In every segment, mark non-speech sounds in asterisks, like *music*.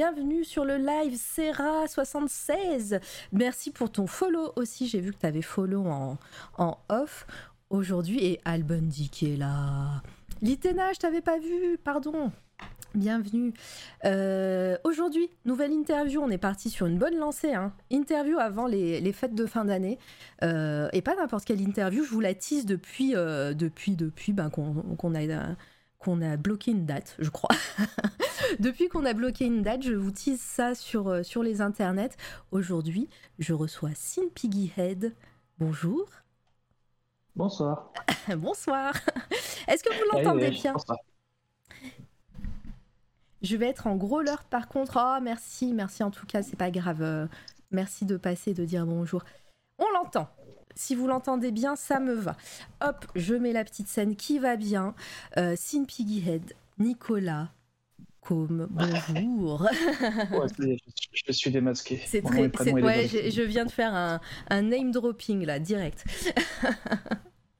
Bienvenue sur le live Serra76. Merci pour ton follow aussi. J'ai vu que tu avais follow en, en off aujourd'hui. Et Albundi qui est là. Litena, je t'avais pas vu, pardon. Bienvenue. Euh, aujourd'hui, nouvelle interview. On est parti sur une bonne lancée. Hein. Interview avant les, les fêtes de fin d'année. Euh, et pas n'importe quelle interview. Je vous la tease depuis, euh, depuis, depuis ben, qu'on a, qu'on a bloqué une date, je crois. *laughs* depuis qu'on a bloqué une date, je vous tease ça sur, euh, sur les internets. Aujourd'hui, je reçois Sin Piggyhead. Bonjour. Bonsoir. *laughs* Bonsoir. Est-ce que vous l'entendez bien Je vais être en gros l'heure par contre. Oh, merci, merci en tout cas, c'est pas grave. Euh, merci de passer, de dire bonjour. On l'entend. Si vous l'entendez bien, ça me va. Hop, je mets la petite scène qui va bien. Euh, Sin Piggyhead, Nicolas, comme bonjour. Ouais, je, je suis démasqué. C'est très. est ouais, je viens de faire un, un name dropping là, direct.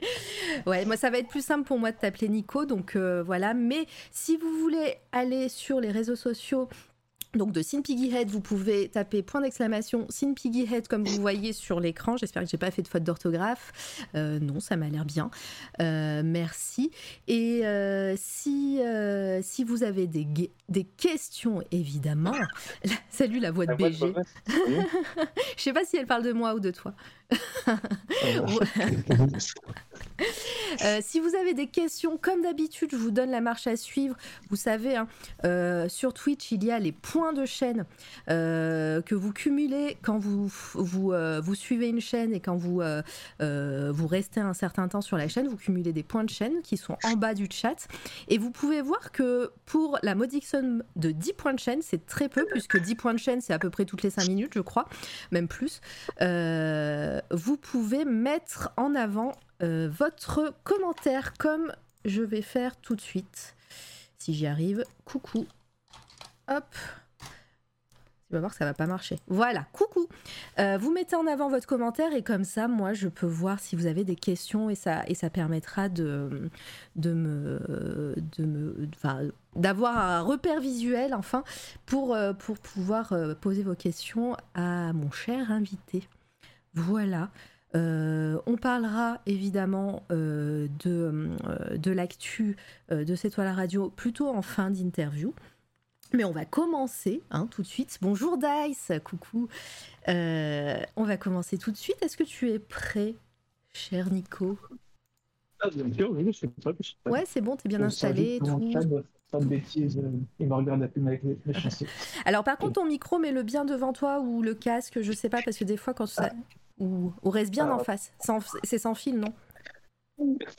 *laughs* ouais, moi ça va être plus simple pour moi de t'appeler Nico, donc euh, voilà. Mais si vous voulez aller sur les réseaux sociaux. Donc de Sin Piggyhead, vous pouvez taper point d'exclamation Sin Piggyhead comme vous voyez sur l'écran. J'espère que j'ai pas fait de faute d'orthographe. Euh, non, ça m'a l'air bien. Euh, merci. Et euh, si, si vous avez des, questions, évidemment. La- *laughs* salut la voix de La BG. *laughs* Je sais pas si elle parle de moi ou de toi. Euh, *laughs* Euh, si vous avez des questions, comme d'habitude, je vous donne la marche à suivre. Vous savez, hein, euh, sur Twitch, il y a les points de chaîne euh, que vous cumulez quand vous, vous, suivez une chaîne et quand vous, vous restez un certain temps sur la chaîne. Vous cumulez des points de chaîne qui sont en bas du chat. Et vous pouvez voir que pour la modique somme de 10 points de chaîne, c'est très peu, puisque 10 points de chaîne, c'est à peu près toutes les 5 minutes, je crois, même plus. Euh, vous pouvez mettre en avant euh, votre commentaire comme je vais faire tout de suite. Si j'y arrive, coucou. Hop. Tu vas voir ça va pas marcher. Voilà, coucou. Euh, vous mettez en avant votre commentaire et comme ça, moi, je peux voir si vous avez des questions et ça, et ça permettra de, me, d'avoir un repère visuel, enfin, pour, euh, pouvoir euh, poser vos questions à mon cher invité. Voilà. Euh, on parlera évidemment euh, de, euh, de l'actu de cette toile à radio plutôt en fin d'interview. Mais on va commencer hein, tout de suite. Bonjour Dice, coucou. On va commencer tout de suite. Est-ce que tu es prêt, cher Nico? Ah, bien sûr, oui, je sais pas. je sais pas. Ouais, c'est bon, t'es bien installé. tout. Pas de bêtises, euh, il me regarde à peine avec les, les. Alors par contre, ton micro, mets-le bien devant toi ou le casque, je sais pas, parce que des fois quand ça... Ou, ou reste bien Ah. en face. Sans- C'est sans fil, non?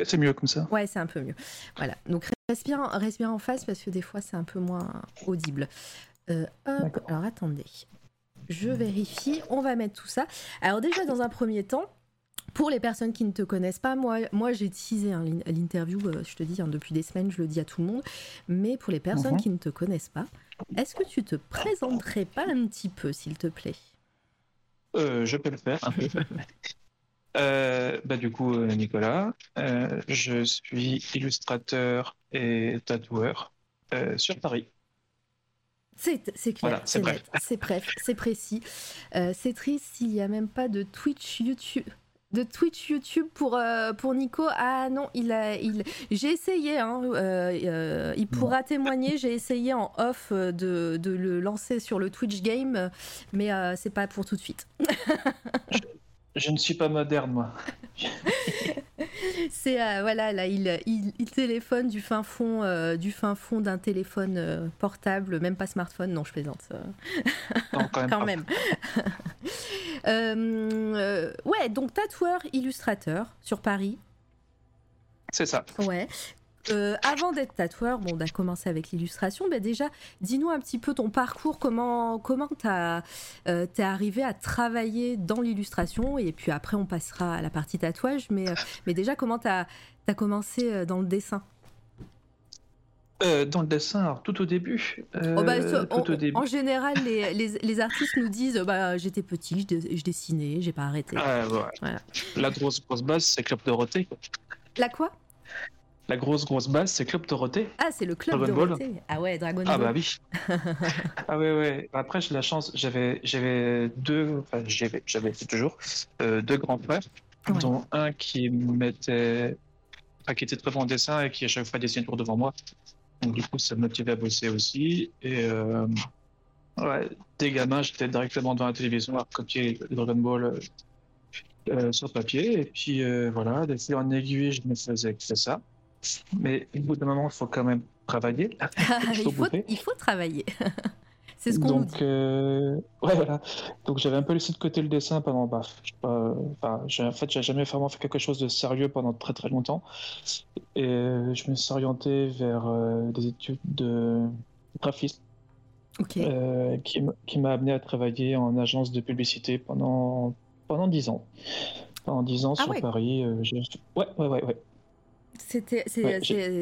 C'est mieux comme ça. Ouais, c'est un peu mieux. Voilà. Donc reste bien, reste bien en face parce que des fois c'est un peu moins audible. Euh, hop, alors attendez. Je vérifie. On va mettre tout ça. Alors déjà dans un premier temps. Pour les personnes qui ne te connaissent pas, moi, moi j'ai teasé hein, l'in- l'interview, euh, je te dis, hein, depuis des semaines, je le dis à tout le monde. Mais pour les personnes Mhm. qui ne te connaissent pas, est-ce que tu te présenterais pas un petit peu, s'il te plaît? Euh, je peux le faire. *laughs* Euh, bah, du coup, Nicolas, euh, je suis illustrateur et tatoueur euh, sur Paris. C'est c'est clair, Voilà, c'est bref. net, c'est bref, c'est précis. Euh, c'est triste s'il n'y a même pas de Twitch YouTube. De Twitch YouTube pour, euh, pour Nico. Ah non, il a, il... j'ai essayé, hein, euh, euh, il pourra témoigner. J'ai essayé en off de, de le lancer sur le Twitch Game, mais c'est pas pour tout de suite. *laughs* Je ne suis pas moderne, moi. C'est voilà, là, il, il, il téléphone du fin fond, du fin fond d'un téléphone portable, même pas smartphone. Non, je plaisante. Non, quand même. *laughs* quand pas. même. Euh, euh, ouais, donc tatoueur, illustrateur sur Paris. C'est ça. Ouais. Euh, avant d'être tatoueur, bon, on a commencé avec l'illustration. Mais déjà, dis-nous un petit peu ton parcours, comment comment t'as euh, t'es arrivé à travailler dans l'illustration, et puis après on passera à la partie tatouage. Mais mais déjà, comment t'as as commencé dans le dessin? Euh, dans le dessin, alors, tout au début. euh, Oh, bah, tout au début. en général, les, les- les artistes nous disent bah, j'étais petit, je, je dessinais, j'ai pas arrêté. Ah, ouais. Voilà. La grosse grosse base, c'est Club Dorothée. La quoi? La grosse grosse base, c'est Club Dorothée. Ah, c'est le club Dragon de Ball. Dorothée. Ah ouais, Dragon Ah Ball. bah oui. *laughs* ah ouais ouais. Après j'ai la chance, j'avais j'avais deux, enfin j'avais j'avais toujours euh, deux grands frères, Ouais. dont un qui mettait, enfin, qui était très bon en dessin et qui à chaque fois dessinait toujours devant moi. Donc du coup ça me motivait à bosser aussi et euh, ouais des gamins j'étais directement dans la télévision à copier Dragon Ball euh, euh, sur papier et puis euh, voilà des fil en aiguille je me faisais que ça. Mais au bout d'un moment il faut quand même travailler. *laughs* il, faut, bouffer. il faut travailler. *laughs* c'est ce qu'on Donc, dit. euh, ouais, voilà. Donc, j'avais un peu laissé de côté le dessin pendant, bah, pas, enfin, en fait, j'ai jamais vraiment fait quelque chose de sérieux pendant très très longtemps. Et euh, je me suis orienté vers euh, des études de graphisme Ok. euh, qui, m'a amené à travailler en agence de publicité pendant, pendant 10 ans. Pendant 10 ans Ah sur ouais. Paris. ouais, ouais, ouais, ouais. C'était Ouais,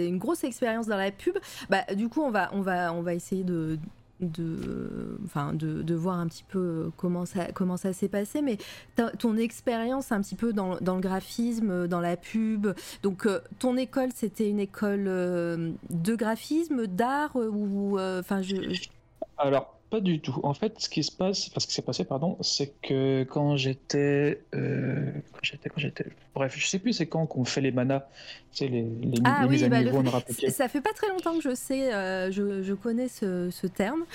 une grosse expérience dans la pub. Bah, du coup, on va, on va, on va essayer de, de, enfin, de, de voir un petit peu comment ça, comment ça s'est passé. Mais ton expérience un petit peu dans, dans le graphisme, dans la pub. Donc, euh, ton école, c'était une école euh, de graphisme, d'art euh, ou, euh, enfin, je- Alors, pas du tout. En fait, ce qui se passe, enfin, ce qui s'est passé, pardon, c'est que quand j'étais, euh, quand j'étais, quand j'étais, bref, je sais plus c'est quand qu'on fait les manas, tu sais, les, les, Ah les oui, mises à bah, niveau le- rappliqué. ça fait pas très longtemps que je sais, euh, je, je connais ce, ce terme.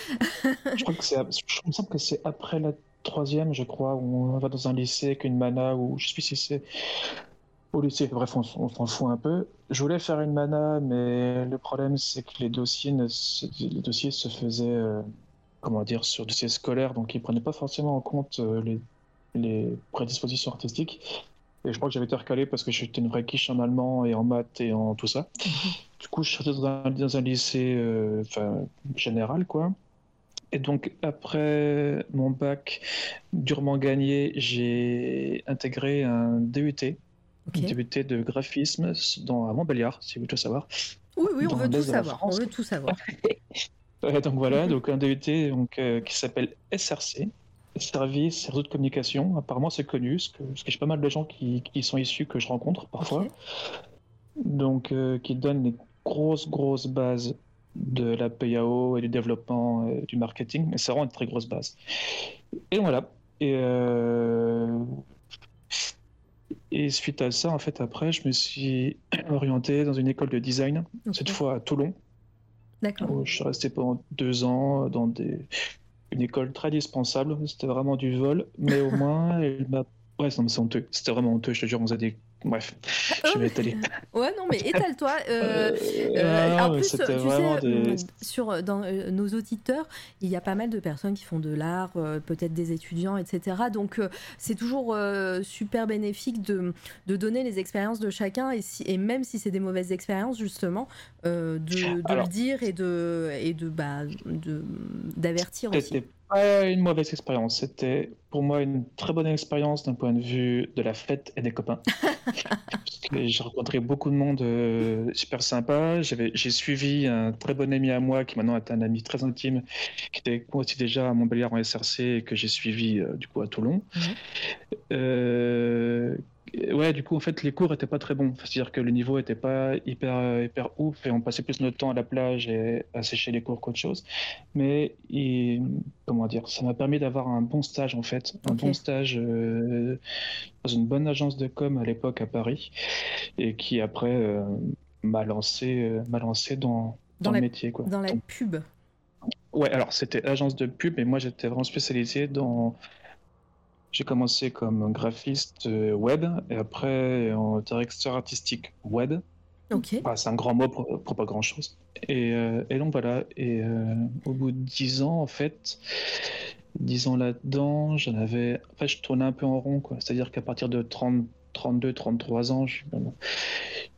Je crois que c'est, je me semble que c'est après la troisième, je crois, où on va dans un lycée avec une mana, ou je sais plus si c'est au lycée, bref, on, on s'en fout un peu. Je voulais faire une mana, mais le problème, c'est que les dossiers, ne les dossiers se faisaient, euh, comment dire, sur dossiers scolaires, donc ils prenaient pas forcément en compte euh, les, les prédispositions artistiques. Et je crois que j'avais été recalé parce que j'étais une vraie quiche en allemand et en maths et en tout ça. *laughs* Du coup, je suis dans un, dans un lycée euh, enfin, général, quoi. Et donc, après mon bac durement gagné, j'ai intégré un DUT, un DUT de graphisme dans, à Montbéliard, si vous voulez tout savoir. Oui, oui, on veut tout savoir. On veut tout savoir. Donc voilà, donc un DUT donc, euh, qui s'appelle SRC, Service Réseau de Communication. Apparemment, c'est connu, parce que, parce que j'ai pas mal de gens qui, qui sont issus que je rencontre parfois. Donc, euh, qui donne les grosses, grosses bases de la PAO et du développement et du marketing. Mais c'est vraiment une très grosse base. Et voilà. Et, euh, et suite à ça, en fait, après, je me suis *clears throat* orienté dans une école de design, cette fois à Toulon. Où je suis resté pendant deux ans dans une école très dispensable. C'était vraiment du vol, mais au moins, elle m'a. Ouais, c'est honteux. C'était vraiment honteux, je te jure, on faisait des. Bref, je vais étaler. *laughs* Ouais, non, mais *laughs* étale-toi. euh, Euh, Euh, en plus, tu sais, des- euh, sur, dans euh, nos auditeurs, il y a pas mal de personnes qui font de l'art, peut-être des étudiants, etc. Donc, c'est toujours super bénéfique de, de donner les expériences de chacun, et, si, et même si c'est des mauvaises expériences, justement, de, de Alors- le dire et de et de bah, de d'avertir aussi. C'était pas une mauvaise expérience. C'était pour moi une très bonne expérience d'un point de vue de la fête et des copains. *laughs* *laughs* J'ai rencontré beaucoup de monde euh, super sympa. J'ai suivi un très bon ami à moi qui maintenant est un ami très intime, qui était aussi déjà à Montbéliard en SRC et que j'ai suivi euh, du coup à Toulon. Ouais. Euh, Ouais, du coup, en fait, les cours étaient pas très bons. C'est-à-dire que le niveau était pas hyper, hyper ouf et on passait plus notre temps à la plage et à sécher les cours qu'autre chose. Mais, comment dire, ça m'a permis d'avoir un bon stage, en fait. Un bon stage euh, dans une bonne agence de com à l'époque à Paris et qui après euh, m'a lancé, euh, m'a lancé dans, Dans dans la- le métier, quoi. Dans la Donc, pub. Ouais, alors c'était agence de pub et moi j'étais vraiment spécialisé dans. J'ai commencé comme graphiste euh, web et après en directeur artistique web. Ok. Bah, c'est un grand mot pour, pour pas grand chose. Et, euh, et donc voilà. Et euh, au bout de 10 ans, en fait, 10 ans là-dedans, j'en avais. En fait, je tournais un peu en rond, quoi. C'est-à-dire qu'à partir de 30, 32, 33 ans, je... En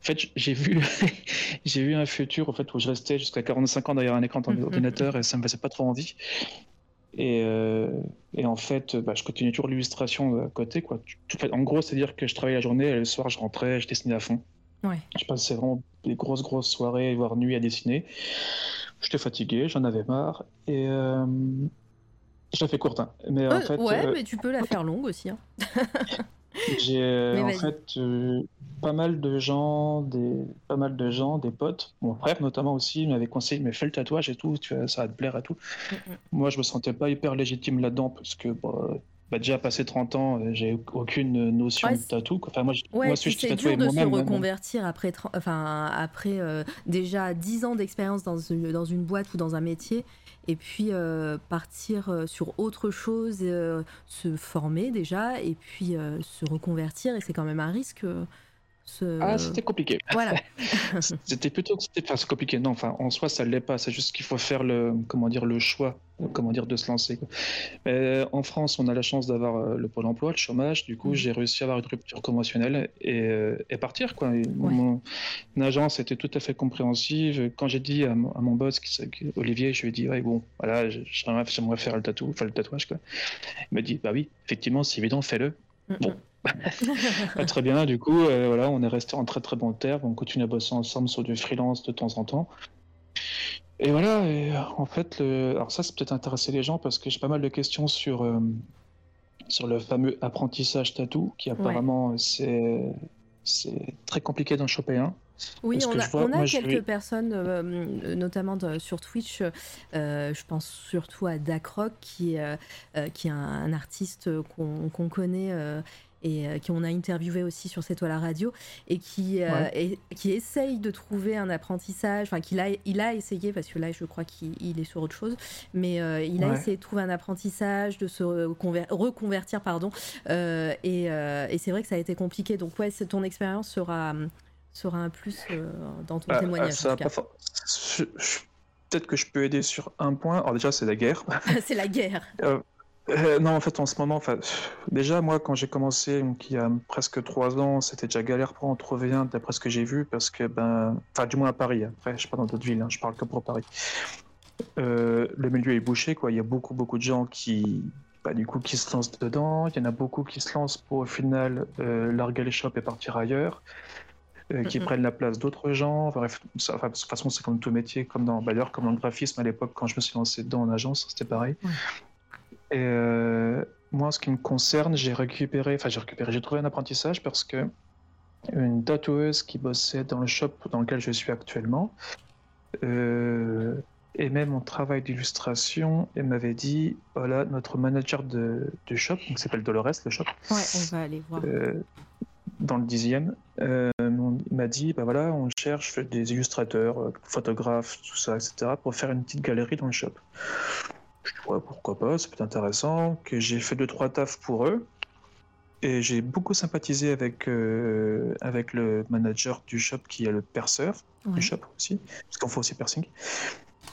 fait, j'ai vu, *laughs* j'ai vu un futur en fait, où je restais jusqu'à 45 ans derrière un écran d'ordinateur et ça me faisait pas trop envie. Et, euh, et en fait, bah, je continue toujours l'illustration à côté. Quoi. En gros, c'est-à-dire que je travaillais la journée et le soir, je rentrais, je dessinais à fond. Ouais. Je passais vraiment des grosses, grosses soirées, voire nuits à dessiner. J'étais fatigué, j'en avais marre. Et euh, je la fais courte. hein. Mais en Euh, fait, ouais, euh, mais tu peux la faire longue aussi. hein. *laughs* j'ai euh, en fait euh, pas mal de gens, des, pas mal de gens, des potes, mon frère notamment aussi, m'avait conseillé, mais fais le tatouage et tout, tu vois, ça va te plaire et tout. Mm, mm. Moi, je me sentais pas hyper légitime là-dedans parce que bah, bah, déjà passé 30 ans, euh, j'ai aucune notion Ouais, de tatou. Enfin, moi, Ouais, moi si je c'est dur de se reconvertir après, tren- enfin, après euh, déjà 10 ans d'expérience dans une, dans une boîte ou dans un métier, et puis euh, partir euh, sur autre chose, euh, se former déjà, et puis euh, se reconvertir, et c'est quand même un risque. Euh, ce- Ah, c'était compliqué. Voilà. *laughs* C'était plutôt c'était enfin, compliqué. Non, enfin, en soi, ça l'est pas. C'est juste qu'il faut faire le, comment dire, le choix, comment dire, de se lancer. Mais en France, on a la chance d'avoir euh, le pôle emploi, le chômage. Du coup, Mhm. j'ai réussi à avoir une rupture conventionnelle et, euh, et partir. Quoi. Et mon, mon agence était tout à fait compréhensive. Quand j'ai dit à, mon- à mon boss, qui, Olivier, je lui ai dit, ouais, bon, voilà, j'aimerais faire le tatou, enfin le tatouage. Quoi. Il m'a dit, bah oui, effectivement, c'est évident, fais-le. Mm, Bon. Ah, très bien, du coup, euh, voilà, on est resté en très très bon terme, on continue à bosser ensemble sur du freelance de temps en temps. Et voilà, et, euh, en fait, le... alors ça, c'est peut-être intéresser les gens parce que j'ai pas mal de questions sur, euh, sur le fameux apprentissage tatou, qui apparemment, c'est c'est très compliqué d'en choper un. Oui, on a, vois- on a moi, quelques personnes, euh, notamment de- sur Twitch. euh, je pense surtout à Dakrock, qui, est, euh, qui est un, un artiste qu'on connaît et euh, qu'on a interviewé aussi sur cette toile à radio, et qui, euh, Ouais. et- qui essaye de trouver un apprentissage, enfin, qu'il a, il a essayé, parce que là, je crois qu'il il est sur autre chose, mais euh, il a essayé de trouver un apprentissage, de se reconver- reconvertir, pardon, euh, et, euh, et c'est vrai que ça a été compliqué. Donc, ouais, c'est- ton expérience sera sera un plus euh, dans ton Ah, témoignage. ça en a tout pas for- je- je- Peut-être que je peux aider sur un point. Alors déjà, c'est la guerre. *laughs* c'est la guerre. Euh, non, en fait, en ce moment, déjà, moi, quand j'ai commencé, donc, il y a presque trois ans, c'était déjà galère pour en trouver un, d'après ce que j'ai vu, parce que, ben, enfin, du moins à Paris, après, je suis pas dans d'autres villes, hein, je parle que pour Paris. Euh, le milieu est bouché, quoi. Il y a beaucoup, beaucoup de gens qui, bah, du coup, qui se lancent dedans. Il y en a beaucoup qui se lancent pour, au final, euh, larguer les shops et partir ailleurs. euh, qui prennent la place d'autres gens. Enfin, bref, ça- enfin, de toute façon, c'est comme tout métier, comme dans, bah, comme dans le graphisme à l'époque, quand je me suis lancé dedans en agence, c'était pareil. Et euh, moi, en ce qui me concerne, j'ai récupéré, enfin, j'ai récupéré, j'ai trouvé un apprentissage parce que une tatoueuse qui bossait dans le shop dans lequel je suis actuellement euh, aimait mon travail d'illustration et m'avait dit voilà, notre manager de, du shop, qui s'appelle Dolores, le shop, Ouais, on va aller voir. euh, dans le dixième, euh, on- m'a dit, bah voilà, on cherche des illustrateurs, photographes, tout ça, etc., pour faire une petite galerie dans le shop. Je dis, ouais, pourquoi pas, c'est peut-être intéressant, que j'ai fait deux, trois tafs pour eux, et j'ai beaucoup sympathisé avec, euh, avec le manager du shop qui est le perceur Ouais. du shop aussi, parce qu'on fait aussi piercing.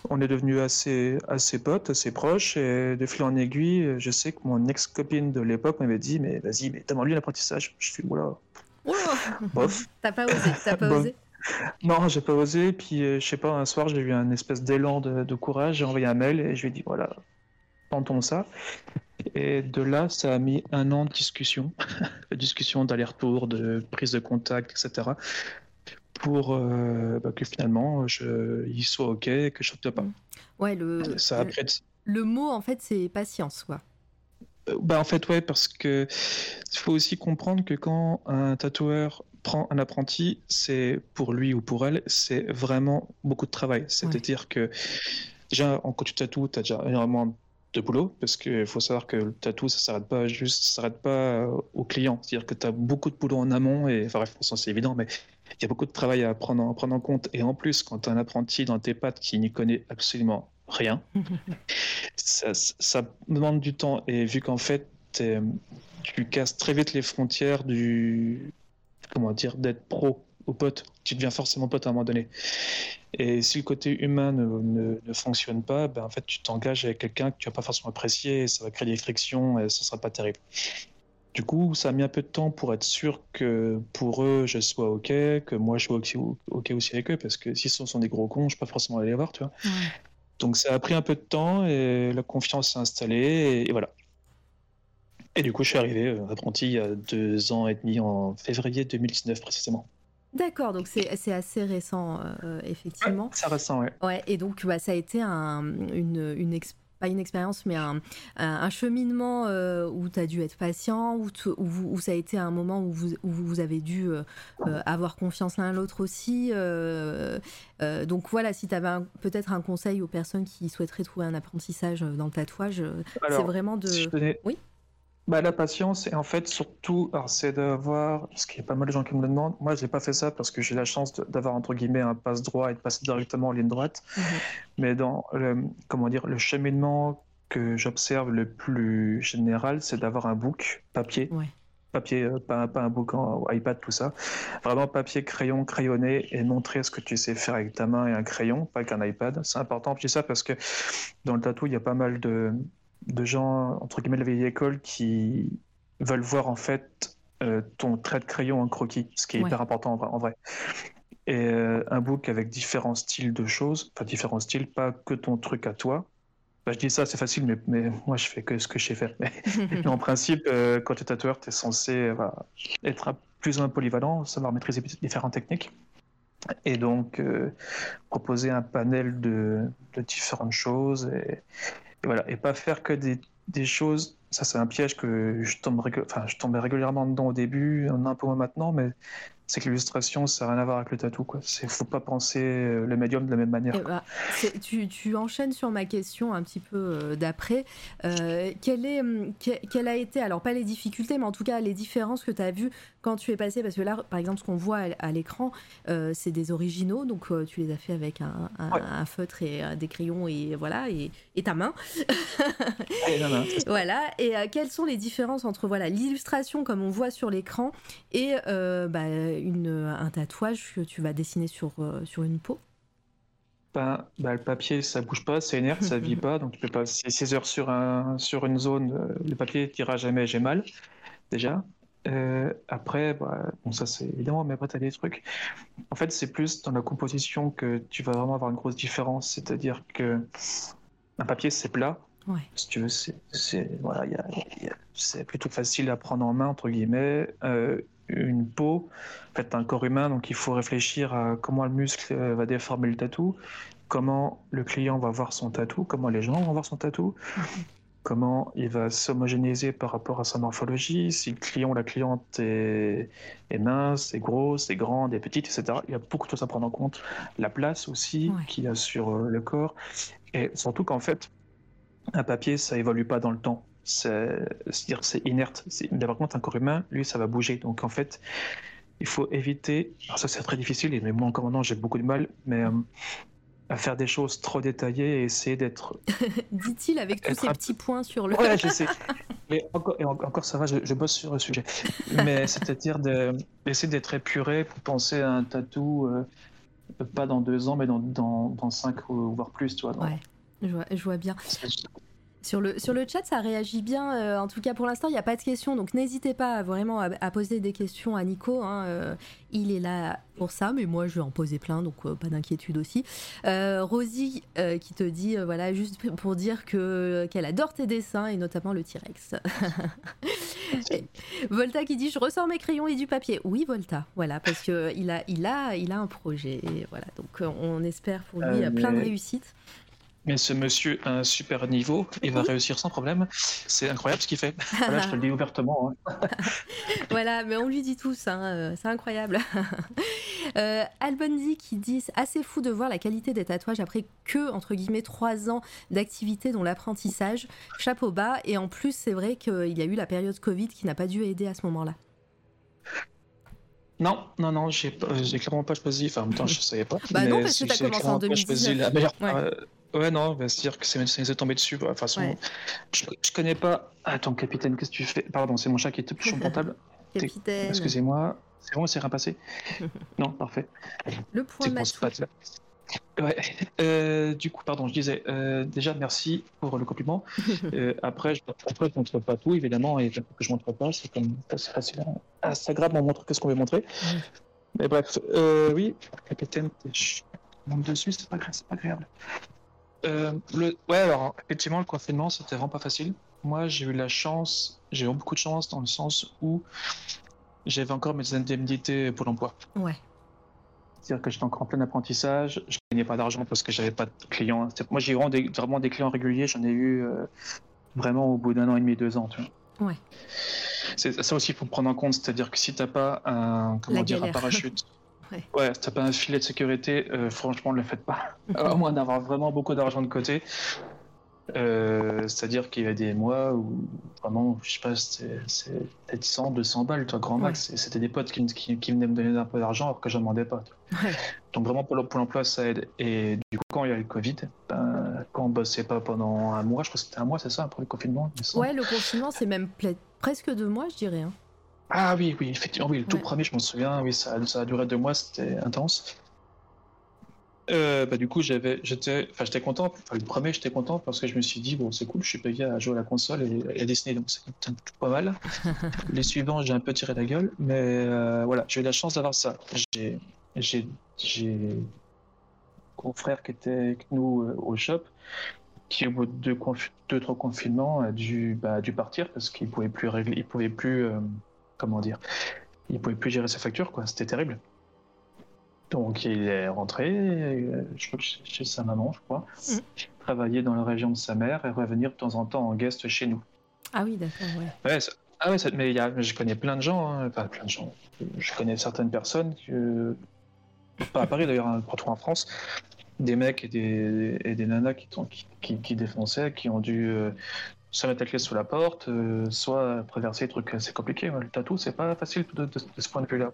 On est devenus assez, assez potes, assez proches, et de fil en aiguille, je sais que mon ex-copine de l'époque m'avait dit Mais vas-y, mais demande-lui l'apprentissage. Je suis, oula, Oula bof. T'as pas osé, t'as pas osé. *laughs* Non, j'ai pas osé, puis euh, je sais pas, un soir, j'ai eu un espèce d'élan de, de courage, j'ai envoyé un mail et je lui ai dit Voilà, tentons ça. Et de là, ça a mis un an de discussion, *laughs* de discussion d'aller-retour, de prise de contact, etc. Pour euh, bah, que finalement, je, il soit OK et que je ne pas. Ouais, le, Ça a le, pris le mot en fait c'est patience quoi. Euh, Bah en fait ouais parce que il faut aussi comprendre que quand un tatoueur prend un apprenti, c'est pour lui ou pour elle, c'est vraiment beaucoup de travail. C'est-à-dire que déjà en tu tatoues, tu as déjà énormément de boulot parce qu'il faut savoir que le tatou ça s'arrête pas juste ça s'arrête pas euh, au client. C'est-à-dire que tu as beaucoup de boulot en amont et enfin bref, ça, c'est évident mais il y a beaucoup de travail à prendre en, prendre en compte et en plus quand tu as un apprenti dans tes pattes qui n'y connaît absolument rien, *laughs* ça, ça demande du temps. Et vu qu'en fait, tu casses très vite les frontières du. Comment dire D'être pro ou pote. Tu deviens forcément pote à un moment donné. Et si le côté humain ne, ne, ne fonctionne pas, ben en fait, tu t'engages avec quelqu'un que tu vas pas forcément apprécier, et ça va créer des frictions et ça sera pas terrible. Du coup, ça a mis un peu de temps pour être sûr que pour eux, je sois OK, que moi, je sois OK aussi avec eux, parce que si ce sont des gros cons, je peux pas forcément aller les voir, tu vois. Ouais. Donc ça a pris un peu de temps et la confiance s'est installée et, et voilà. Et du coup, je suis arrivé euh, apprenti il y a deux ans et demi, en février 2019 précisément. D'accord, donc c'est assez récent, euh, effectivement. C'est récent, ouais. Ouais, et donc bah, ça a été un, une, pas une expérience, mais un, un, cheminement euh, où tu as dû être patient, où, tu- où, vous- où ça a été un moment où vous, où vous avez dû euh, euh, avoir confiance l'un l'autre aussi. euh, euh, donc voilà, si tu avais peut-être un conseil aux personnes qui souhaiteraient trouver un apprentissage dans le tatouage, euh, c'est vraiment de... si je donnais- Oui? Bah, la patience, et en fait, surtout, c'est d'avoir, parce qu'il y a pas mal de gens qui me le demandent, moi, j'ai pas fait ça parce que j'ai la chance d'avoir, entre guillemets, un passe droit et de passer directement en ligne droite. Mhm. Mais dans le, comment dire, le cheminement que j'observe le plus général, c'est d'avoir un book papier. Ouais. Papier, euh, pas, pas un book en iPad, tout ça. Vraiment papier, crayon, crayonné et montrer ce que tu sais faire avec ta main et un crayon, pas qu'un iPad. C'est important. Je dis ça parce que dans le tatou, il y a pas mal de, de gens, entre guillemets, de la vieille école qui veulent voir en fait euh, ton trait de crayon en croquis, ce qui est Ouais. hyper important en vrai. en vrai. Et euh, un book avec différents styles de choses, enfin différents styles, pas que ton truc à toi. Bah, je dis ça, c'est facile, mais, mais moi je fais que ce que je sais faire. Mais, *laughs* mais en principe, euh, quand tu es tatoueur, tu es censé voilà, être un- plus ou moins polyvalent, savoir maîtriser différentes techniques. Et donc, proposer un panel de, de différentes choses et voilà, et pas faire que des, choses. Ça, c'est un piège que je enfin, je tombais régulièrement dedans au début, un peu moins maintenant, mais c'est que l'illustration, ça n'a rien à voir avec le tatou. Quoi. C'est, faut pas penser euh, le médium de la même manière. Eh ben, tu, tu enchaînes sur ma question un petit peu euh, d'après. Euh, quelle, est, hum, que- quelle a été, alors pas les difficultés, mais en tout cas les différences que tu as vues quand tu es passé? Parce que là, par exemple, ce qu'on voit à, l'écran, euh, c'est des originaux, donc tu les as fait avec un, un- Ouais. un feutre et des crayons et voilà, et, et ta main. *laughs* Et non, c'est- Voilà. Et quelles sont les différences entre voilà l'illustration comme on voit sur l'écran et bah, une, un tatouage que tu vas dessiner sur, euh, sur une peau? Ben, ben, le papier, ça bouge pas, c'est inerte, ça vit *laughs* pas, donc tu peux pas. Si 6 heures sur, un, sur une zone, euh, le papier dira jamais j'ai mal, déjà. Euh, après, bah, bon, ça c'est évidemment, mais après, tu as des trucs. En fait, c'est plus dans la composition que tu vas vraiment avoir une grosse différence, c'est-à-dire que un papier, c'est plat. Ouais. Si tu veux, c'est voilà, plutôt facile à prendre en main, entre guillemets. Euh, une peau, en fait, un corps humain, donc il faut réfléchir à comment le muscle euh, va déformer le tatou, comment le client va voir son tatou, comment les gens vont voir son tatou, comment il va s'homogénéiser par rapport à sa morphologie, si le client ou la cliente est, est mince, est grosse, est grande, est petite, etc. Il y a beaucoup de choses à prendre en compte. La place aussi Ouais. qu'il y a sur euh, le corps. Et surtout qu'en fait, un papier, ça évolue pas dans le temps. C'est- C'est-à-dire que c'est inerte. Par contre, un corps humain, lui, ça va bouger? Donc en fait, il faut éviter. Alors ça, c'est très difficile, mais moi encore maintenant, j'ai beaucoup de mal, mais euh, à faire des choses trop détaillées et essayer d'être. *laughs* Dit-il avec tous ces un- petits points sur le. Ouais, je *laughs* sais. Mais encore, et en- encore ça va, je, je bosse sur le sujet. Mais c'est-à-dire de- d'essayer d'être épuré pour penser à un tatou, euh, pas dans deux ans, mais dans, dans, dans cinq ou voire plus, tu vois. Ouais, je vois, je vois bien. Sur le, sur le chat, ça réagit bien. euh, en tout cas, pour l'instant, il n'y a pas de questions. Donc, n'hésitez pas à, vraiment à, à poser des questions à Nico. hein, euh, il est là pour ça, mais moi, je vais en poser plein, donc euh, pas d'inquiétude aussi. Rosie qui te dit, voilà, juste pour dire que qu'elle adore tes dessins et notamment le T-Rex. *laughs* Volta qui dit, je ressors mes crayons et du papier. Oui, Volta, voilà, parce que il a, il a, il a un projet. Et voilà, donc on espère pour lui plein de réussites. Mais ce monsieur a un super niveau, il va réussir sans problème. C'est incroyable ce qu'il fait. *laughs* Voilà, je te le dis ouvertement. hein. *laughs* Voilà, mais on lui dit tous, hein, euh, c'est incroyable. *laughs* euh, Albondi qui dit assez fou de voir la qualité des tatouages après que, entre guillemets, trois ans d'activité dont l'apprentissage, chapeau bas, et en plus c'est vrai qu'il y a eu la période Covid qui n'a pas dû aider à ce moment-là. Non, non, non, j'ai clairement pas choisi. Enfin, en même temps, je savais pas. Bah non, parce que t'as commencé en clairement pas choisi 2019. la meilleure. Ouais. euh, ouais, non, bah, c'est-à-dire que c'est ça nous est tombé dessus. quoi. De toute façon, Ouais. je, je connais pas. Attends, capitaine, qu'est-ce que tu fais? Pardon, c'est mon chat qui est sur mon *laughs* portable. Capitaine, Excusez-moi. C'est bon, c'est rien passé? *laughs* Non, parfait. le point C'est là. Ouais. Euh, du coup, pardon, je disais euh, déjà merci pour le compliment. *laughs* Euh, après, je, après, je montre pas tout, évidemment, et que je montre pas, c'est comme c'est facile. à- Instagram, on montre que ce qu'on veut montrer. Ouais. Mais bref, oui, capitaine, ch- monte dessus, c'est pas, c'est pas agréable. Euh, le, ouais, alors effectivement, le confinement, c'était vraiment pas facile. Moi, j'ai eu la chance, j'ai eu beaucoup de chance dans le sens où j'avais encore mes indemnités pour l'emploi. Ouais. C'est-à-dire que j'étais encore en plein apprentissage, je gagnais pas d'argent parce que j'avais pas de clients. Moi, j'ai vraiment des, vraiment des clients réguliers, j'en ai eu euh, vraiment au bout d'un an et demi, deux ans. Tu vois. Ouais. C'est ça aussi, il faut prendre en compte, c'est-à-dire que si t'as pas un, comment La dire, un galère. parachute, *laughs* Ouais. ouais, si t'as pas un filet de sécurité, euh, franchement, ne le faites pas. *laughs* à moins d'avoir vraiment beaucoup d'argent de côté. Euh, c'est-à-dire qu'il y a des mois où vraiment, je sais pas, c'est peut-être 100, 200 balles, toi, grand max. Et C'était des potes qui, qui, qui venaient me donner un peu d'argent alors que je demandais pas. Ouais. Donc vraiment, pour l'emploi, ça aide. Et du coup, quand il y a eu le Covid, ben, quand on bossait pas pendant un mois, je crois que c'était un mois, c'est ça, pour le confinement? Ouais, le confinement, c'est même presque deux mois, je dirais. hein. Ah oui, oui, effectivement, oui, le tout premier, je m'en souviens, oui, ça, a- ça a duré deux mois, c'était intense. Euh, bah, du coup, j'avais, j'étais, enfin, j'étais content. Enfin, le premier, j'étais content parce que je me suis dit, bon, c'est cool, je suis payé à jouer à la console et, et à dessiner, donc c'est pas mal. *laughs* Les suivants, j'ai un peu tiré la gueule, mais euh, voilà, j'ai eu la chance d'avoir ça. J'ai, j'ai, j'ai un confrère qui était avec nous euh, au shop, qui au bout de deux, trois confinements a dû, bah, a dû partir parce qu'il pouvait plus régler, il pouvait plus, comment dire, il pouvait plus gérer ses factures, quoi. C'était terrible. Donc il est rentré, euh, je crois que chez- sa maman, je crois, Mhm. travailler dans la région de sa mère et revenir de temps en temps en guest chez nous. Ah oui, d'accord, ouais. Ouais, ça- ah ouais, ça- mais y a, je connais plein de gens, hein, enfin plein de gens. Je connais certaines personnes, que, pas à Paris d'ailleurs, hein, partout en France, des mecs et des, et des nanas qui, qui, qui, qui défonçaient, qui ont dû euh, soit mettre la clé sous la porte, euh, soit traverser des trucs assez compliqués. Le tatou, c'est pas facile de, ce point de vue-là.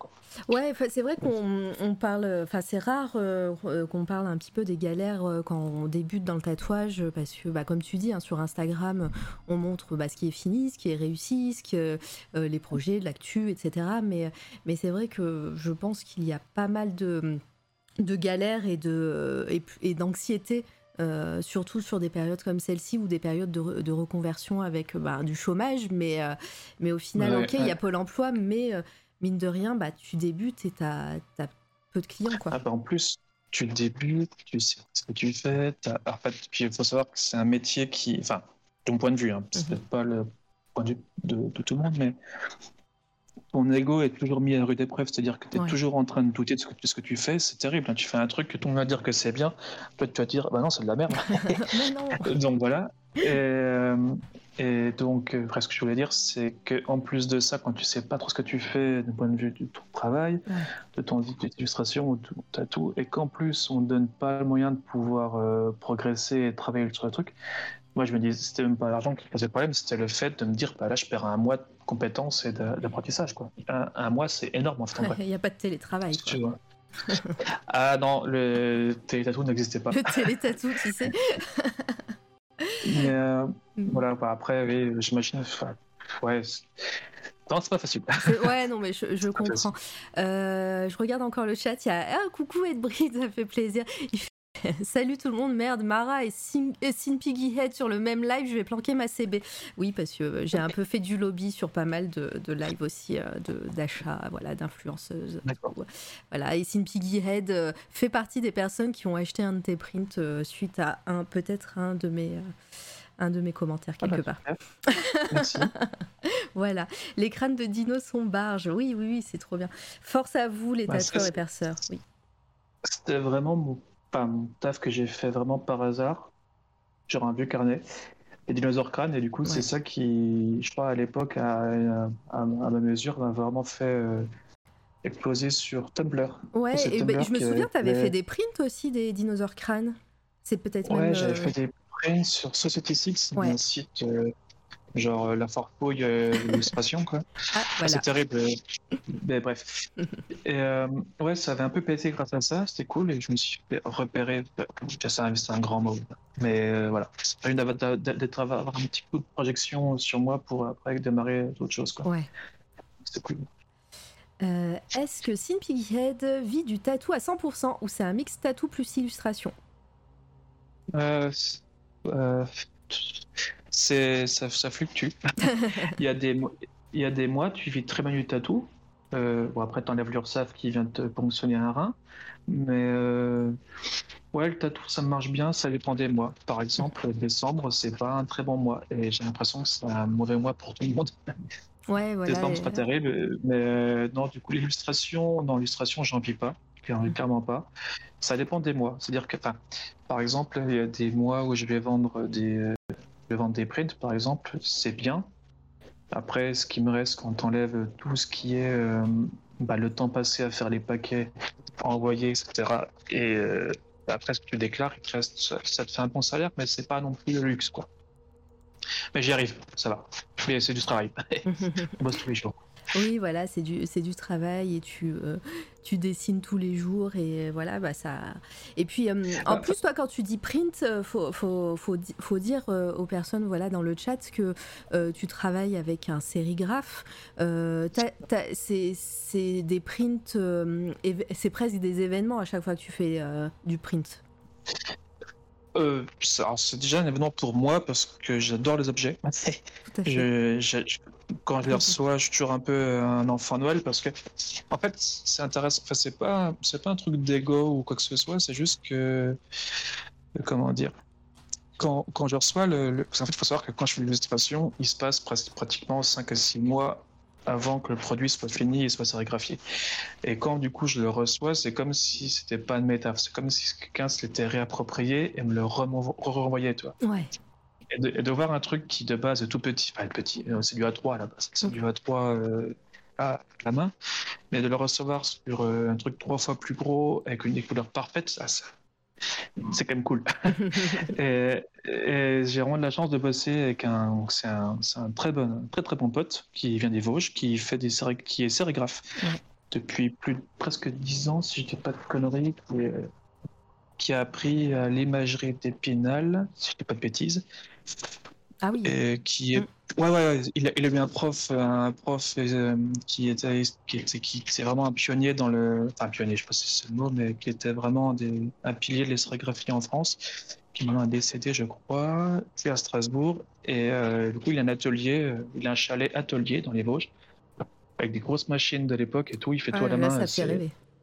Ouais, c'est vrai qu'on on parle, enfin c'est rare euh, euh, qu'on parle un petit peu des galères quand on débute dans le tatouage, parce que bah, comme tu dis, hein, sur Instagram, on montre bah, ce qui est fini, ce qui est réussi, ce que, les projets, l'actu, etc. Mais, mais c'est vrai que je pense qu'il y a pas mal de, galères et de et, et d'anxiété. Euh, surtout sur des périodes comme celle-ci ou des périodes de, re- de reconversion avec euh, bah, du chômage, mais, euh, mais au final, Ouais, ok, il y a ouais. Pôle emploi, mais euh, mine de rien, bah, tu débutes et tu as, peu de clients. Quoi. Ah bah, en plus, tu débutes, tu sais ce que tu fais. En fait, puis il faut savoir que c'est un métier qui, enfin, mon point de vue, hein, c'est Mhm. peut-être pas le point de vue de, de tout le monde, mais ton ego est toujours mis à rude épreuve, c'est-à-dire que tu es Ouais. toujours en train de douter de ce que, de ce que tu fais, c'est terrible. hein. Tu fais un truc que tout le monde va dire que c'est bien, toi tu vas dire, bah non, c'est de la merde. *laughs* *laughs* donc voilà. Et, euh, et donc, euh, après, ce que je voulais dire, c'est qu'en plus de ça, quand tu sais pas trop ce que tu fais du point de vue de ton travail, Ouais. de ton illustration ou de ton tatou, et qu'en plus on ne donne pas le moyen de pouvoir euh, progresser et travailler sur le truc, moi je me dis, c'était même pas l'argent qui posait problème, c'était le fait de me dire, bah là je perds un mois de compétences et d'a- d'apprentissage. quoi. Un, un mois, c'est énorme en fait. *laughs* Il n'y a pas de télétravail. Si quoi. tu vois. ah non, le télétatou n'existait pas. Le télétatou, tu sais. *laughs* Mais euh, Mm. voilà, bah, après, oui, j'imagine. Ouais, non, c'est pas facile. Ouais, non, mais je, *laughs* comprends. Euh, je regarde encore le chat. Il y a ah, coucou Edbrid, ça fait plaisir. Il fait, *laughs* Salut tout le monde, merde, Mara et Sin, et Sin Piggy Head sur le même live, je vais planquer ma CB. Oui, parce que euh, j'ai un peu fait du lobby sur pas mal de, de lives aussi, euh, d'achats, voilà, d'influenceuses. D'accord. Voilà, et Sin Piggy Head euh, fait partie des personnes qui ont acheté un de tes prints suite à un, peut-être un de mes. un de mes commentaires Ah, quelque bah, part. super. Merci. *laughs* Voilà, les crânes de dinos sont barges. Oui, oui, oui, c'est trop bien. Force à vous, les Bah, tatoueurs et perceurs. Oui. C'était vraiment mon, pas mon taf que j'ai fait vraiment par hasard. Genre un vieux carnet. Les dinosaures crânes, et du coup, Ouais. c'est ça qui, je crois, à l'époque, à, à, à ma mesure, m'a vraiment fait euh, exploser sur Tumblr. Ouais, et ben, je me souviens, tu avais fait- fait des prints aussi des dinosaures crânes. C'est peut-être Ouais, même. j'avais euh, fait des prints sur Society Six, Ouais. un site euh, genre euh, la farfouille euh, *laughs* illustration, quoi. Ah, Ah, voilà. C'est terrible. Mais bref. *laughs* Et euh, ouais, ça avait un peu pété grâce à ça, c'était cool, et je me suis euh, C'est un, grand mot. Mais euh, voilà, c'est pas une d'avoir d'être- avoir un petit coup de projection sur moi pour après démarrer d'autres choses, quoi. Ouais. C'était cool. Euh, Est-ce que Sin Piggy Head vit du tatou à 100% ou c'est un mix tatou plus illustration? Euh, c'est- ça, ça fluctue. *laughs* il y a des il y a des mois tu vis très bien du tatou. Euh, bon après t'enlèves l'URSAF qui vient te ponctionner un rein, mais euh, ouais le tatou ça marche bien, ça dépend des mois. Par exemple décembre c'est pas un très bon mois et j'ai l'impression que c'est un mauvais mois pour tout le monde. Ouais, voilà. décembre c'est pas terrible, mais euh, non du coup l'illustration, non l'illustration j'en vis pas. clairement pas. Ça dépend des mois. C'est-à-dire que, par exemple, il y a des mois où je vais vendre des, vais vendre des prints, par exemple, c'est bien. Après, ce qui me reste quand on enlève tout ce qui est euh, bah, le temps passé à faire les paquets, envoyer, etc. Et euh, après, ce que tu déclares, il te reste, ça, ça te fait un bon salaire, mais c'est pas non plus le luxe, quoi. Mais j'y arrive, ça va. Mais c'est du travail. *laughs* On bosse tous les jours. Oui, voilà, c'est du, c'est du travail et tu, euh, tu dessines tous les jours et voilà, bah ça. Et puis, euh, en Bah, plus, toi, quand tu dis print, euh, faut, faut, faut, faut dire euh, aux personnes, voilà, dans le chat que euh, tu travailles avec un sérigraphe. Euh, c'est, c'est des prints, euh, c'est presque des événements à chaque fois que tu fais euh, du print. Euh, c'est déjà un événement pour moi parce que j'adore les objets. *laughs* Je, je- je- quand je les reçois, je suis toujours un peu un enfant Noël parce que, en fait, c'est intéressant. Enfin, c'est pas, c'est pas un truc d'ego ou quoi que ce soit. C'est juste que, comment dire, quand, quand je reçois le, qu'en fait, il faut savoir que quand je fais l'illustration, il se passe pratiquement 5 à 6 mois avant que le produit soit fini et soit sérigraphié. Et quand du coup je le reçois, c'est comme si c'était pas une métaphe. C'est comme si quelqu'un se l'était réapproprié et me le renvoyait, tu vois. Ouais. Et de, et de voir un truc qui de base est tout petit, enfin petit, euh, c'est du A3 à la base, c'est du A3 euh, à la main, mais de le recevoir sur euh, un truc trois fois plus gros avec une des couleurs parfaites, ça, ça- c'est quand même cool. *laughs* et et j'ai vraiment de la chance de bosser avec un, c'est un, très bon, très très bon pote qui vient des Vosges, qui fait des qui est sérigraphe depuis plus de presque dix ans, si je dis pas de conneries, qui, a appris l'imagerie d'Épinal, si je dis pas de bêtises, Ah oui. qui est Mm. ouais ouais, ouais, il a, il a eu un prof un prof euh, qui était qui était qui c'est vraiment un pionnier dans le enfin pionnier je sais pas si c'est le mot mais qui était vraiment des, un pilier de l'historiographie en France qui maintenant est décédé je crois puis à Strasbourg et euh, du coup il a un atelier euh, il a un chalet atelier dans les Vosges avec des grosses machines de l'époque et tout il fait Ah tout à la là, main ça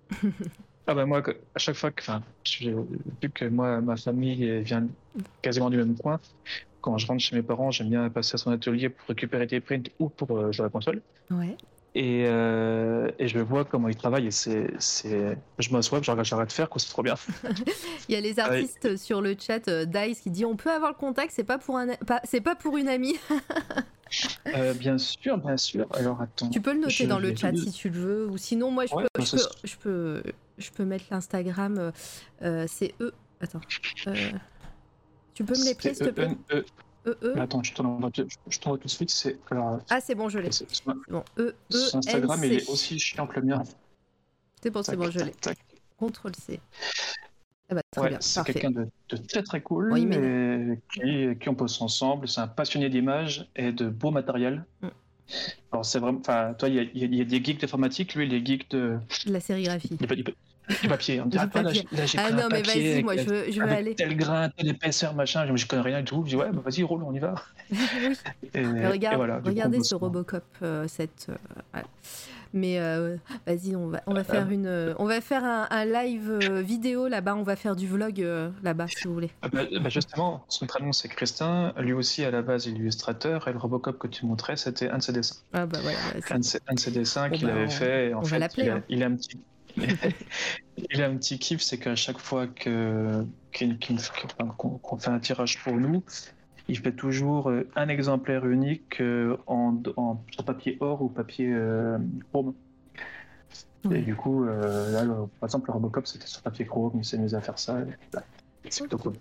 *laughs* ah ben moi, à chaque fois que, enfin, vu que moi, ma famille vient quasiment du même coin, quand je rentre chez mes parents, j'aime bien passer à son atelier pour récupérer des prints ou pour euh, jouer à la console. Ouais. Et, euh, et je vois comment il travaille et c'est, je m'assois, j'arrête de faire, quoi, c'est trop bien. *laughs* Il y a les artistes sur le chat, euh, Dice, qui dit on peut avoir le contact, c'est pas pour un, c'est pas pour une amie. *laughs* Euh, bien sûr, bien sûr. Alors attends. Tu peux le noter Je dans le chat si tu le veux, ou sinon moi je Ouais, peux, je peux, je peux, je peux mettre l'Instagram. c'est E. Attends. Tu peux me l'épeler s'il te plaît E. Attends, je t'envoie tout de suite. C'est, Ah c'est bon, je l'ai. bon. E E Instagram, il est aussi chiant que le mien. C'est bon, c'est bon, je l'ai. Contrôle C. Ah bah très Ouais, bien, c'est quelqu'un de, de très très cool Oui, mais- et qui, qui on bosse ensemble. C'est un passionné d'images et de beau matériel. Mm. Alors c'est vraiment, enfin, toi, il y a, il y a- il y a des geeks d'informatique, lui, il est geek de, La sérigraphie. du, du- du papier. On me dit, ah, là, j'ai- Ah pris un non mais papier avec- moi je veux, je veux avec aller. tel grain, telle épaisseur, machin. Je, je connais rien du tout. Je dis, ouais, bah, vas-y, roule, on y va. *laughs* oui. Et, voilà, coup, regardez ce. Robocop, euh, cette. euh, voilà. Mais euh, vas-y, on va, on va faire une, euh, on va faire un, un live euh, vidéo là-bas. On va faire du vlog euh, là-bas si vous voulez. Ah bah, bah, justement, son prénom c'est Christin. Lui aussi, à la base, il est illustrateur. Et le Robocop que tu montrais, c'était un de ses dessins. Ah bah voilà. ouais, c'est- un de ses, un de ses dessins qu'il avait on- fait. et en fait, il, a, hein. il a un petit. *laughs* il a un petit kiff, c'est qu'à chaque fois que qu'on fait un tirage pour nous, il fait toujours euh, un exemplaire unique euh, en, en sur papier or ou papier euh, chrome. Ouais. Et du coup, euh, là, le- par exemple, le Robocop, c'était sur papier chrome, il s'est mis à faire ça. C'est plutôt cool.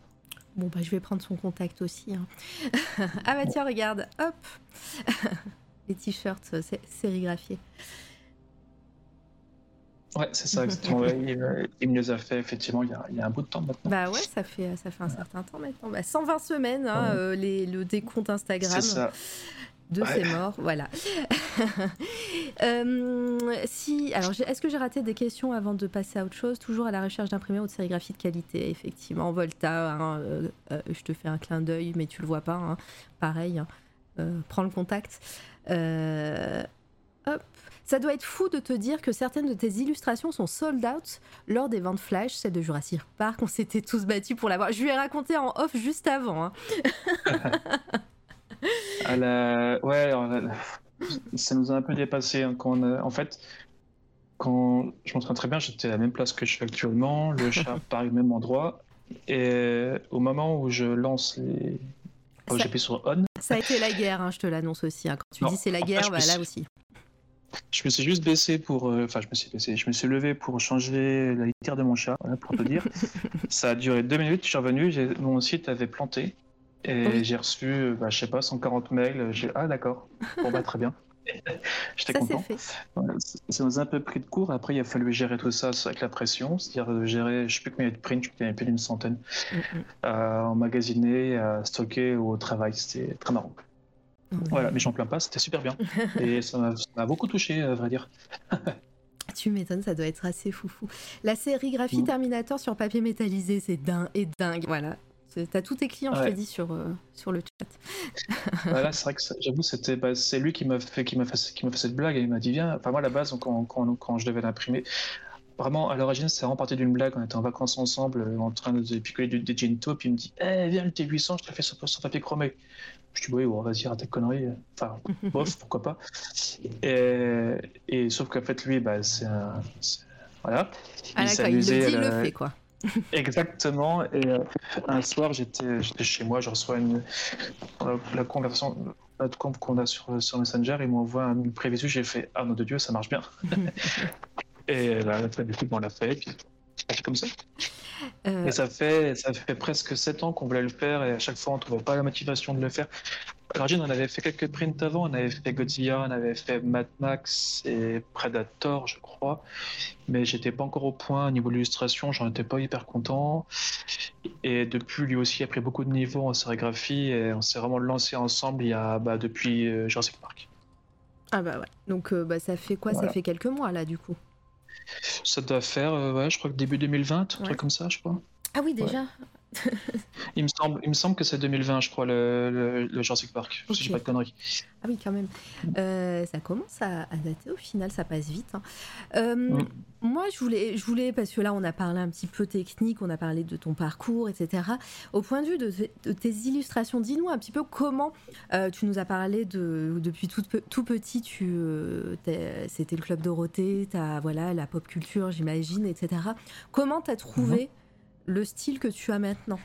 Bon bah je vais prendre son contact aussi. hein. *laughs* ah bah tiens, regarde, hop, *laughs* les t-shirts sé- sérigraphiés. Ouais, c'est ça, exactement. Ouais, il, euh, il me les a fait effectivement il y a, il y a un bout de temps maintenant. Bah ouais, ça fait, ça fait un certain temps maintenant. Bah, 120 semaines, hein, Ouais. euh, les, le décompte Instagram. c'est ça. de Ouais. ses morts, voilà. *laughs* Euh, si, alors, est-ce que j'ai raté des questions avant de passer à autre chose? Toujours à la recherche d'imprimés ou de sérigraphie de qualité, effectivement. Volta, hein, euh, je te fais un clin d'œil, mais tu le vois pas. hein. Pareil, hein. Prends le contact. Euh. Ça doit être fou de te dire que certaines de tes illustrations sont sold out lors des ventes flash, celle de Jurassic Park. On s'était tous battus pour l'avoir. Je lui ai raconté en off juste avant. hein. *laughs* À la... Ouais, ça nous a un peu dépassé. hein, quand a- En fait, quand je m'entraîne très bien, j'étais à la même place que je suis actuellement, le chat *laughs* pareil au même endroit. Et au moment où je lance les. J'appuie sur on, Ça a été la guerre, hein, je te l'annonce aussi. hein. Quand tu Non, dis c'est la fait, guerre, bah, là suis- aussi. Je me suis juste baissé pour. euh, Enfin, je me suis baissé. Je me suis levé pour changer la litière de mon chat, voilà, pour te dire. *laughs* Ça a duré deux minutes, je suis revenu, mon site avait planté. Et Oui. j'ai reçu, euh, bah, je sais pas, 140 mails. J'ai ah d'accord, bon bah très bien. *laughs* J'étais content. Ça nous a un peu pris de court. Après, il a fallu gérer tout ça avec la pression, c'est-à-dire gérer, je sais plus combien de prints, je crois qu'il y en avait plus d'une centaine, Mm, mm. à emmagasiner, à stocker au travail. C'était très marrant. Voilà, mais j'en plains pas, c'était super bien. *laughs* Et ça m'a beaucoup touché, à vrai dire. *laughs* Tu m'étonnes, ça doit être assez foufou. La sérigraphie Mm. Terminator sur papier métallisé, c'est dingue et dingue. Voilà. T'as tous tes clients, je te dis, sur, euh, sur le chat. *laughs* Voilà, c'est vrai que j'avoue, c'était, bah, c'est lui qui m'a fait, qui m'a fait, qui m'a fait cette blague et il m'a dit viens. Enfin moi, à la base, quand, quand, quand je devais l'imprimer, vraiment à l'origine, c'est vraiment parti d'une blague. On était en vacances ensemble, euh, en train de picoler des ginto, puis il me dit eh viens le T800, je te fais sur, sur papier chromé. Je dis oui, bon, vas-y, arrête tes conneries. Enfin, *laughs* bof, pourquoi pas. Et, et sauf qu'en fait, lui, bah, c'est un, voilà. Ah Il quand il le dit, il le la- fait, quoi. *laughs* Exactement. Et euh, un soir, j'étais chez moi, je reçois une, la, la conversation, la conf qu'on a sur, sur Messenger, il m'envoie une prévision, j'ai fait Ah nom de Dieu, ça marche bien. *laughs* et là, du coup, on l'a fait, et puis comme ça. Euh, Et ça fait, ça fait presque 7 ans qu'on voulait le faire, et à chaque fois, on trouvait pas la motivation de le faire. L'origine, on avait fait quelques prints avant, on avait fait Godzilla, on avait fait Mad Max et Predator, je crois. Mais j'étais pas encore au point au niveau de l'illustration, j'en étais pas hyper content. Et depuis, lui aussi a pris beaucoup de niveaux en sérigraphie et on s'est vraiment lancé ensemble il y a bah, depuis euh, Jurassic Park. Ah bah ouais. Donc euh, bah, ça fait quoi? Ça fait quelques mois, là, du coup. Ça doit faire, euh, ouais, je crois que début 2020, un Ouais. truc comme ça, je crois. Ah oui, déjà Il me semble, il me semble que c'est 2020, je crois, le, le, le Jurassic Park, si je dis pas de conneries. Ah oui, quand même. Euh, ça commence à, à dater au final, ça passe vite. hein. Euh, Mm. Moi, je voulais, je voulais, parce que là, on a parlé un petit peu technique, on a parlé de ton parcours, etc. Au point de vue de, de tes illustrations, dis-nous un petit peu comment euh, tu nous as parlé de depuis tout, pe- tout petit, tu, c'était le club Dorothée, voilà la pop culture, j'imagine, etc. Comment t'as trouvé le style que tu as maintenant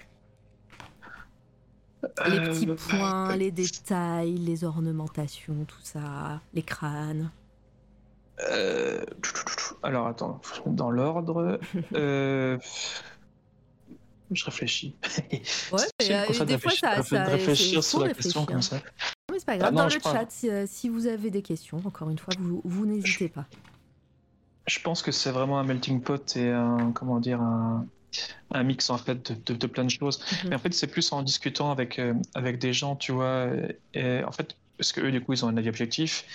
Les Euh, petits bah, points, les détails, les ornementations, tout ça, les crânes. Euh, Alors attends, faut que je mette dans l'ordre. *laughs* Euh, Je réfléchis. Ouais, mais, euh, ça de des fois, ça, de ça réfléchir sur la question comme ça. Mais c'est pas grave. Ah non, Dans le chat, si, si vous avez des questions, encore une fois, vous, vous n'hésitez pas. Je pense que c'est vraiment un melting pot et un comment dire un, un mix en fait de, de- de plein de choses. Mhm. Mais en fait, c'est plus en discutant avec euh, avec des gens, tu vois. Et, en fait, parce que eux, du coup, ils ont un avis objectif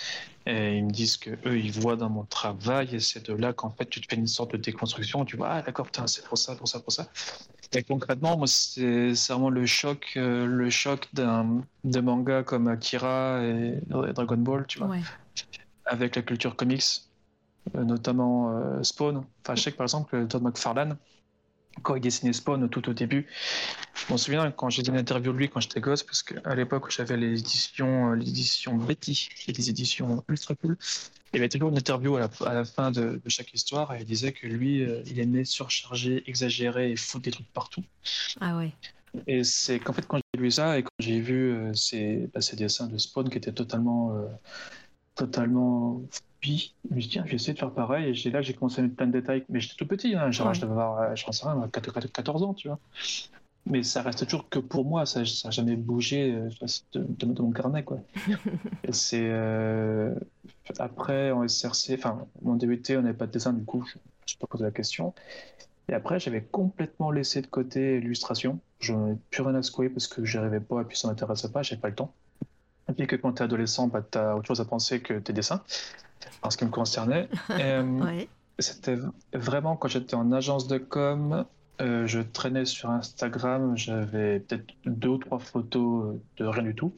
et ils me disent que eux, ils voient dans mon travail et c'est de là qu'en fait, tu te fais une sorte de déconstruction. Tu vois, ah d'accord, putain, c'est pour ça, pour ça, pour ça. Et concrètement, moi, c'est vraiment le choc, euh, le choc d'un de manga comme Akira et Dragon Ball, tu vois Ouais. avec la culture comics, euh, notamment euh, Spawn. Enfin, je sais que par exemple, Todd McFarlane, quand il dessinait Spawn tout au début, je m'en souviens quand j'ai dit une interview de lui quand j'étais gosse, parce qu'à l'époque où j'avais les éditions, euh, l'édition Betty, et des éditions ultra cool, il y avait toujours une interview à la, à la fin de, de chaque histoire et il disait que lui, euh, il aimait surcharger, exagérer et foutre des trucs partout. Ah ouais. Et c'est qu'en fait, quand j'ai lu ça et quand j'ai vu euh, ces, bah, ces dessins de Spawn qui étaient totalement, euh, totalement fouillis, je me suis dit, tiens, je vais essayer de faire pareil. Et là j'ai commencé à mettre plein de détails. Mais j'étais tout petit, hein, genre, Ouais. je devais avoir, euh, sais rien, 14 14 ans, tu vois. Mais ça reste toujours que pour moi, ça n'a jamais bougé euh, de, de- de mon carnet, quoi. *laughs* Et c'est. euh, Après, en SRC, enfin, mon DUT, on n'avait pas de dessin, du coup, je ne me suis pas posé la question. Et après, j'avais complètement laissé de côté l'illustration. Je n'en ai plus rien à secouer parce que je n'arrivais pas et puis ça m'intéressait pas, j'avais pas le temps. Et puis que quand tu es adolescent, bah, tu as autre chose à penser que tes dessins, en ce qui me concernait. Et, *laughs* euh, Ouais. C'était vraiment quand j'étais en agence de com, euh, je traînais sur Instagram, j'avais peut-être deux ou trois photos de rien du tout.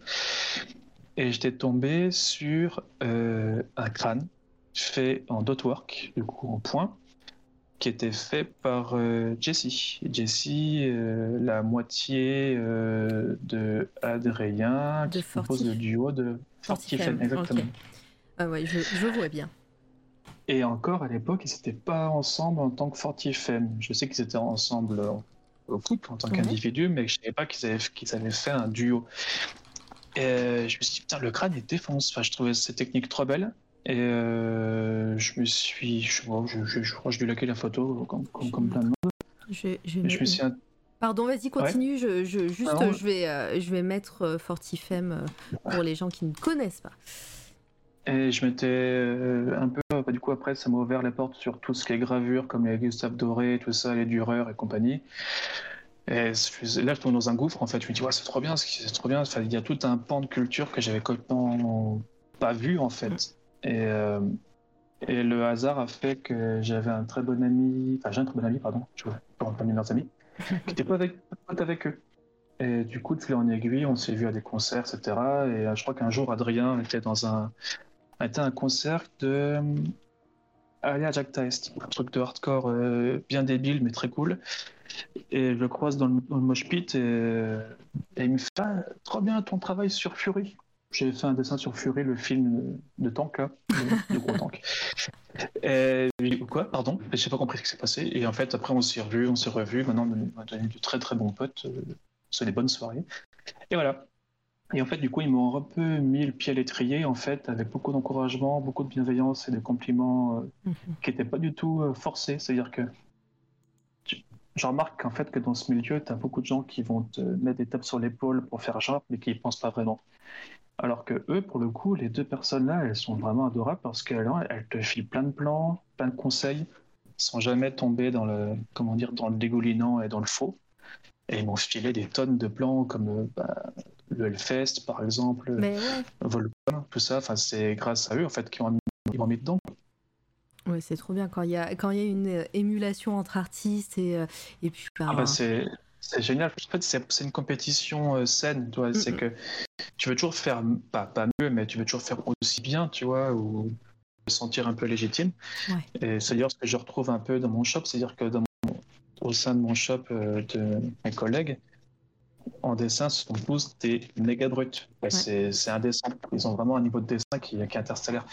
Et j'étais tombé sur euh, un crâne fait en dotwork, du coup en point, qui était fait par euh, Jessie. Jessie, euh, la moitié euh, de Adrien, De qui compose Fortif- le duo de Fortifem, exactement. ok. Ah ouais, je, je vois bien. Et encore, à l'époque, ils n'étaient pas ensemble en tant que Fortifem. Je sais qu'ils étaient ensemble au couple en tant qu'individu, mais je ne savais pas qu'ils avaient, qu'ils avaient fait un duo. Et je me suis dit, putain, le crâne est défonce. Enfin, je trouvais cette technique trop belle. Et euh, je me suis. Je, je, je, je crois que j'ai dû liker la photo comme, comme, comme plein de monde. Je, je, Mais je me suis. Pardon, vas-y, continue. Je, je, juste, Ah non. je, vais, euh, je vais mettre euh, Fortifem euh, pour les gens qui ne connaissent pas. Et je m'étais un peu. bah, du coup, après, ça m'a ouvert les portes sur tout ce qui est gravure, comme les Gustave Doré, tout ça, les Dureurs et compagnie. Et je là, je tombe dans un gouffre, en fait. Je me dis, ouais, c'est trop bien, c'est c'est trop bien. Enfin, il y a tout un pan de culture que j'avais complètement pas vu, en fait. Et, euh, et le hasard a fait que j'avais un très bon ami, enfin, j'ai un très bon ami, pardon, je ne pas mes meilleurs amis, *laughs* qui n'était pas avec, pas pote avec eux. Et du coup, de fil en aiguille, on s'est vu à des concerts, etc. Et euh, je crois qu'un jour, Adrien était dans un, était un concert de euh, Alia Jack Teist, un truc de hardcore euh, bien débile, mais très cool. Et je le croise dans le, dans le mosh pit et, et il me fait Ah, Trop bien ton travail sur Fury. J'ai fait un dessin sur Fury, le film de tank, là, de, *laughs* gros tank. Et je dis, quoi, pardon Et J'ai pas compris ce qui s'est passé. Et en fait, après, on s'est revus, on s'est revus. Maintenant, on est devenus de très très bons potes. euh, C'est des bonnes soirées. Et voilà. Et en fait, du coup, ils m'ont un peu mis le pied à l'étrier, en fait, avec beaucoup d'encouragement, beaucoup de bienveillance et de compliments euh, Mhm. qui n'étaient pas du tout euh, forcés. C'est-à-dire que je remarque qu'en fait, que dans ce milieu, tu as beaucoup de gens qui vont te mettre des tapes sur l'épaule pour faire genre, mais qui n'y pensent pas vraiment. Alors que eux, pour le coup, les deux personnes-là, elles sont vraiment adorables parce qu'elles elles te filent plein de plans, plein de conseils, sans jamais tomber dans le, comment dire, dans le dégoulinant et dans le faux. Et ils m'ont filé des tonnes de plans comme euh, bah, le Hellfest, par exemple, Mais Volcan, tout ça. Enfin, c'est grâce à eux, en fait, qu'ils m'ont mis, mis dedans. ouais c'est trop bien quand il y a, quand y a une euh, émulation entre artistes et, euh, et puis. Ah ben, bah c'est c'est génial. En fait, c'est une compétition euh, saine, tu vois. C'est Mm, que tu veux toujours faire, pas, pas mieux, mais tu veux toujours faire aussi bien, tu vois, ou te sentir un peu légitime. Ouais. Et c'est d'ailleurs ce que je retrouve un peu dans mon shop, c'est-à-dire que dans mon- au sein de mon shop euh, de mes collègues, en dessin, ce sont tous des méga bruts. Ouais, C'est indécent. Ils ont vraiment un niveau de dessin qui, qui est interstellaire.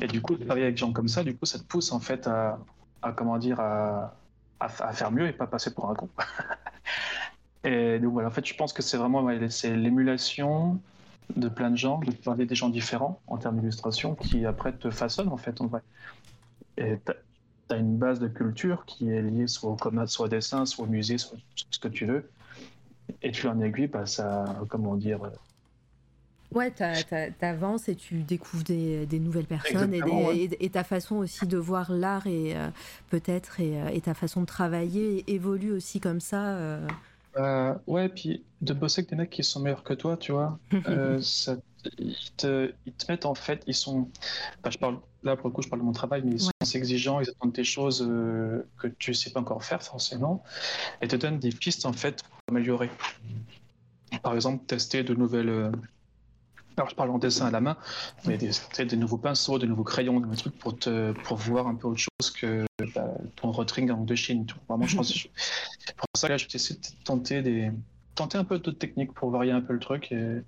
Et du coup, travailler avec des gens comme ça, du coup, ça te pousse en fait à, à comment dire, à, à, faire mieux et pas passer pour un con. *laughs* Et donc voilà, en fait, je pense que c'est vraiment c'est l'émulation de plein de gens, de parler des gens différents en termes d'illustration qui après te façonnent en fait en vrai. Et tu as une base de culture qui est liée soit au commun, soit au dessin, soit au musée, soit ce que tu veux. Et tu en aiguille, bah, ça, comment dire, euh, Ouais, t'a- t'a- t'avances et tu découvres des, des nouvelles personnes et, Exactement, des- ouais. et- et ta façon aussi de voir l'art et euh, peut-être et, euh, et ta façon de travailler évolue aussi comme ça. euh. Euh, ouais, puis de bosser avec des mecs qui sont meilleurs que toi, tu vois, euh, *laughs* ça, ils, te, ils te mettent en fait, ils sont. enfin, je parle, là pour le coup, je parle de mon travail, mais ils sont assez exigeants, ils attendent des choses que tu sais pas encore faire forcément, et te donnent des pistes en fait pour améliorer. Par exemple, tester de nouvelles. Alors, je parle en dessin à la main, mais des, des nouveaux pinceaux, des nouveaux crayons, des trucs pour, te, pour voir un peu autre chose que bah, ton rotring en de Chine. Vraiment, je pense. C'est pour ça que là, je vais essayer de tenter, des... tenter un peu d'autres techniques pour varier un peu le truc. Et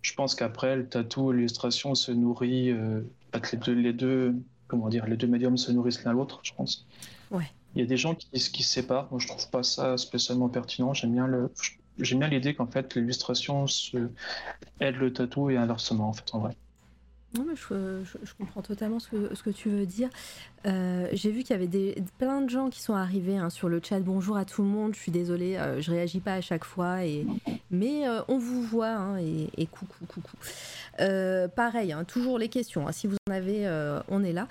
je pense qu'après, le tatou et l'illustration se nourrit. Euh... que les deux, les deux, comment dire, les deux médiums se nourrissent l'un l'autre, je pense. Ouais. Il y a des gens qui, qui se séparent. Moi, je trouve pas ça spécialement pertinent. J'aime bien le. J'aime bien l'idée qu'en fait l'illustration se... aide le tatou et inversement en fait en vrai. Non, mais je, comprends totalement ce que, ce que tu veux dire. Euh, J'ai vu qu'il y avait des, plein de gens qui sont arrivés hein, sur le chat. Bonjour à tout le monde. Je suis désolée, euh, je réagis pas à chaque fois, et, mais euh, on vous voit hein, et, et coucou, coucou. Euh, pareil, hein, toujours les questions. si vous en avez, on est là.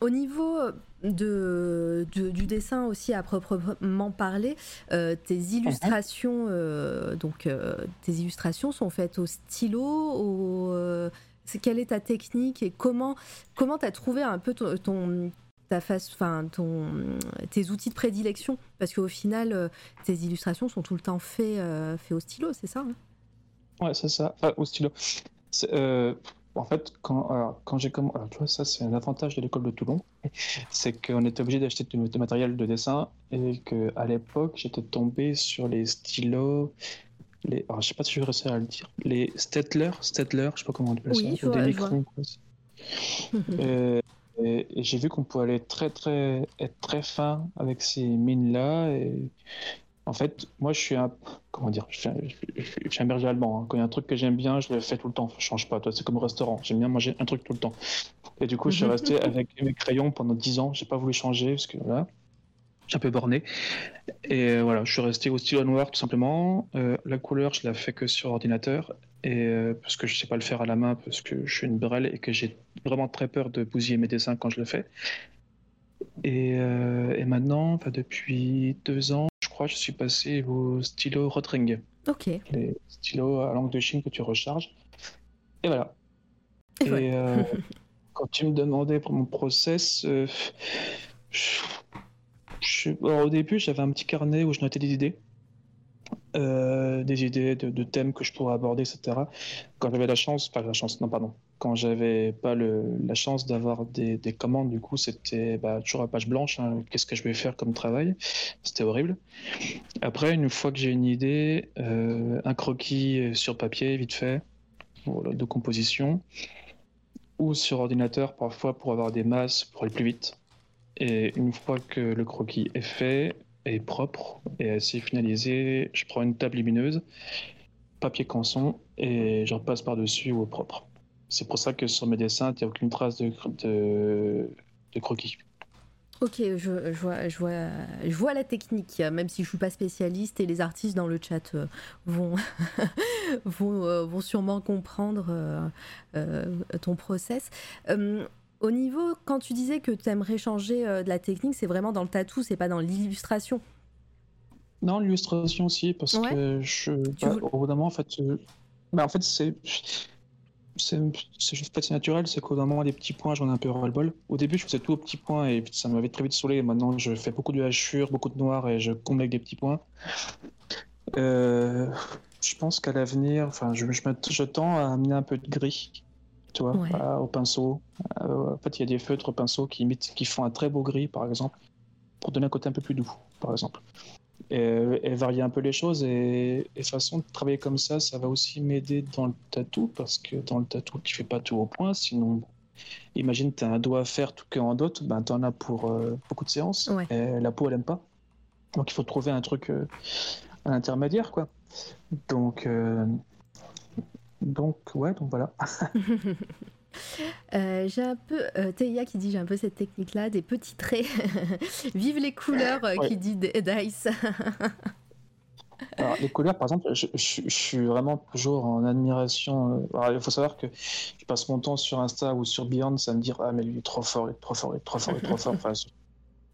Au niveau de, de- du dessin aussi à proprement parler, euh, tes illustrations, euh, donc euh, tes illustrations sont faites au stylo, au euh, c'est quelle est ta technique et comment comment t'as trouvé un peu ton, ton- ta face, enfin ton tes outils de prédilection? Parce qu'au final euh, tes illustrations sont tout le temps faits euh, faits au stylo, c'est ça hein? Ouais, c'est ça. Enfin, au stylo. C'est, euh, en fait, quand, alors, quand j'ai commencé, tu vois, ça c'est un avantage de l'école de Toulon, *laughs* c'est qu'on était obligé d'acheter du, du matériel de dessin et que à l'époque j'étais tombé sur les stylos, les, alors, je sais pas si je vais réussir à le dire, les Stettler, Stettler, je sais pas comment on appelle Oui, ça, vois- des microns. quoi. *laughs* Euh, Et, et j'ai vu qu'on pouvait aller très très être très fin avec ces mines là. Et en fait, moi je suis un comment dire, je suis un, je suis un berger allemand. hein. Quand il y a un truc que j'aime bien, je le fais tout le temps. Je change pas. Toi, c'est comme au restaurant. J'aime bien manger un truc tout le temps. Et du coup, je suis *laughs* resté avec mes crayons pendant 10 ans. J'ai pas voulu changer parce que voilà, j'ai un peu borné. Et euh, voilà, je suis resté au stylo noir tout simplement. Euh, la couleur, je la fais que sur ordinateur. Et euh, parce que je sais pas le faire à la main, parce que je suis une brêle et que j'ai vraiment très peur de bousiller mes dessins quand je le fais. Et, euh, et maintenant, depuis deux ans, je suis passé au stylo Rotring, Ok. Et les stylos à langue de Chine que tu recharges. Et voilà. Et, voilà. euh, *laughs* quand tu me demandais pour mon process, euh, je- je- alors, au début, j'avais un petit carnet où je notais des idées. Euh, des idées de, de thèmes que je pourrais aborder, etc. Quand j'avais la chance, pas la chance, non, pardon. Quand j'avais pas la chance d'avoir des, des commandes, du coup, c'était bah, toujours à page blanche. hein, Qu'est-ce que je vais faire comme travail C'était horrible. Après, une fois que j'ai une idée, euh, un croquis sur papier, vite fait, de composition, ou sur ordinateur, parfois pour avoir des masses pour aller plus vite. Et une fois que le croquis est fait, est propre et assez finalisé, je prends une table lumineuse, papier canson, et je repasse par-dessus au propre. C'est pour ça que sur mes dessins, il n'y a aucune trace de, de, de croquis. Ok, je, je vois, je, vois, je vois la technique, même si je suis pas spécialiste et les artistes dans le chat euh, vont, *laughs* vont, euh, vont sûrement comprendre euh, ton process. Au niveau, quand tu disais que tu aimerais changer de la technique, c'est vraiment dans le tatou, c'est pas dans l'illustration. Non, l'illustration aussi, parce Ouais. que je, bah, veux- au bout d'un moment, en fait, euh, bah, en fait, c'est, c'est, juste- fait, c'est naturel, c'est qu'au moment, des petits points, j'en ai un peu ras-le-bol. Au début, je faisais tout aux petits points et ça m'avait très vite saoulé. Maintenant, je fais beaucoup de hachures, beaucoup de noir et je comble avec des petits points. Euh, je pense qu'à l'avenir, enfin, je, je, tends à amener un peu de gris, tu vois, Ouais. à- au pinceau. Euh, en fait, il y a des feutres au pinceau qui imitent, qui font un très beau gris, par exemple, pour donner un côté un peu plus doux, par exemple. Et, et varier un peu les choses. Et, et façon de travailler comme ça, ça va aussi m'aider dans le tatou, parce que dans le tatou, tu fais pas tout au point, sinon. Imagine, tu as un doigt à faire tout qu'en dot, ben tu en as pour euh, beaucoup de séances. Ouais. Et la peau, elle aime pas. Donc il faut trouver un truc euh, à l'intermédiaire, quoi. Donc, euh, donc, ouais, donc voilà. *laughs* *laughs* Euh, j'ai un peu euh, qui dit j'ai un peu cette technique là des petits traits *laughs* vive les couleurs euh, Ouais. qui dit Dice *laughs* Alors, les couleurs, par exemple, je, je- je suis vraiment toujours en admiration. euh, alors, il faut savoir que je passe mon temps sur Insta ou sur Beyond, ça me dire Ah, mais lui, il est trop fort, il est trop fort, il est trop fort, il est trop fort. Enfin,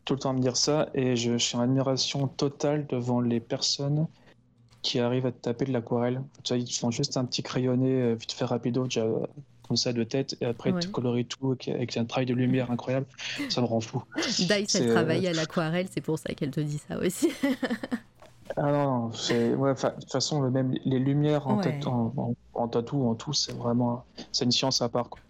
tout le temps à me dire ça. Et je, je suis en admiration totale devant les personnes qui arrivent à te taper de l'aquarelle. Tu vois, ils font juste un petit crayonné vite fait rapido, déjà, comme ça de tête, et après, Ouais. tu coloris tout avec, avec un travail de lumière incroyable. Ça me rend fou. *laughs* Dice elle C'est, euh, travaille à l'aquarelle c'est pour ça qu'elle te dit ça aussi Ah non, ouais, de toute façon le même les lumières en, Ouais. tat- en, en- en tatou en tout, c'est vraiment c'est une science à part quoi.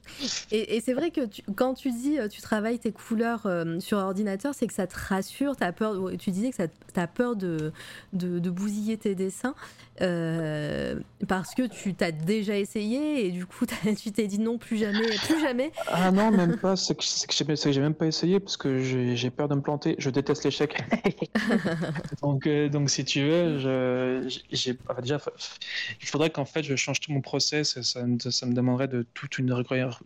Et, et c'est vrai que tu- quand tu dis euh, tu travailles tes couleurs euh, sur ordinateur, c'est que ça te rassure. As peur, tu disais que tu as peur de, de, de bousiller tes dessins euh, parce que tu t'as déjà essayé et du coup *laughs* tu t'es dit non, plus jamais, plus jamais. Ah non, même pas, c'est que, j'ai même pas essayé parce que j'ai peur de me planter, je déteste l'échec. *laughs* donc euh, donc si tu veux, je j'ai enfin, déjà il faudrait qu'en fait je change tout mon process et ça me, ça me demanderait de toute une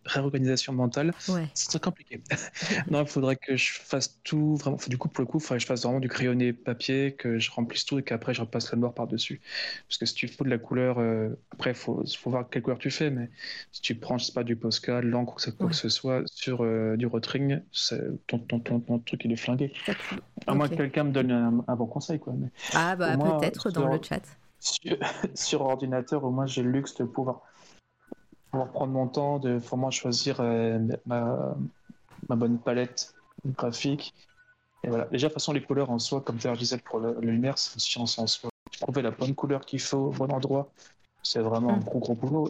réorganisation mentale. Ouais. C'est très compliqué. *laughs* non, il faudrait que je fasse tout vraiment. Du coup, pour le coup, il faudrait que je fasse vraiment du crayonné papier, que je remplisse tout et qu'après je repasse le noir par-dessus. Parce que si tu fous de la couleur, euh, après, il faut, faut voir quelle couleur tu fais, mais si tu prends, je sais pas, du Posca, de l'encre ou quoi Ouais. que ce soit sur euh, du rotring, ton, ton, ton, ton truc il est flingué. À moins que quelqu'un me donne un, un bon conseil, quoi. Mais Ah bah peut-être dans sur- le chat. *laughs* sur, sur ordinateur, au moins j'ai le luxe de pouvoir, pouvoir prendre mon temps, de vraiment choisir euh, ma, ma bonne palette graphique. Et voilà. Déjà, de toute façon, les couleurs en soi, comme je disais pour le, le lumière, c'est une science en soi. Trouver la bonne couleur qu'il faut au bon endroit, c'est vraiment un Mm. gros gros boulot.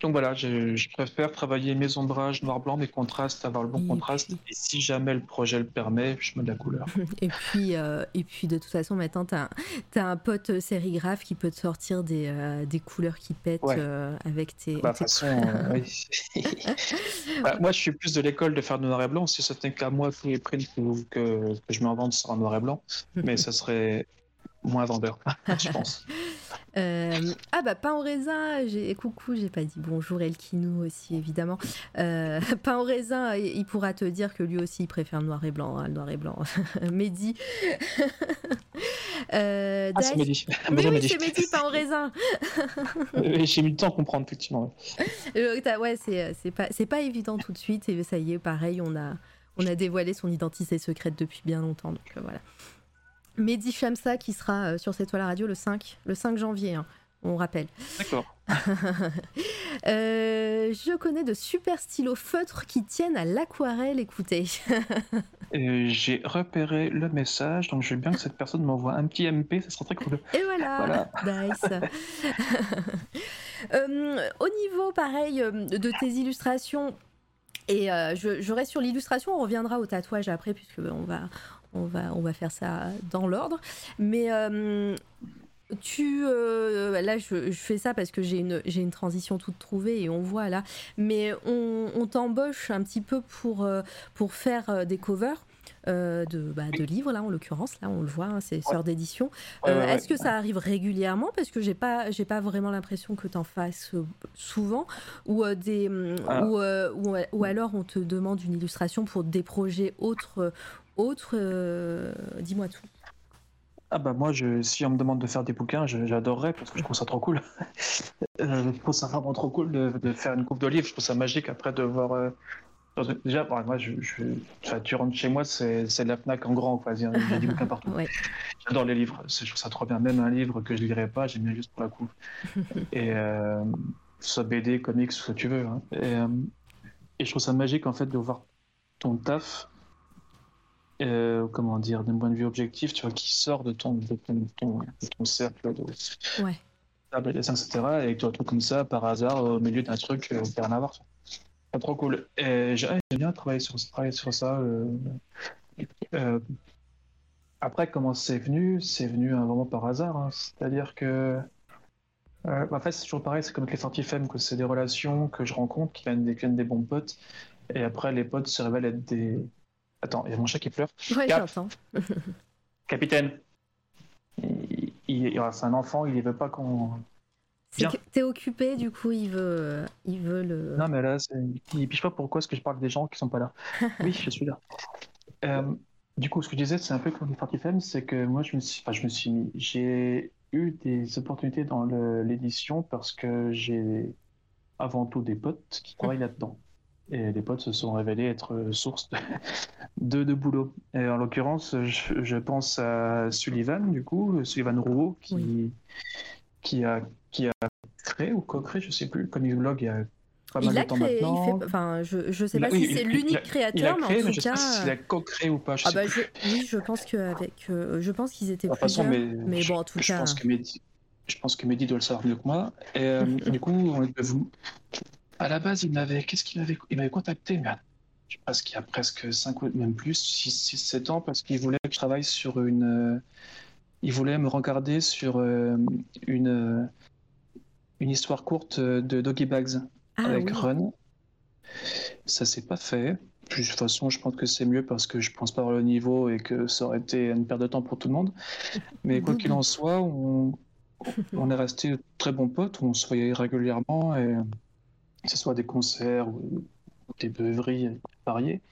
Donc voilà, je, je préfère travailler mes ombrages noir-blanc, mes contrastes, avoir le bon Et contraste. puis- Et si jamais le projet le permet, je mets de la couleur. *laughs* Et puis, euh, et puis de toute façon, maintenant, t'as as un pote sérigraphe qui peut te sortir des, euh, des couleurs qui pètent Ouais. euh, avec tes. Bah, tes- façon. *laughs* Bah, moi, je suis plus de l'école de faire du noir et blanc. Si c'était qu'à moi tous les prints que, que, je me revende sera en noir et blanc, mais *laughs* ça serait moins vendeur, *laughs* je pense. Euh, ah bah pain au raisin, j'ai coucou, j'ai pas dit bonjour Elkinou aussi évidemment. Euh, *laughs* pain au raisin, il pourra te dire que lui aussi il préfère le noir et blanc, hein, le noir et blanc. *laughs* Mehdi. euh, Ah, c'est Mehdi. Oui, Mehdi. c'est Mehdi, pain au raisin. Euh, J'ai mis le temps à comprendre, effectivement. Euh, t'as- ouais, c'est pas pas évident tout de suite et ça y est, pareil, on a on a dévoilé son identité secrète depuis bien longtemps, donc euh, voilà. Mehdi Chamsa qui sera euh, sur cette toile à radio le 5 le 5 janvier, hein, on rappelle. D'accord. *laughs* Euh, je connais de super stylos feutres qui tiennent à l'aquarelle, écoutez. *laughs* Euh, J'ai repéré le message, donc je veux bien que cette personne m'envoie un petit MP, ça serait très cool. Et voilà, *laughs* nice. Euh, au niveau, pareil, de tes illustrations, et euh, je, je reste sur l'illustration, on reviendra au tatouage après, puisque on va, on va, on va faire ça dans l'ordre. Mais euh, tu, euh, là, je, je fais ça parce que j'ai une, j'ai une transition toute trouvée et on voit là. Mais on, on t'embauche un petit peu pour, euh, pour faire des covers. euh, de, bah, de livres là en l'occurrence là on le voit hein, c'est sœur d'édition Ouais, euh, ouais, ouais. Est-ce que ça arrive régulièrement? Parce que j'ai pas, j'ai pas vraiment l'impression que tu en fasses souvent, ou des, Ah. ou, ou, ou alors on te demande une illustration pour des projets autres, autres. euh, Dis-moi tout. Ah bah moi, je, si on me demande de faire des bouquins, j'adorerais parce que je trouve ça trop cool. *laughs* Euh, je trouve ça vraiment trop cool de, de faire une coupe de livres. Je trouve ça magique après de voir. euh, Déjà, bon, moi, je, je- enfin, tu rentres chez moi, c'est la Fnac en grand. quoi. Il y a des bouquins partout. *laughs* Ouais. J'adore les livres. Je trouve ça trop bien. Même un livre que je lirai pas, j'aime bien juste pour la coupe. *laughs* Et euh, soit BD, comics, ce que tu veux. hein. Et, et je trouve ça magique en fait de voir ton taf. Euh, comment dire, d'un point de vue objectif, tu vois, qui sort de ton, de ton, de ton, de ton cercle de Ouais. table et dessin, etc. Et que tu retrouves comme ça, par hasard, au milieu d'un truc euh, rien à voir. C'est trop cool. Et j'ai- j'aime bien travailler sur, travailler sur ça. euh, euh, après, comment c'est venu? C'est venu hein, vraiment par hasard. hein. C'est-à-dire que. euh, en fait, c'est toujours pareil, c'est comme avec les Fortifem, que c'est des relations que je rencontre qui viennent, des, qui viennent des bons potes. Et après, les potes se révèlent être des. Attends, il y a mon chat qui pleure. Ouais, Cap. *laughs* Capitaine il, C'est un enfant, il ne veut pas qu'on. T'es occupé, du coup, il veut, il veut le. Non, mais là, il piche pas pourquoi est-ce que je parle des gens qui sont pas là. *laughs* Oui, je suis là. Euh, du coup, ce que je disais, c'est un peu comme les Party Femmes, c'est que moi, je me suis, enfin, je me suis mis, j'ai eu des opportunités dans l'édition parce que j'ai avant tout des potes qui travaillent là-dedans. Et les potes se sont révélés être source *laughs* de, de, boulot. Et en l'occurrence, je, je pense à Sullivan, du coup, Sullivan Rouault, qui, Oui. qui, a, qui a créé ou co-créé, je sais plus, comme il vlog il y a pas mal Il a de temps créé, il maintenant. fait, enfin, je, je sais Il pas si il- c'est il- l'unique il créateur, Il a mais créé, en mais tout je sais cas. pas s'il a co-créé ou pas. Je Ah sais bah plus. je, oui, je pense qu'avec, euh, je pense qu'ils étaient De façon, mais, mais je, bon, en tout je cas, pense que Mehdi, je pense que Mehdi doit le savoir mieux que moi. Et euh, *laughs* du coup, on est vous. À la base, il m'avait, qu'est-ce qu'il m'avait, il m'avait contacté, mais je pense qu'il y a presque 5 ou même plus, 6, 6 7 ans, parce qu'il voulait que je travaille sur une. il voulait me regarder sur euh, une, euh, une histoire courte de Doggy Bags ah avec oui. Run. Ça s'est pas fait. Puis, de toute façon, je pense que c'est mieux parce que je pense pas avoir le niveau et que ça aurait été une perte de temps pour tout le monde. Mais quoi qu'il en soit, on, on est resté très bons potes, on se voyait régulièrement, et, que ce soit des concerts ou, des beuveries variées.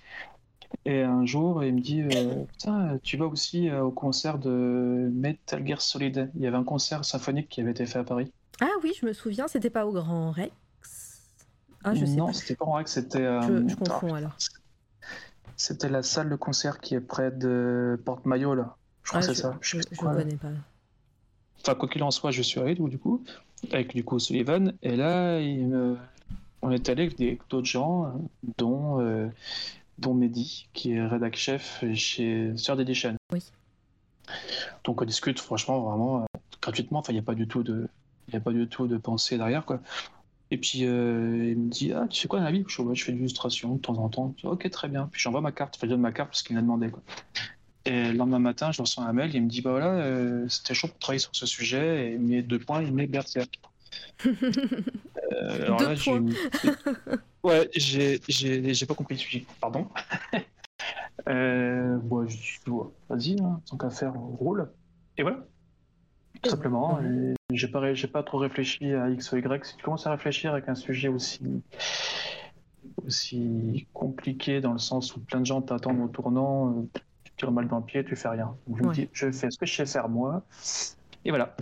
Et un jour, il me dit euh, Putain, tu vas aussi euh, au concert de Metal Gear Solid. Il y avait un concert symphonique qui avait été fait à Paris. Ah oui, je me souviens, c'était pas au Grand Rex? Ah, je sais non, c'était pas en vrai que c'était. euh, Je, je ah, confonds alors. C'était la salle de concert qui est près de Porte-Maillot, là. Je crois Ah, que c'est ça. je, là. connais pas. Enfin, quoi qu'il en soit, je suis allé, donc, du coup, avec du coup Sullivan. Et là, il me- on est allé avec d'autres gens, euh, dont, euh, dont Mehdi, qui est rédac chef chez Sœur d'Edition. Oui. Donc, on discute, franchement, vraiment, euh, gratuitement. Enfin, il n'y a pas du tout de. Il a pas du tout de pensée derrière, quoi. Et puis euh, il me dit Ah, tu fais quoi dans la vie? Je, je fais de l'illustration de temps en temps. ok, très bien. Puis j'envoie ma carte, enfin, je donne ma carte parce qu'il m'a demandé. Quoi. Et le lendemain matin, je reçois un mail, il me dit Bah voilà, euh, c'était chaud pour travailler sur ce sujet, et met deux points, il met Berserk. *laughs* euh, alors deux là, *laughs* ouais, j'ai, pas compris. *laughs* Je Pardon. euh, bon, Vas-y, hein, tant qu'à faire, on roule. Et voilà. Tout simplement. J'ai pas, pas trop réfléchi à X ou Y. Si tu commences à réfléchir avec un sujet aussi, aussi compliqué dans le sens où plein de gens t'attendent au tournant, euh, tu tires mal dans le pied, tu fais rien. Donc, je me dis, je fais ce que je sais faire moi. Et voilà.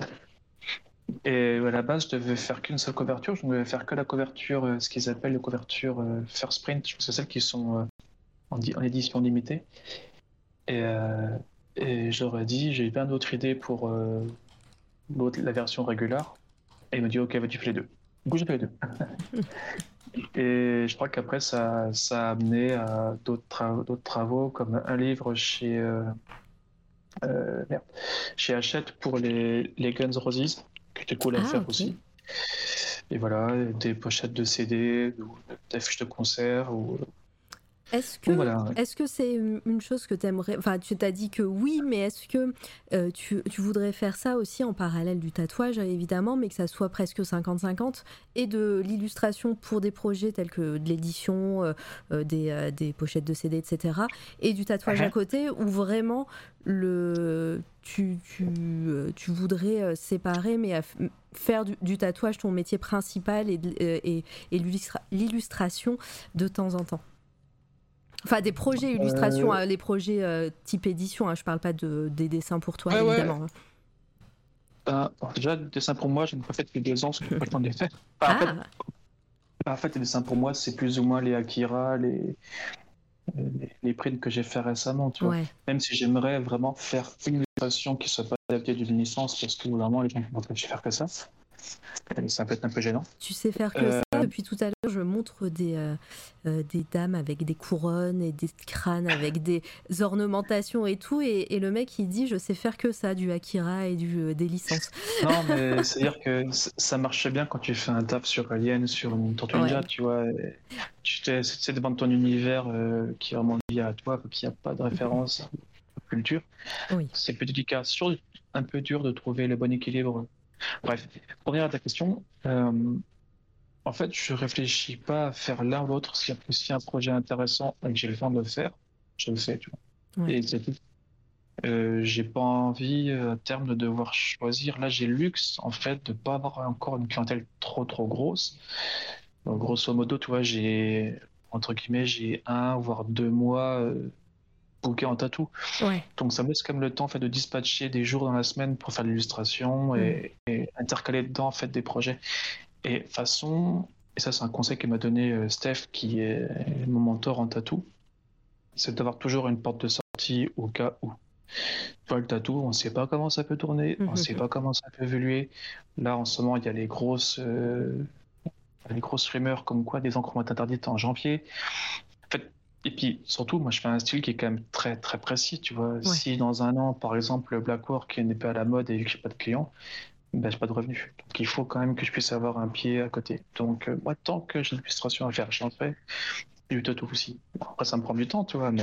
Et à la base, je devais faire qu'une seule couverture. Je ne devais faire que la couverture, euh, ce qu'ils appellent les couvertures euh, first print. Je pense que c'est celles qui sont en, en, édition limitée. Et, et j'aurais dit, j'ai plein d'autres idées pour la version régulière. Et il m'a dit, ok, vas-y, fais les deux. Du coup, j'ai fait les deux. *laughs* et je crois qu'après, ça, ça a amené à d'autres, travaux, travaux, comme un livre chez, euh, euh, merde, chez Hachette pour les, les Guns Roses, qui était cool à ah, faire aussi. Et voilà, des pochettes de CD, des fiches de concert, ou est-ce que est-ce que c'est une chose que tu aimerais Enfin, tu t'as dit que oui, mais est-ce que euh, tu, tu, voudrais faire ça aussi en parallèle du tatouage, évidemment, mais que ça soit presque 50-50 et de l'illustration pour des projets tels que de l'édition, euh, euh, des, des, pochettes de CD, etc. Et du tatouage à côté, où vraiment le tu, tu, tu voudrais séparer, mais faire du, tatouage ton métier principal et, et, et l'illustration de temps en temps. Enfin, des projets illustration, euh, hein, les projets euh, type édition, hein, je parle pas de, des dessins pour toi, évidemment. Ouais. Hein. Ben, déjà, des dessins pour moi, je n'ai pas fait depuis deux ans, parce que je pas le les faire. ah. en, fait, en, fait, les dessins pour moi, c'est plus ou moins les Akira, les, les, prints que j'ai fait récemment, tu vois. Même si j'aimerais vraiment faire une illustration qui ne soit pas adaptée d'une licence, parce que vraiment, les gens ne peuvent faire que ça. Ça peut être un peu gênant. Tu sais faire que ça euh, Depuis tout à l'heure, je montre des, euh, euh, des dames avec des couronnes et des crânes avec des ornementations et tout. Et, le mec, il dit Je sais faire que ça, du Akira et du, des licences. Non, *laughs* mais c'est-à-dire que ça marche bien quand tu fais un taf sur Alien, sur une Tortue Ninja, tu vois. Tu sais devant ton univers qui est vraiment lié à toi, qu'il n'y a pas de référence culture. Oui. C'est plus délicat. C'est un peu dur de trouver le bon équilibre Bref, pour revenir à ta question, euh, en fait, je réfléchis pas à faire l'un ou l'autre. S'il y a un projet intéressant et que j'ai le temps de le faire, je le fais, tu vois. Et c'est tout. Euh, j'ai pas envie euh, à terme de devoir choisir. Là, j'ai le luxe en fait de pas avoir encore une clientèle trop trop grosse. Donc, grosso modo, tu vois, j'ai entre guillemets, j'ai un voire deux mois euh, booké en tatou. Donc ça me laisse quand même le temps en fait, de dispatcher des jours dans la semaine pour faire l'illustration et, mm. intercaler dedans en fait, des projets. Et façon, et ça c'est un conseil que m'a donné euh, Steph qui est mon mentor en tatou, c'est d'avoir toujours une porte de sortie au cas où. Toi, le tatou, on ne sait pas comment ça peut tourner, on ne sait mm-hmm. pas comment ça peut évoluer. Là, en ce moment, il y a les grosses, euh, les grosses rumeurs comme quoi des encres vont être interdites en janvier. Et puis surtout, moi je fais un style qui est quand même très très précis, tu vois. Si dans un an, par exemple, le Blackwork n'est pas à la mode et que j'ai pas de clients, ben j'ai pas de revenus. Donc il faut quand même que je puisse avoir un pied à côté. Donc euh, moi, tant que j'ai l'illustration à faire, j'en fais. Et du tatou aussi. après, ça me prend du temps, tu vois, mais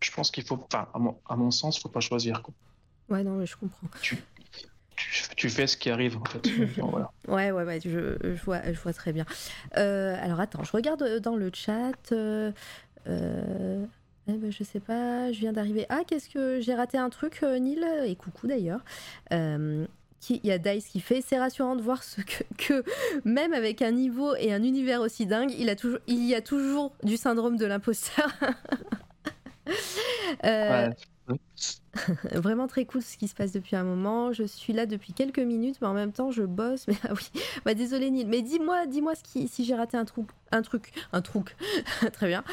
je pense qu'il faut, enfin, à mon, à mon sens, faut pas choisir. Quoi. Ouais, non, mais je comprends tu, fais ce qui arrive en fait. *laughs* Ouais, ouais, ouais, je, je, vois, je vois très bien. Euh, alors attends, je regarde dans le chat. Euh, euh, eh ben, je sais pas, je viens d'arriver. Ah, qu'est-ce que j'ai raté un truc, Neil Et coucou d'ailleurs. il y a Dice qui fait, c'est rassurant de voir ce que, que, même avec un niveau et un univers aussi dingue, il, a toujours, il y a toujours du syndrome de l'imposteur. *laughs* ouais. *laughs* Vraiment très cool ce qui se passe depuis un moment. Je suis là depuis quelques minutes, mais en même temps je bosse. Mais *laughs* ah oui, bah désolé Neil. Mais dis-moi, dis-moi si j'ai raté un truc, un truc, un truc. *laughs* très bien.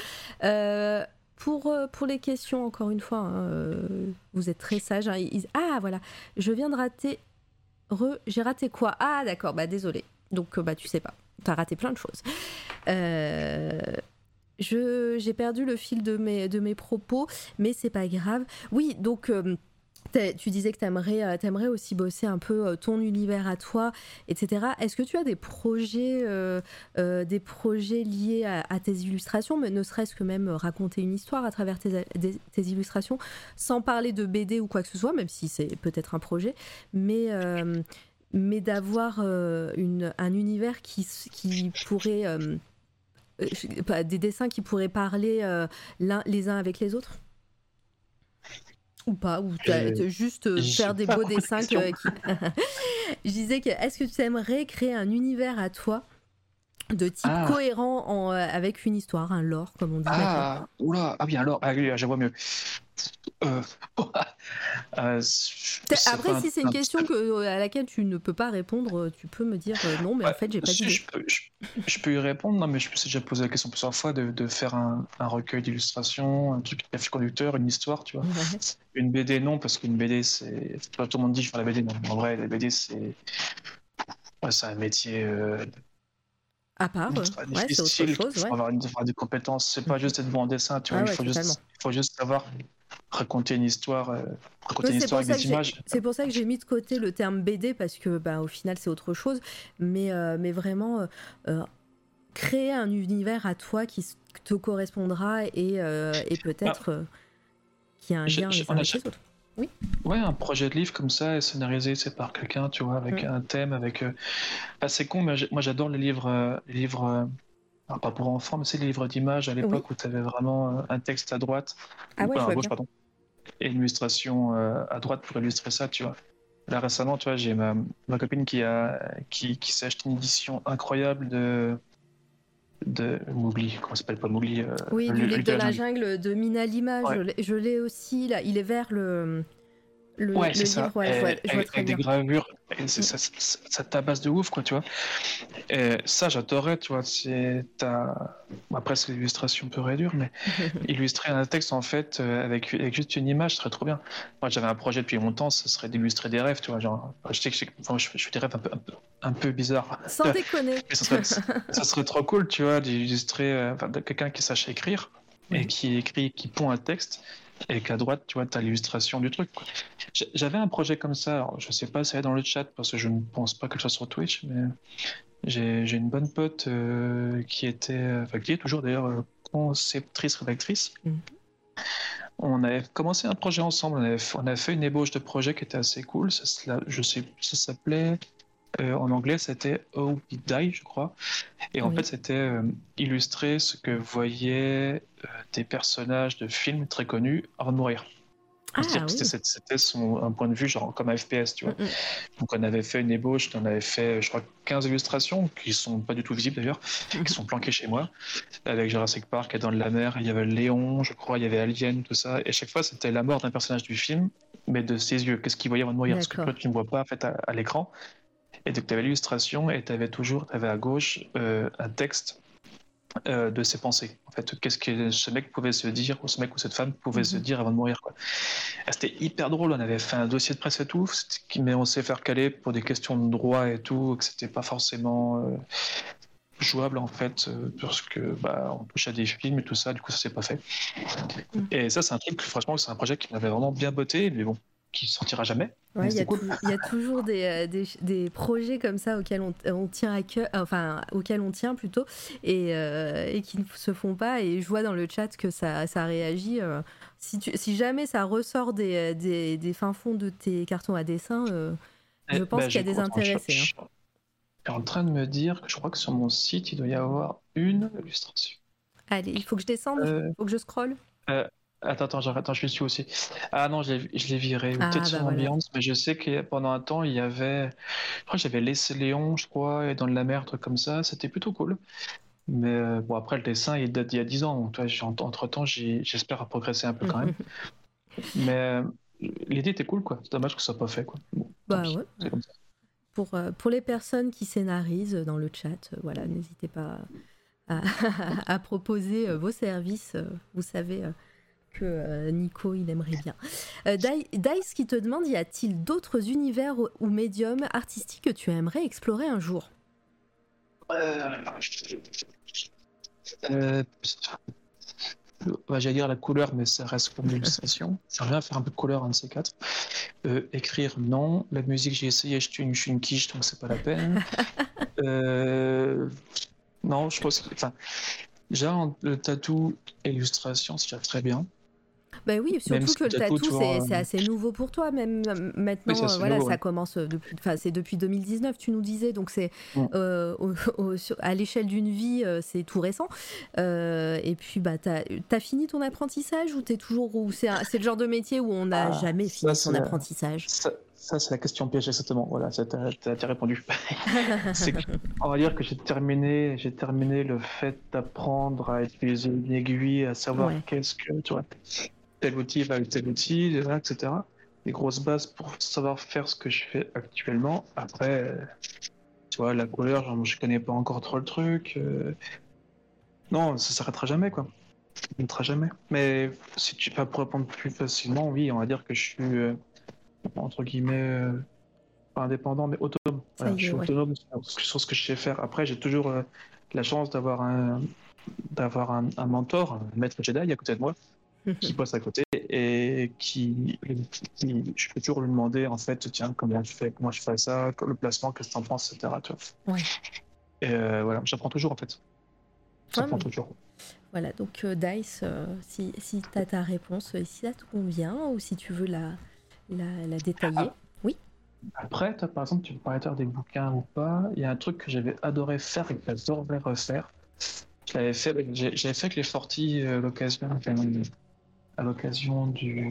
Euh, pour, euh, pour les questions, encore une fois, hein, euh, vous êtes très sage. Hein, ah voilà, je viens de rater. J'ai raté quoi? Ah d'accord, bah désolé. Donc bah tu sais pas. T'as raté plein de choses. J'ai perdu le fil de mes, de mes propos, mais c'est pas grave. Oui, donc. Euh, tu disais que tu aimerais, aimerais, aussi bosser un peu ton univers à toi, etc. Est-ce que tu as des projets, des projets liés à, tes illustrations, mais ne serait-ce que même raconter une histoire à travers tes, illustrations, sans parler de BD ou quoi que ce soit, même si c'est peut-être un projet, mais mais d'avoir euh, un univers qui, qui pourrait. Euh, euh, des dessins qui pourraient parler les uns avec les autres? Ou pas Ou juste faire des beaux dessins *laughs* Je disais que est-ce que tu aimerais créer un univers à toi? De type ah. cohérent en, avec une histoire, un lore, comme on dit. Ah, oula, ah bien, alors, ah, je vois mieux. Euh, *laughs* euh, Après, si c'est une question que, à laquelle tu ne peux pas répondre, tu peux me dire euh, non, mais en fait, j'ai pas dit. Je peux, je, peux, y répondre, non, mais je me suis déjà posé la question plusieurs fois de, de faire un, un recueil d'illustrations, un truc de conducteur, une histoire, tu vois. Une BD, non, parce qu'une BD, c'est. Tout le monde dit je fais la BD, non. En vrai, la BD, c'est. c'est un métier. À part, ouais, c'est autre chose. Il faut avoir, une, des compétences. C'est pas juste être bon en dessin, tu vois. Ah il, faut juste, il faut juste savoir raconter une histoire, euh, raconter une histoire avec des images. C'est pour ça que j'ai mis de côté le terme BD parce que bah, au final c'est autre chose, mais, euh, mais vraiment euh, créer un univers à toi qui te correspondra et, et peut-être bah, qui a un lien avec les autres. Oui. Ouais, un projet de livre comme ça, scénarisé c'est par quelqu'un, tu vois, avec un thème, avec. Bah, c'est con, mais moi j'adore les livres, les livres pas pour enfants, mais c'est les livres d'images à l'époque où tu avais vraiment un texte à droite, ah ouais, à gauche, pardon, et une illustration euh, à droite pour illustrer ça, tu vois. Là récemment, tu vois, j'ai ma, ma, copine qui a qui, qui s'est acheté une édition incroyable de de Mowgli, comment s'appelle pas Mowgli euh, Oui, du livre de la jungle. De Mina Lima, je l'ai aussi là, il est vers le le, ouais, c'est ça. avec, des gravures, ça, ça, ça, tabasse de ouf, quoi, tu vois. Et ça, j'adorais, tu vois. C'est après, c'est l'illustration pure et dure, mais *laughs* illustrer un texte, en fait, euh, avec, avec juste une image, ce serait trop bien. Moi, j'avais un projet depuis longtemps, ce serait d'illustrer des rêves, tu vois. Genre, je sais que je, je, fais des rêves un peu, un peu, un peu bizarres. Sans *laughs* déconner. mais ça serait, *laughs* ça serait trop cool, tu vois, d'illustrer euh, quelqu'un qui sache écrire et qui écrit, qui pond un texte et qu'à droite, tu vois, tu as l'illustration du truc. J'avais un projet comme ça, alors, je sais pas si c'est dans le chat parce que je ne pense pas que ce soit sur Twitch, mais j'ai une bonne pote euh, qui était, enfin qui est toujours d'ailleurs euh, conceptrice, rédactrice. Mm. On avait commencé un projet ensemble, on avait, on fait une ébauche de projet qui était assez cool, ça, je sais, ça s'appelait en anglais, c'était Oh We Die, je crois. Et en fait, c'était euh, illustrer ce que voyaient euh, des personnages de films très connus avant de mourir. Ah, c'était un point de vue genre comme un FPS, tu vois. Mm, mm. Donc on avait fait une ébauche, on avait fait je crois 15 illustrations qui sont pas du tout visibles d'ailleurs, qui sont planquées chez moi avec Jurassic Park et dans la mer, il y avait Léon, je crois, il y avait Alien, tout ça et chaque fois c'était la mort d'un personnage du film mais de ses yeux, qu'est-ce qu'il voyait avant de mourir? Parce que toi tu ne vois pas en fait à l'écran et donc, tu avais l'illustration et tu avais toujours, avais à gauche euh, un texte euh, de ses pensées. En fait, qu'est-ce que ce mec pouvait se dire, ou ce mec ou cette femme pouvait se mhm. dire avant de mourir. C'était hyper drôle. On avait fait un dossier de presse et tout, mais on s'est fait recaler pour des questions de droit et tout, que c'était pas forcément euh, jouable en fait, parce que bah, on touche à des films et tout ça. Du coup, ça s'est pas fait. Mhm. Et ça, c'est un truc, franchement, c'est un projet qui m'avait vraiment bien botté. Mais bon, qui sortira jamais. il y, a toujours euh, des, des, projets comme ça auxquels on, on, tient à cœur, enfin auxquels on tient plutôt, et, euh, et, qui ne se font pas. Et je vois dans le chat que ça, ça réagit. Euh, si, tu, si, jamais ça ressort des, des, fins fonds de tes cartons à dessin, je pense bah, qu'il y a des intéressés. Je, suis en train de me dire que je crois que sur mon site, il doit y avoir une illustration. Allez, il faut que je descende, il faut que je scrolle. Attends, attends, attends, je suis dessus aussi. Ah non, je l'ai viré. Ah, peut-être sur bah Ambiance, mais je sais que pendant un temps, il y avait. Je crois que j'avais laissé Léon, je crois, et dans de la mer, truc comme ça. C'était plutôt cool. Mais euh, bon, après, le dessin, il date d'il y a 10 ans. Donc, toi, entre temps, j'espère progresser un peu quand même. *laughs* mais euh, l'idée était cool, quoi. C'est dommage que ça soit pas fait, quoi. bah ouais. Comme ça. Pour, euh, pour les personnes qui scénarisent dans le chat, voilà, n'hésitez pas à, *laughs* à, proposer vos services. Vous savez que euh, Nico il aimerait bien. Euh, Dice qui te demande y a-t-il d'autres univers ou médiums artistiques que tu aimerais explorer un jour? Euh, euh J'allais dire la couleur, mais ça reste comme l'illustration. Ça revient à faire un peu de couleur, un de ces quatre. Euh, écrire, non. La musique, j'ai essayé, je suis une, je suis une quiche, donc c'est pas la peine. *laughs* Euh, non, je pense que. Déjà, le tatou, illustration, c'est déjà très bien. Bah oui, surtout si que le tatou, tu c'est euh, assez nouveau pour toi, même maintenant. Oui, euh, voilà, nouveau, ça ouais. commence euh, depuis, enfin, c'est depuis 2019, tu nous disais, donc c'est Mm. euh, *laughs* à l'échelle d'une vie, c'est tout récent. Et puis, bah, t'as as fini ton apprentissage ou t'es toujours, ou c'est le genre de métier où on n'a Ah, jamais ça, fini son apprentissage? Ça, ça, c'est la question piège, exactement. Voilà, t'as- t'as répondu. *laughs* Que- on va dire que j'ai terminé, j'ai terminé le fait d'apprendre à utiliser une aiguille, à savoir Ouais. qu'est-ce que, tu vois, tel outil va avec tel outil, etc. Les grosses bases pour savoir faire ce que je fais actuellement. Après, euh, tu vois, la couleur, genre, je connais pas encore trop le truc. euh, Non, ça s'arrêtera jamais, quoi. Ça s'arrêtera jamais. Mais si tu vas pour répondre plus facilement, oui, on va dire que je suis euh, entre guillemets euh, pas indépendant, mais autonome. Voilà, je suis ouais. autonome sur, ce que je sais faire. Après, j'ai toujours la chance d'avoir un d'avoir un, un mentor, un maître Jedi à côté de moi, qui bosse à côté et qui, qui- je peux toujours lui demander en fait, tiens, comment je fais, comment je fais ça, le placement, qu'est-ce que t'en penses, etc. tu vois. Ouais. Et euh, voilà, j'apprends toujours en fait. J'apprends mais- toujours. Voilà, donc euh, Dice, euh, si, si tu as ta réponse, si ça te convient ou si tu veux la, la, la détailler. Ah. Après, toi, par exemple, tu parlais des bouquins ou pas. Il y a un truc que j'avais adoré faire et que j'adorerais refaire. Je l'avais fait, j'avais fait avec les Fortis l'occasion, à l'occasion du,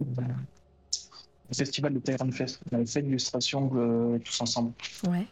du festival de Tyrant Fest. On avait fait une illustration euh, tous ensemble. Ouais.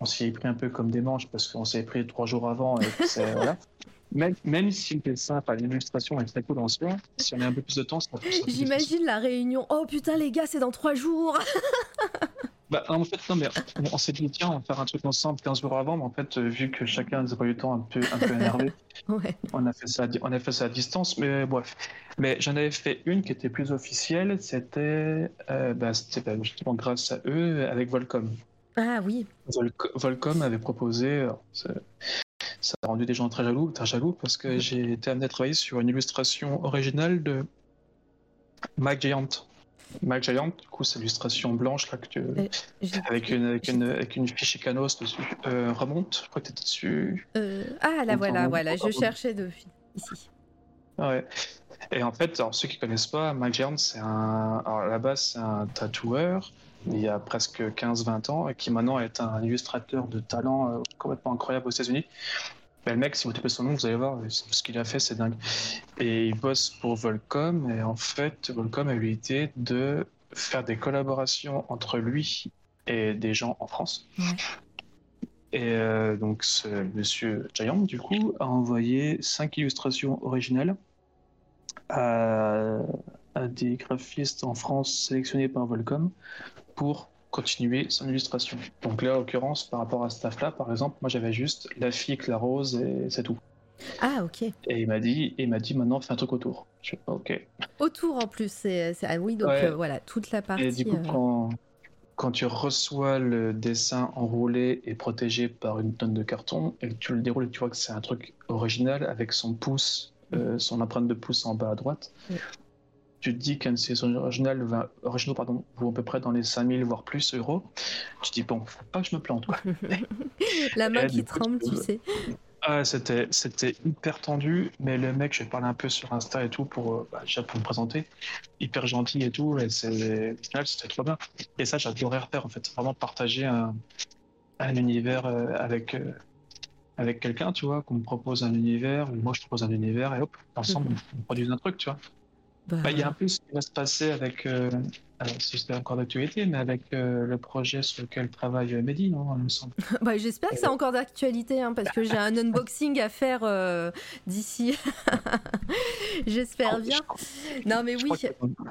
On s'y est pris un peu comme des manches parce qu'on s'est pris trois jours avant. Et voilà. *laughs* Même, même si c'est ça, enfin, l'illustration est très cool en soi, si on a un peu plus de temps, ça J'imagine la réunion. Oh putain, les gars, c'est dans trois jours. *laughs* Bah, en fait, non, mais on, s'est dit, tiens, on va faire un truc ensemble 15 jours avant, mais en fait, euh, vu que chacun n'a pas eu le temps un peu, un peu énervé, *laughs* Ouais. on a, fait ça, on a fait ça à distance, mais bref. Mais j'en avais fait une qui était plus officielle, c'était euh, bah, bah, justement grâce à eux, avec Volcom. Ah oui. Volc- Volcom avait proposé, ça a rendu des gens très jaloux, très jaloux parce que j'ai été amené à travailler sur une illustration originale de Mike Giant. Mike Giant, du coup, c'est l'illustration blanche là que tu, Euh, *laughs* avec une, avec une, avec une fiche Canos dessus. Euh, remonte, je crois que tu étais dessus. Euh, Ah là voilà, voilà, je cherchais depuis ici. Ouais. Et en fait, alors, ceux qui connaissent pas, Mike Giant, c'est un. Alors, à la base, c'est un tatoueur, il y a presque 15-20 ans, et qui maintenant est un illustrateur de talent complètement incroyable aux États-Unis. Mais le mec, si vous tapez son nom, vous allez voir, ce qu'il a fait, c'est dingue. Et il bosse pour Volcom, et en fait, Volcom a eu l'idée de faire des collaborations entre lui et des gens en France. Et euh, donc, ce monsieur Giant, du coup, a envoyé cinq illustrations originales à, à des graphistes en France sélectionnés par Volcom pour continuer son illustration. Donc là, en l'occurrence, par rapport à ce staff-là, par exemple, moi j'avais juste la fille, la rose et c'est tout. Ah ok. Et il m'a dit, il m'a dit maintenant fais un truc autour. Je fais ok. Autour en plus, c'est ah oui donc Ouais. euh, voilà toute la partie. Et du coup, euh, quand, quand tu reçois le dessin enroulé et protégé par une tonne de carton, et que tu le déroules et tu vois que c'est un truc original avec son pouce, euh, son empreinte de pouce en bas à droite. Tu te dis qu'un de ces original va- originaux pardon, vaut à peu près dans les 5000 voire plus euros. Tu te dis, bon, faut pas que je me plante. Quoi. *laughs* la main qui tremble, tu peux- sais. Ah, c'était, c'était hyper tendu, mais le mec, je vais parler un peu sur Insta et tout pour, euh, bah, déjà pour me présenter, hyper gentil et tout, et c'est, au final, c'était trop bien. Et ça, j'adorerais refaire, en fait, vraiment partager un, un univers euh, avec, euh, avec quelqu'un, tu vois, qu'on me propose un univers, ou moi je propose un univers, et hop, ensemble, Mhm. on produit un truc, tu vois. Bah, Bah, Il y a un peu ce qui va se passer avec, euh, alors, si c'était encore d'actualité, mais avec euh, le projet sur lequel travaille euh, Mehdi, non, il me semble. *laughs* bah, j'espère que c'est encore d'actualité hein, parce que j'ai un unboxing à faire euh, d'ici. *laughs* j'espère bien. Non mais Je oui.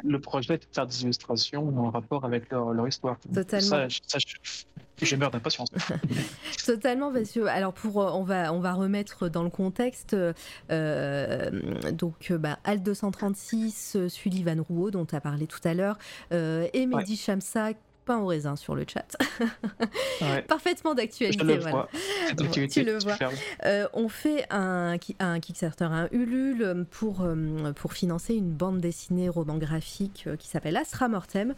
le projet est de faire des illustrations en rapport avec leur, leur histoire. Totalement. Ça, je- ça, je, je meurs d'impatience. Totalement, parce que alors pour euh, on va on va remettre dans le contexte euh, donc euh, bah, Al 236, euh, Sullivan Rouault dont tu as parlé tout à l'heure, et Mehdi Chamsa pain au raisin sur le chat. *laughs* Ouais. Parfaitement d'actualité. voilà. tu le vois. Euh, on fait un, un Kickstarter, un Ulule pour, euh, pour financer une bande dessinée roman graphique euh, qui s'appelle Astra Mortem.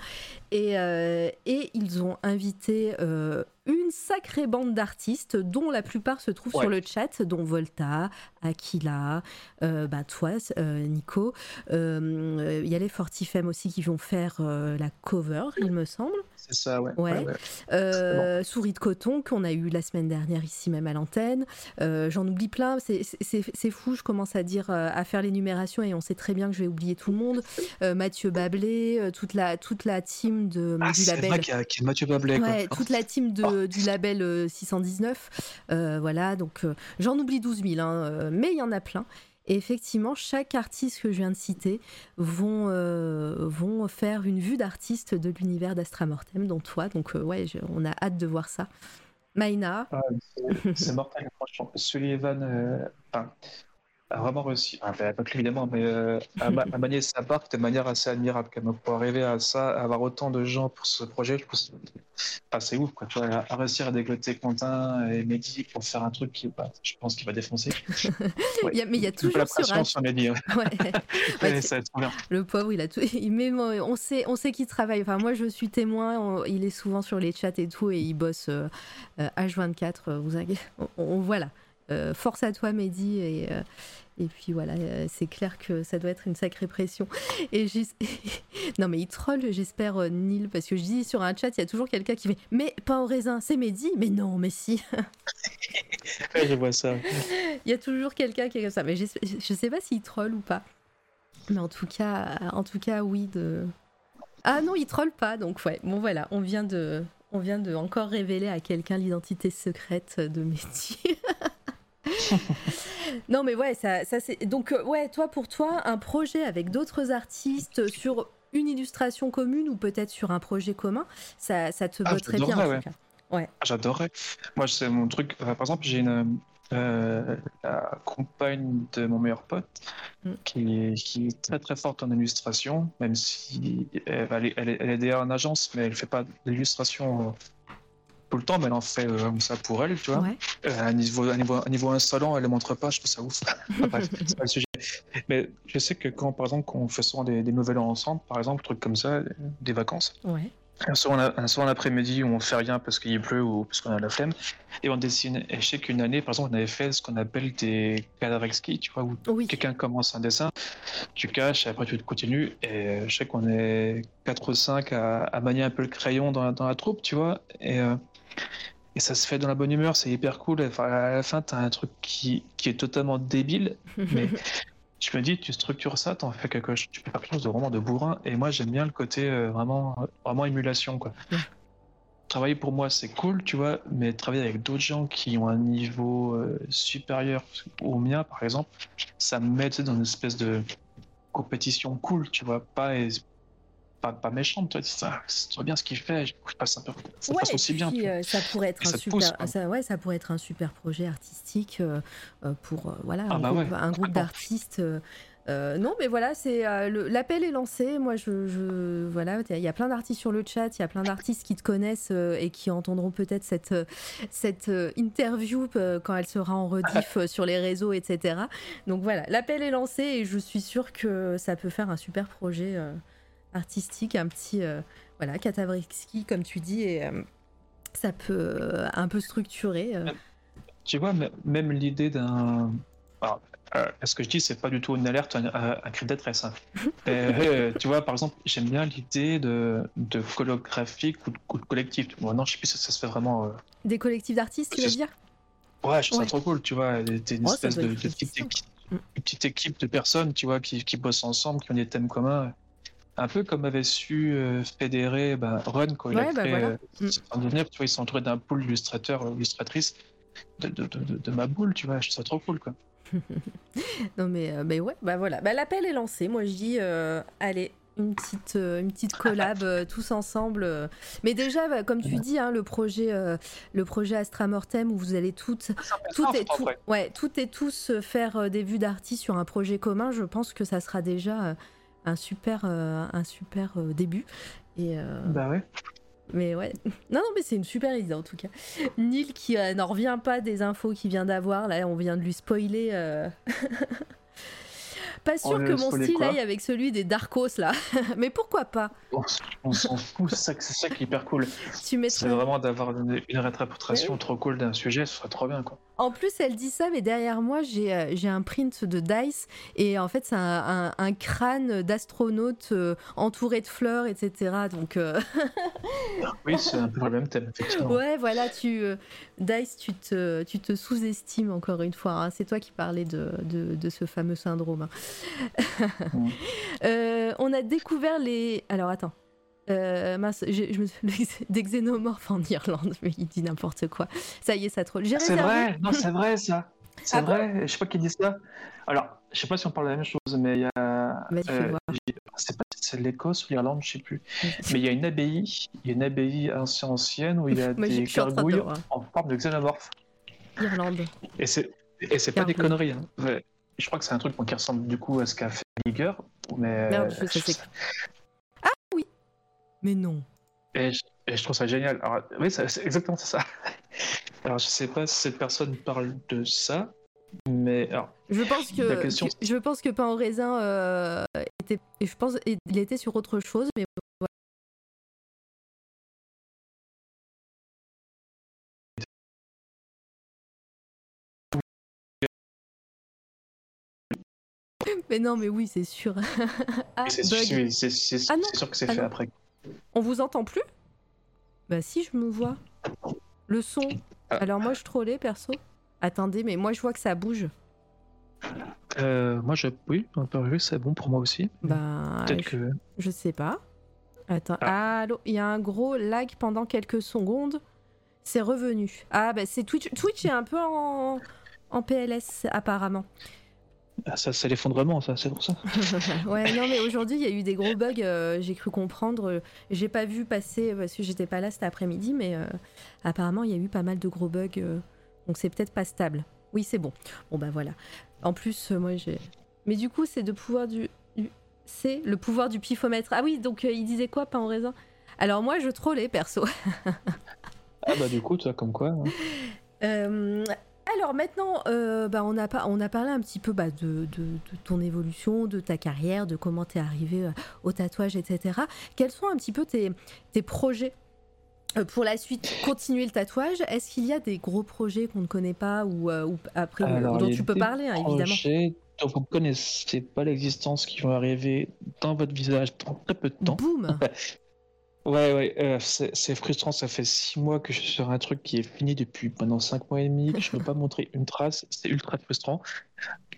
Et, euh, et ils ont invité euh, une sacrée bande d'artistes dont la plupart se trouvent Ouais. sur le chat, dont Volta, Aquila, euh, bah, toi, euh, Nico. Euh, Il y a les Fortifem aussi qui vont faire euh, la cover, il me semble. C'est ça, ouais. Ouais. ouais. Euh, Souris de coton qu'on a eu la semaine dernière ici même à l'antenne. Euh, J'en oublie plein. C'est- fou. Je commence à dire euh, à faire l'énumération et on sait très bien que je vais oublier tout le monde. Mathieu Bablé, toute la toute la team de Ah, du label. vrai qu'il y, a- qu'il y a Mathieu Bablé. quoi. Ouais, toute la *laughs* team de, du label euh, 619. Euh, voilà, donc j'en oublie 12 000, hein, mais il y en a plein. Et effectivement, chaque artiste que je viens de citer vont, euh, vont faire une vue d'artiste de l'univers d'Astra Mortem, dont toi. Donc, euh, ouais, on a hâte de voir ça. Maïna, Ah, c'est- mortel, franchement. Sullivan euh, a vraiment réussi, enfin, pas évidemment, mais euh, à, ma- à manier sa barque de manière assez admirable. Quand même. Pour arriver à ça, à avoir autant de gens pour ce projet, je pense c'est ouf. Quoi, à, à réussir à dégoter Quentin et Mehdi pour faire un truc qui, bah, je pense qu'il va défoncer. *laughs* Ouais. Il y a- mais il y a toujours la pression sur Mehdi. Ouais. *laughs* ouais, *laughs* Ouais, Ouais, ça va être trop bien. le pauvre, il a tout. Il met, on sait, on sait qu'il travaille. Enfin, moi, je suis témoin. on- il est souvent sur les chats et tout, et il bosse euh, euh, H24. euh, vous inquiétez. On, on- voilà. Euh, force à toi, Mehdi. Et, euh, et puis voilà, euh, c'est clair que ça doit être une sacrée pression. Et *laughs* non, mais il troll, j'espère, euh, Neil, parce que je dis sur un chat, il y a toujours quelqu'un qui fait Mais pain au raisin, c'est Mehdi? Mais non, mais si. *laughs* Ouais, je vois ça. Il y a toujours quelqu'un qui est comme ça. Mais je sais pas s'il troll ou pas. Mais en tout cas, en tout cas, oui. De... Ah non, il troll pas. Donc ouais. Bon voilà, on vient de, on vient de encore révéler à quelqu'un l'identité secrète de Mehdi. *laughs* *laughs* non mais ouais, ça, ça c'est. Donc euh, ouais, toi pour toi, un projet avec d'autres artistes sur une illustration commune ou peut-être sur un projet commun, ça, ça te Ah, botterait bien. En tout cas. Ah, J'adorerais. Moi, c'est mon truc. Enfin, par exemple, j'ai une euh, la compagne de mon meilleur pote Mm. qui, est, qui est très très forte en illustration, même si elle, elle est, elle est, elle est derrière une agence, mais elle fait pas d'illustration euh, tout le temps, mais elle en fait euh, ça pour elle, tu vois. Ouais. Euh, à niveau, à niveau, à niveau insolent, elle le montre pas, je trouve ça ouf. *laughs* Enfin, bref, c'est pas le sujet. Mais je sais que quand, par exemple, quand on fait souvent des, des nouvelles ensemble, par exemple, trucs comme ça, des vacances, Ouais. un soir, un soir en après-midi où on fait rien parce qu'il pleut ou parce qu'on a la flemme, et on dessine. Et je sais qu'une année, par exemple, on avait fait ce qu'on appelle des cadavres exquis, tu vois, où Oui. quelqu'un commence un dessin, tu caches, et après tu continues. Et je sais qu'on est 4 ou 5 à, à manier un peu le crayon dans, la- dans la troupe, tu vois. Et, euh, et ça se fait dans la bonne humeur, c'est hyper cool. Enfin, à la fin, tu as un truc qui, qui est totalement débile, *laughs* mais je me dis, tu structures ça, t'en fais quelque chose, tu fais quelque chose de vraiment de bourrin. Et moi, j'aime bien le côté euh, vraiment, vraiment émulation, quoi. Ouais. Travailler pour moi, c'est cool, tu vois, mais travailler avec d'autres gens qui ont un niveau euh, supérieur au mien, par exemple, ça me met dans une espèce de compétition cool, tu vois, pas, pas, pas méchante, c'est ça, c'est bien ce qu'il fait, je passe un peu, ça Ouais, passe aussi bien. puis, euh, ça pourrait être Et un ça super, pousse, quoi. ça, ouais, ça pourrait être un super projet artistique euh, euh, pour euh, voilà Ah un, bah groupe, ouais, un groupe d'artistes. non, mais voilà, c'est l'appel est lancé. Moi, je, je- voilà, il y a plein d'artistes sur le chat, il y a plein d'artistes qui te connaissent et qui entendront peut-être cette cette interview quand elle sera en rediff *laughs* sur les réseaux, etc. Donc voilà, l'appel est lancé et je suis sûre que ça peut faire un super projet artistique, un petit euh, voilà comme tu dis et euh, ça peut euh, un peu structurer. Tu vois, même l'idée d'un. Alors, euh, ce que je dis, c'est pas du tout une alerte, un, un- un cri de détresse. hein. *laughs* Euh, tu vois, par exemple, j'aime bien l'idée de, de colloque graphique ou de, ou de collectif. Bon, non, je sais plus si ça se fait vraiment. euh, Des collectifs d'artistes, tu veux dire? Ouais, je trouve Ouais. ça trop cool, tu vois. T'es une Oh, ça espèce de, de petite, fascinant. équipe, Mm. une petite équipe de personnes, tu vois, qui, qui bossent ensemble, qui ont des thèmes communs. Un peu comme avait su euh, fédérer ben, Run quand il Ouais, a bah créé voilà. euh, Mm. 119, tu vois, il d'un pool d'illustrateurs, euh, illustratrices de, de, de, de- de ma boule, tu vois. Je trouve ça trop cool, quoi. *laughs* Non mais, euh, mais ouais, bah voilà. Bah, L'appel est lancé. Moi je dis, allez, une petite, une petite collab *laughs* tous ensemble. Mais déjà, bah, comme tu dis, hein, le projet, le projet Astra Mortem où vous allez toutes, toutes et, tout, ouais, toutes et tous faire des vues d'artistes sur un projet commun, je pense que ça sera déjà un super, euh, un super euh, début. Et, euh, Bah ouais. Mais ouais. *laughs* Non, non, mais c'est une super idée en tout cas. Neil qui euh, n'en revient pas des infos qu'il vient d'avoir. Là, on vient de lui spoiler. euh. *laughs* pas sûr On que mon style aille avec celui des Darkos là. *laughs* mais pourquoi pas? On, s'en fout, c'est ça, c'est ça qui est hyper cool. Tu C'est vraiment d'avoir une, une réinterprétation trop cool d'un sujet, ce serait trop bien quoi. En plus, elle dit ça, mais derrière moi, j'ai euh, j'ai un print de Dice. Et en fait, c'est un, un- un crâne d'astronaute euh, entouré de fleurs, etc. Donc, euh, *laughs* Oui, c'est un peu le même thème, effectivement. ouais, voilà, tu, euh, Dice, tu te, tu te sous-estimes encore une fois. hein. C'est toi qui parlais de, de, de ce fameux syndrome. hein. *laughs* On a découvert les. Alors, attends. Euh, mince, j'ai- je me des xénomorphes en Irlande, mais il dit n'importe quoi. Ça y est, ça troll. C'est vrai, non, c'est vrai ça. C'est Ah bon vrai, je sais pas qui dit ça. Alors, je sais pas si on parle de la même chose, mais il y a. J'ai- c'est pas si c'est l'Écosse ou l'Irlande, je sais plus. Mais il y a une abbaye, il y a une abbaye assez ancienne où il y a *laughs* Moi, je des de gargouilles en forme de xénomorphes. Irlande. Et c'est pas des conneries. hein. Ouais. Je crois que c'est un truc bon, qui ressemble du coup à ce qu'a fait Liger, mais Merde, je sais Mais non. et, je, et je trouve ça génial. Alors, oui, c'est exactement ça. *laughs* Alors je sais pas si cette personne parle de ça, mais alors, Je pense que, La question, que- je pense que pain au raisin euh, était, je pense il était sur autre chose, mais *laughs* mais non, mais oui, c'est sûr. *laughs* ah, sûr que c'est ah fait après. On vous entend plus? Bah si, je me vois. Le son. Ah. Alors moi, je trollais perso. Attendez, mais moi, je vois que ça bouge. Euh, moi, je, oui, un peu oui, c'est bon pour moi aussi. Bah, Peut-être je- que. Je sais pas. Attends. Ah. Allô Il y a un gros lag pendant quelques secondes. C'est revenu. Ah, bah c'est Twitch. Twitch est un peu en, en PLS, apparemment. Ah, ça, c'est l'effondrement, ça, c'est pour ça. *laughs* ouais, non, mais aujourd'hui, il y a eu des gros bugs. euh, J'ai cru comprendre. euh, J'ai pas vu passer parce que j'étais pas là cet après-midi, mais euh, apparemment, il y a eu pas mal de gros bugs. euh, donc c'est peut-être pas stable. Oui, c'est bon. Bon, bah voilà. En plus, euh, moi, j'ai. Mais du coup, c'est de pouvoir du. C'est le pouvoir du pifomètre. Ah oui, donc euh, il disait quoi, pain au raisin? Alors moi, je trollais, perso. *laughs* Ah, bah, du coup, toi, comme quoi. hein. Alors maintenant, euh, bah, on, a pas, on a parlé un petit peu bah, de, de- de ton évolution, de ta carrière, de comment tu es arrivé euh, au tatouage, etc. Quels sont un petit peu tes, tes projets euh, pour la suite? Continuer le tatouage Est-ce qu'il y a des gros projets qu'on ne connaît pas ou, ou après Alors, dont tu peux parler, hein, évidemment projets dont vous ne connaissez pas l'existence qui vont arriver dans votre visage dans très peu de temps. Boum *laughs* Ouais, ouais, euh, c'est frustrant. Ça fait six mois que je suis sur un truc qui est fini depuis maintenant cinq mois et demi, que je ne peux pas montrer une trace. C'est ultra frustrant.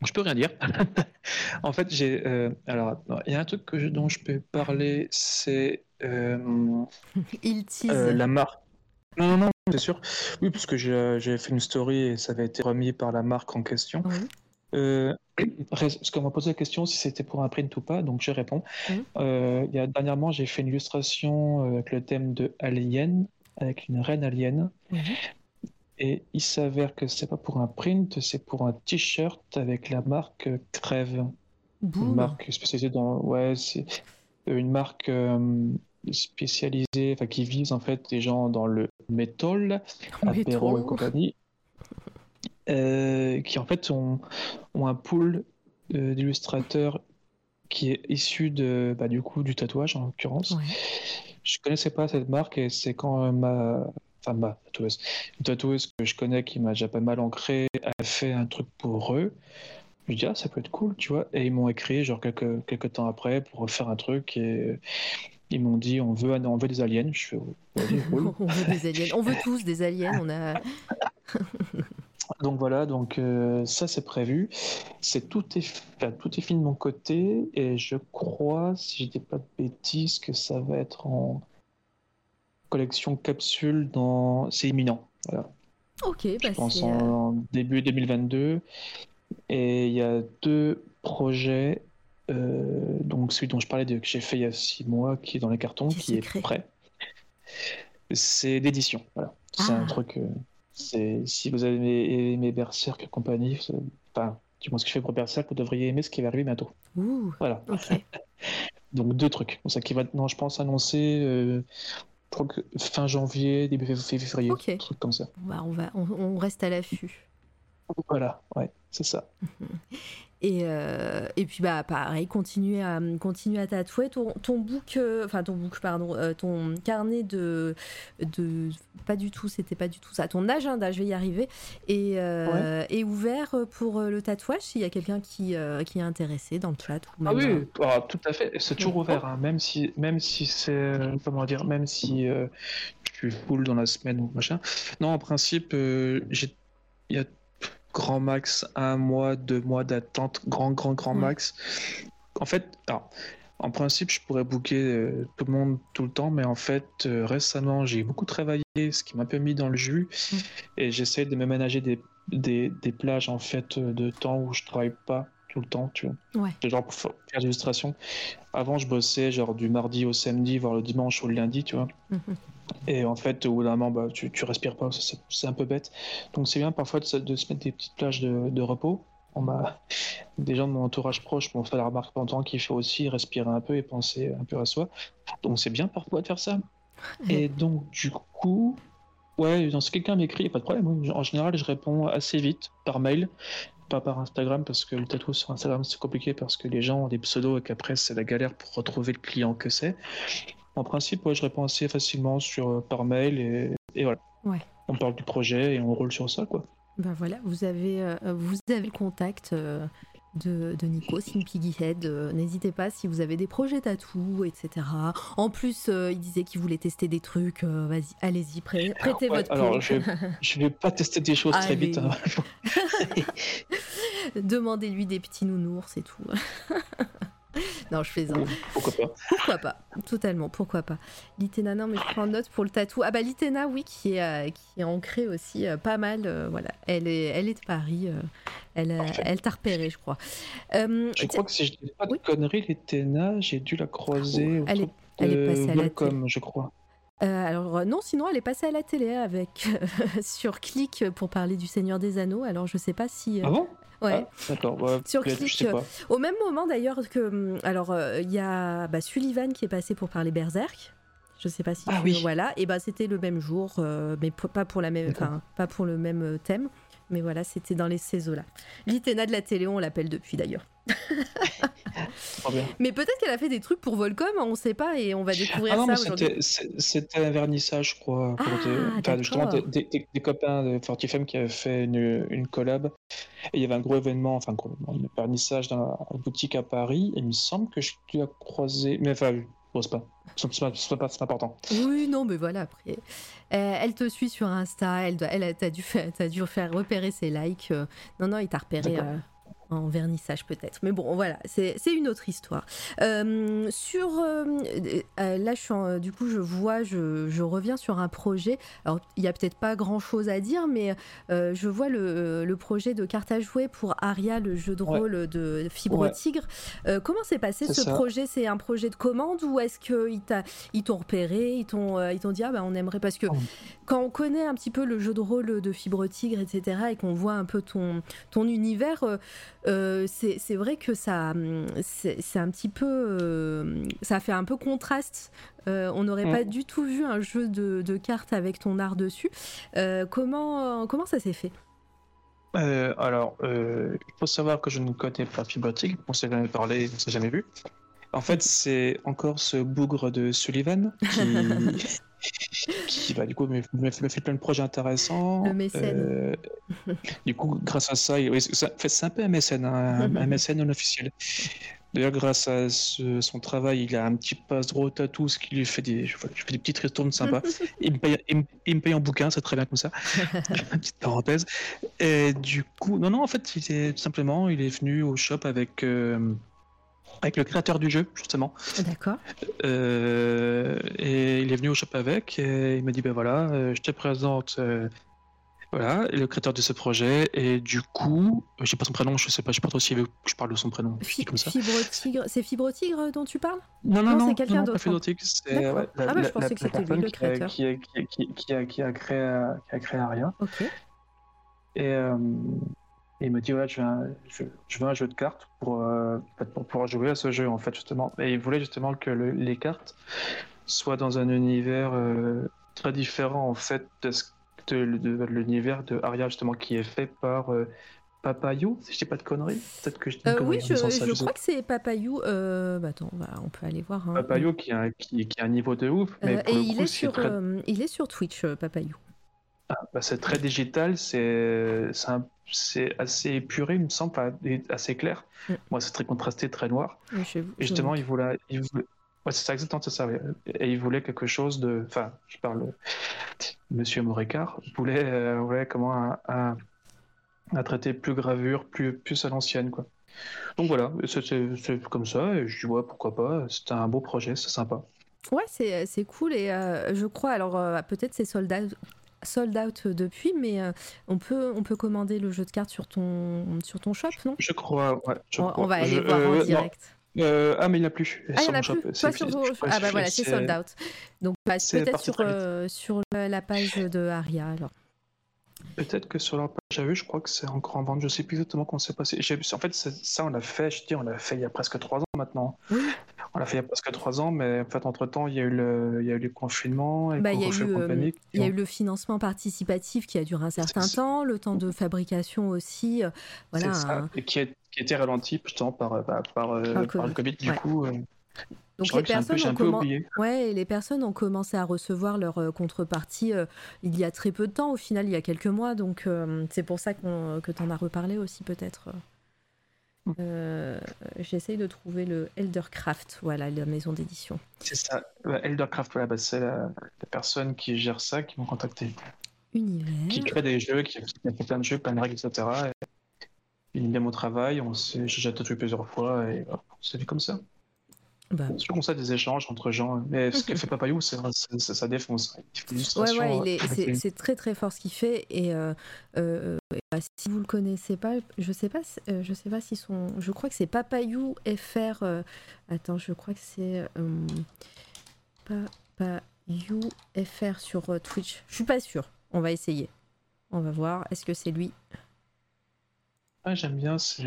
Je peux rien dire. *laughs* en fait, j'ai. euh, alors, il y a un truc que je- dont je peux parler, c'est euh, Il tease. la marque. Non, non, non, c'est sûr. Oui, parce que j'ai j'ai fait une story et ça avait été remis par la marque en question. Oui. Euh, *clears throat* parce qu'on m'a posé la question si c'était pour un print ou pas, donc je réponds. Mhm. Euh, il y a, dernièrement, j'ai fait une illustration euh, avec le thème de Alien, avec une reine alien. Mhm. Et il s'avère que c'est pas pour un print, c'est pour un t-shirt avec la marque euh, Crève. Une marque spécialisée dans. Ouais, c'est une marque euh, spécialisée, enfin qui vise en fait des gens dans le métal, apéro et compagnie, euh, qui en fait ont, ont un pool euh, d'illustrateurs qui est issu de, bah, du coup, du tatouage en l'occurrence. Ouais. Je connaissais pas cette marque et c'est quand euh, ma, enfin ma tatoueuse, une tatoueuse que je connais qui m'a déjà pas mal ancré, a fait un truc pour eux. Je me dis, ah, ça peut être cool, tu vois. Et ils m'ont écrit, genre, quelques, quelques temps après, pour refaire un truc. Et ils m'ont dit, on veut, on veut des aliens. Je fais, *laughs* on veut des aliens. On veut tous des aliens. On a... *laughs* Donc voilà, donc euh, ça c'est prévu. C'est tout est, enfin, tout est fini de mon côté et je crois, si je dis pas de bêtises, que ça va être en collection capsule dans, c'est imminent. Voilà. Ok, bah Je pense c'est, euh, en début 2022. Et il y a deux projets. euh, donc celui dont je parlais de, que j'ai fait il y a six mois, qui est dans les cartons, Qui est qui secret. est prêt. C'est d'édition. Voilà. C'est Ah. un truc. euh, c'est si vous avez aimé, Berserk et compagnie, enfin, du moins ce que je fais pour Berserk, vous devriez aimer ce qui va arriver bientôt. Ouh, Voilà. ok. *laughs* Donc deux trucs. Ça qui va, non, je pense annoncer euh, je crois que fin janvier, début février, Ok. un truc comme ça. Bah, on, va, on, on reste à l'affût. Voilà, ouais, c'est ça. *laughs* Et, euh, et puis bah pareil, continuer à continuer à tatouer. Ton, ton book, euh, enfin ton book pardon, euh, ton carnet de de pas du tout, c'était pas du tout ça, ton agenda, je vais y arriver, et euh, est ouvert pour euh, le tatouage s'il y a quelqu'un qui euh, qui est intéressé dans le chat ou Ah même, oui, ah, tout à fait. C'est toujours ouvert, hein, même si, même si c'est, euh, comment dire, même si euh, suis full dans la semaine ou machin. Non, en principe, euh, j'ai, il y a grand max un mois, deux mois d'attente, grand, grand, grand max. En fait, alors, en principe, je pourrais booker euh, tout le monde tout le temps, mais en fait, euh, récemment, j'ai beaucoup travaillé, ce qui m'a un peu mis dans le jus, et j'essaie de me ménager des, des, des plages en fait euh, de temps où je travaille pas tout le temps, tu vois. Ouais. Genre pour fa- faire des illustrations. Avant, je bossais genre du mardi au samedi, voire le dimanche ou le lundi, tu vois. Mhm. Et en fait, au bout d'un moment, bah, tu, tu respires pas, c'est- un peu bête. Donc c'est bien parfois de, se- de se mettre des petites plages de, de repos. On m'a *laughs* des gens de mon entourage proche m'ont fait la remarque pendant qu'il faut aussi respirer un peu et penser un peu à soi. Donc c'est bien parfois de faire ça. *laughs* Et donc du coup, ouais, si quelqu'un m'écrit, pas de problème. En général, je réponds assez vite par mail, pas par Instagram parce que le tatou sur Instagram c'est compliqué parce que les gens ont des pseudos et qu'après c'est la galère pour retrouver le client que c'est. En principe, ouais, je réponds assez facilement sur euh, par mail et, et voilà. Ouais. On parle du projet et on roule sur ça quoi. Ben voilà, vous avez, euh, vous avez le contact euh, de, de Nico, Sin Piggyhead. Euh, N'hésitez pas si vous avez des projets tatou, etc. En plus, il disait qu'il voulait tester des trucs. Vas-y, allez-y, prê- prêtez Ouais, votre alors je, je vais pas tester des choses très vite. Hein. *laughs* *laughs* Demandez-lui des petits nounours et tout. *laughs* *laughs* non, je plaisante. Pourquoi pas Pourquoi pas Totalement, pourquoi pas. Litena, non, mais je prends note pour le tatou. Ah bah Litena, oui, qui est, euh, qui est ancrée aussi euh, pas mal. euh, voilà, elle est, elle est de Paris. euh, elle, Parfait. elle t'a repéré, je crois. Euh, Je crois que si je dis pas de Oui. conneries, les Téna, j'ai dû la croiser au Elle est- elle passée à la je crois. Euh, alors euh, non, sinon elle est passée à la télé avec *laughs* sur Click pour parler du Seigneur des Anneaux. Alors je sais pas si euh, Ah bon? ouais. Ah, D'accord, ouais, Sur Click, je sais pas. Au même moment d'ailleurs que hum, alors euh, il y a bah, Sullivan qui est passé pour parler Berserk. Je sais pas si Ah tu- oui. voilà et bah c'était le même jour euh, mais pas pour la même pas pour le même euh, thème. Mais voilà, c'était dans les saisons là. L'Itena de la télé, on l'appelle depuis d'ailleurs. *laughs* Mais peut-être qu'elle a fait des trucs pour Volcom, on sait pas et on va découvrir Ah non, ça aujourd'hui. c'était- un vernissage, je crois. pour Ah, des- justement, des, des- des copains de Fortifem qui avaient fait une, une collab. Et il y avait un gros événement, enfin, un gros événement, un vernissage dans la boutique à Paris. Et il me semble que je l'ai croisé. Mais enfin, bon, c'est pas, c'est pas, c'est pas, important. Oui, non, mais voilà, après. Euh, elle te suit sur Insta, elle, doit, elle a- t'as dû, t'as dû faire repérer ses likes. euh, non, non, il t'a repéré en vernissage peut-être. Mais bon, voilà, c'est une autre histoire. Euh, sur. euh, euh, là, je suis en- du coup, je vois, je, je reviens sur un projet. Alors, il n'y a peut-être pas grand-chose à dire, mais euh, je vois le, le projet de carte à jouer pour Aria, le jeu de Ouais. rôle de Fibre Ouais. Tigre. Comment s'est passé ce ça. projet? C'est un projet de commande ou est-ce qu'ils ils t'ont repéré, ils t'ont ils t'ont dit ah bah on aimerait parce que Oh. quand on connaît un petit peu le jeu de rôle de Fibre Tigre etc et qu'on voit un peu ton ton univers, euh, c'est vrai que ça hum, c'est un petit peu euh, ça fait un peu contraste. Euh, on n'aurait Mm. pas du tout vu un jeu de, de cartes avec ton art dessus. Euh, comment comment ça s'est fait? Euh, alors, euh, il faut savoir que je ne connais pas Fibrotic, on s'est jamais parlé, on s'est jamais vu. En fait, c'est encore ce bougre de Sullivan qui, *laughs* qui bah, du coup, me fait plein de projets intéressants. Le mécène. Euh, du coup, grâce à ça, c'est un peu un mécène, hein, un, *laughs* un mécène non officiel. D'ailleurs, grâce à ce- son travail, il a un petit passe-droit tatou, ce qui lui fait des, je fais je fais des petites ristournes sympas. *laughs* Il me paye, il me, il me paye en bouquin, c'est très bien comme ça. *laughs* Petite parenthèse. Et du coup, non, non, en fait, il est tout simplement, il est venu au shop avec, euh, avec le créateur du jeu, justement. D'accord. Euh, et il est venu au shop avec, et il m'a dit, ben voilà, euh, je te présente, euh, voilà, le créateur de ce projet. Et du coup, je sais pas son prénom, je sais pas, je sais pas trop que je parle de son prénom. Fi- comme ça. Fibre Tigre, c'est Fibre Tigre dont tu parles? Non, non, Non, c'est quelqu'un d'autre, pas Fidotic, c'est ouais, Ah bah, je pensais que c'était lui, le créateur. Qui, a, qui, a- qui, a, qui a créé, qui a créé Aria. Ok. Et euh, il me dit ouais, je veux, un, je, je veux un jeu de cartes pour, euh, pour pouvoir jouer à ce jeu en fait justement. Et il voulait justement que le- les cartes soit dans un univers euh, très différent en fait de, ce- de- de l'univers de Aria justement qui est fait par euh, Papayou, si je dis pas de conneries. Peut-être que je dis Euh, oui, je, crois que c'est Papayou. Euh, bah attends, on, peut aller voir. hein. Papayou qui a, qui, qui a un niveau de ouf, mais Euh, et il coup, est, sur, très, il est sur Twitch, Papayou. Bah, c'est très digital, c'est assez épuré, il me semble, assez clair. Mm. Moi, c'est très contrasté, très noir. Et justement, il voulait, il voulait- ouais, c'est ça exactement ça. Et il voulait quelque chose de, enfin, je parle, Monsieur Morécard voulait, euh, voulait comment un, un, un traité plus gravure, plus plus à l'ancienne, quoi. Donc voilà, c'est comme ça. Et je dis ouais, pourquoi pas. C'était un beau projet, c'est sympa. Ouais, c'est cool et euh, je crois, alors euh, peut-être c'est sold out, sold out depuis, mais euh, on, peut, on peut commander le jeu de cartes sur ton, sur ton shop, non? Je crois, ouais. je on, va aller Je- voir euh, en non, direct. euh, ah mais il n'y en a plus. Ah, il n'y en a plus? Pas sur crois Ah bah voilà, c'est sold out. Donc bah, peut-être sur, euh, sur la page de Aria alors. Peut-être que sur leur page, j'ai vu, je crois que c'est encore en vente. Je sais plus exactement comment c'est passé. En fait, ça, on l'a fait, je dis, on l'a fait il y a presque trois ans maintenant. Oui. On l'a fait il y a presque trois ans, mais en fait, entre-temps, il y a eu le, il y a eu le confinement et Bah, il y a eu, euh, compagnie. Il y a eu le financement participatif qui a duré un certain temps, le temps de fabrication aussi. euh, Voilà. Et qui, a, qui a été ralenti justement par, bah, par, euh, Par le par le Covid, du Ouais. coup. euh, Donc les peu, personnes ont un peu commen- oublié. Ouais, et les personnes ont commencé à recevoir leur euh, contrepartie euh, il y a très peu de temps, au final, il y a quelques mois. Donc, euh, c'est pour ça que tu en as reparlé aussi, peut-être. Euh, J'essaye de trouver le Eldercraft, voilà, la maison d'édition. C'est ça. Ouais, Eldercraft, voilà, bah, c'est la, la personne qui gère ça qui m'ont contacté. Qui Univers. crée des jeux, qui, qui a fait plein de jeux, plein de règles, etc. Et, il aime mon travail, on s'est- j'ai déjà tatoué plusieurs fois et voilà, c'est fait comme ça. Bah, comme ça des échanges entre gens. Mais ce que *laughs* fait Papayou, c'est ça défonce. Des Ouais, ouais, est- avec c'est très très fort ce qu'il fait et euh, euh, bah, si vous le connaissez pas, je sais pas, euh, je sais pas si son, je crois que c'est Papayou FR. euh, attends, je crois que c'est euh, Papayou FR sur euh, Twitch. Je suis pas sûre. On va essayer. On va voir. Est-ce que c'est lui? Ouais, j'aime bien. Ça,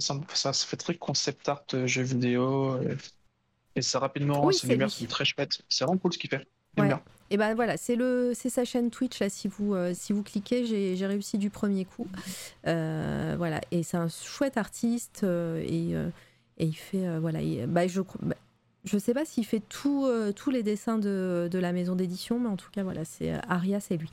ça, ça fait très concept art euh, jeux vidéo. Et ça rapidement, Oui, ces c'est lumières lui. sont très chouettes. C'est vraiment cool ce qu'il fait. Ouais. bien. Et ben voilà, c'est le, c'est sa chaîne Twitch là. Si vous, euh, si vous cliquez, j'ai j'ai réussi du premier coup. Euh, voilà, et c'est un chouette artiste euh, et, et il fait voilà. il- bah, je bah, je sais pas s'il fait tout, tous les dessins de, de la maison d'édition, mais en tout cas voilà, c'est Aria, c'est lui.